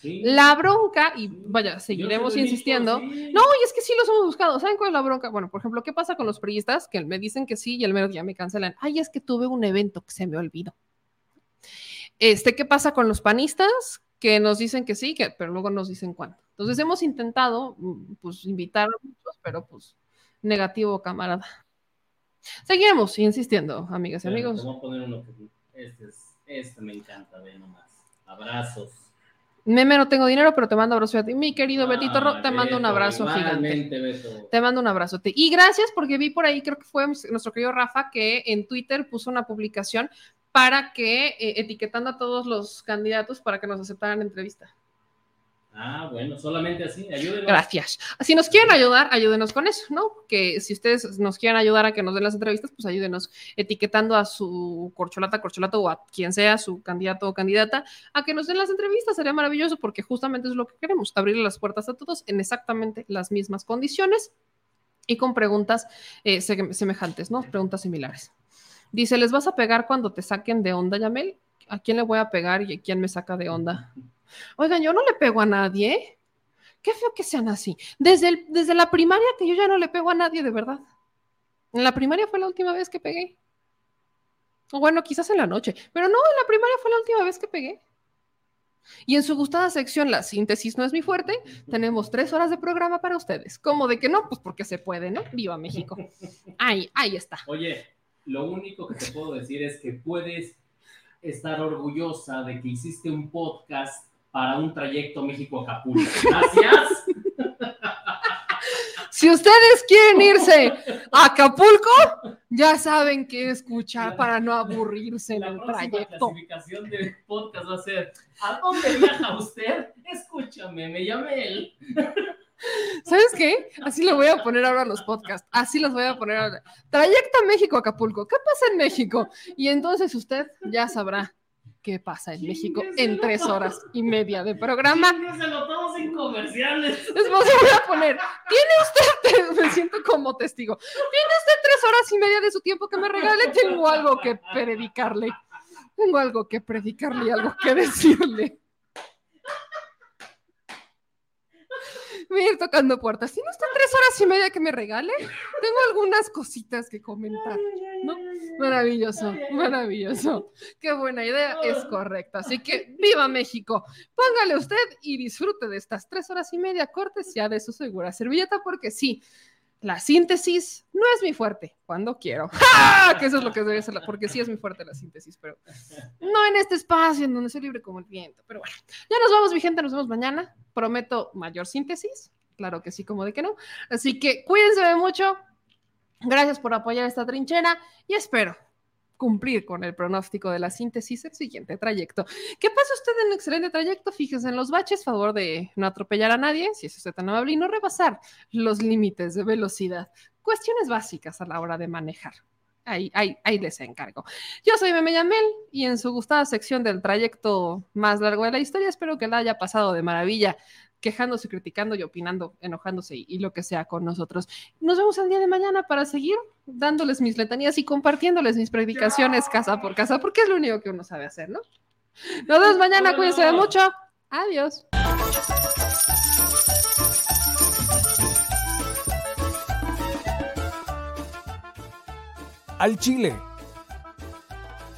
Speaker 1: La bronca, y vaya, seguiremos insistiendo. No, y es que sí los hemos buscado. ¿Saben cuál es la bronca? Bueno, por ejemplo, ¿qué pasa con los priistas? Que me dicen que sí y el mero día me cancelan. Ay, es que tuve un evento que se me olvidó. Este, ¿qué pasa con los panistas? Que nos dicen que sí, que, pero luego nos dicen cuándo. Entonces hemos intentado, mm, pues, invitar a muchos, pero pues, negativo, camarada. Seguiremos insistiendo, amigas y amigos.
Speaker 2: Vamos a poner uno que este, este me encanta, ve nomás. Abrazos.
Speaker 1: Meme, no tengo dinero, pero te mando abrazo a ti. Mi querido ah, Betito te mando un abrazo gigante. Te mando un abrazo. Y gracias porque vi por ahí, creo que fue nuestro querido Rafa, que en Twitter puso una publicación para que, eh, etiquetando a todos los candidatos para que nos aceptaran entrevista.
Speaker 2: Ah, bueno, solamente así, ayúdenos.
Speaker 1: Gracias. Si nos quieren ayudar, ayúdenos con eso, ¿no? Que si ustedes nos quieren ayudar a que nos den las entrevistas, pues ayúdenos etiquetando a su corcholata, corcholato o a quien sea su candidato o candidata a que nos den las entrevistas. Sería maravilloso porque justamente es lo que queremos, abrirle las puertas a todos en exactamente las mismas condiciones y con preguntas eh, semejantes, ¿no? Preguntas similares. Dice, ¿les vas a pegar cuando te saquen de onda, Yamel? ¿A quién le voy a pegar y a quién me saca de onda? Oigan, yo no le pego a nadie. Qué feo que sean así. Desde, desde la primaria que yo ya no le pego a nadie, de verdad. En la primaria fue la última vez que pegué. O bueno, quizás en la noche. Pero no, en la primaria fue la última vez que pegué. Y en su gustada sección, la síntesis no es mi fuerte, tenemos tres horas de programa para ustedes. ¿Cómo de que no? Pues porque se puede, ¿no? Viva México. Ahí, ahí está.
Speaker 2: Oye, lo único que te puedo decir es que puedes estar orgullosa de que hiciste un podcast para un trayecto México-Acapulco. Gracias.
Speaker 1: Si ustedes quieren irse a Acapulco, ya saben qué escuchar para no aburrirse en el trayecto. La
Speaker 2: clasificación del podcast va a ser ¿A dónde viaja usted? Escúchame, me llamé él.
Speaker 1: ¿Sabes qué? Así lo voy a poner ahora a los podcasts. Así los voy a poner ahora. Trayecto México-Acapulco. ¿Qué pasa en México? Y entonces usted ya sabrá qué pasa en México en tres horas y media de programa.
Speaker 2: Todos comerciales.
Speaker 1: Les voy a poner, tiene usted, me siento como testigo, tiene usted tres horas y media de su tiempo que me regale, tengo algo que predicarle, tengo algo que predicarle y algo que decirle. Voy a ir tocando puertas. ¿Tiene usted tres horas y media que me regale? Tengo algunas cositas que comentar. ¿no? Maravilloso, maravilloso. Qué buena idea, es correcta. Así que viva México. Póngale usted y disfrute de estas tres horas y media cortesía de su segura servilleta, porque sí, la síntesis no es mi fuerte cuando quiero. Que eso es lo que debe ser, porque sí es mi fuerte la síntesis, pero no en este espacio en donde soy libre como el viento. Pero bueno, ya nos vamos, mi gente, nos vemos mañana. Prometo mayor síntesis, claro que sí, como de que no. Así que cuídense de mucho. Gracias por apoyar esta trinchera y espero cumplir con el pronóstico de la síntesis el siguiente trayecto. ¿Qué pasa usted en un excelente trayecto? Fíjese en los baches, favor de no atropellar a nadie, si es usted tan amable, y no rebasar los límites de velocidad. Cuestiones básicas a la hora de manejar. Ahí, ahí, ahí les encargo. Yo soy Meme Yamel y en su gustada sección del trayecto más largo de la historia, espero que la haya pasado de maravilla quejándose, criticando y opinando, enojándose y, lo que sea con nosotros. Nos vemos el día de mañana para seguir dándoles mis letanías y compartiéndoles mis predicaciones casa por casa, porque es lo único que uno sabe hacer, ¿no? Nos vemos mañana, cuídense mucho. Adiós.
Speaker 15: Al Chile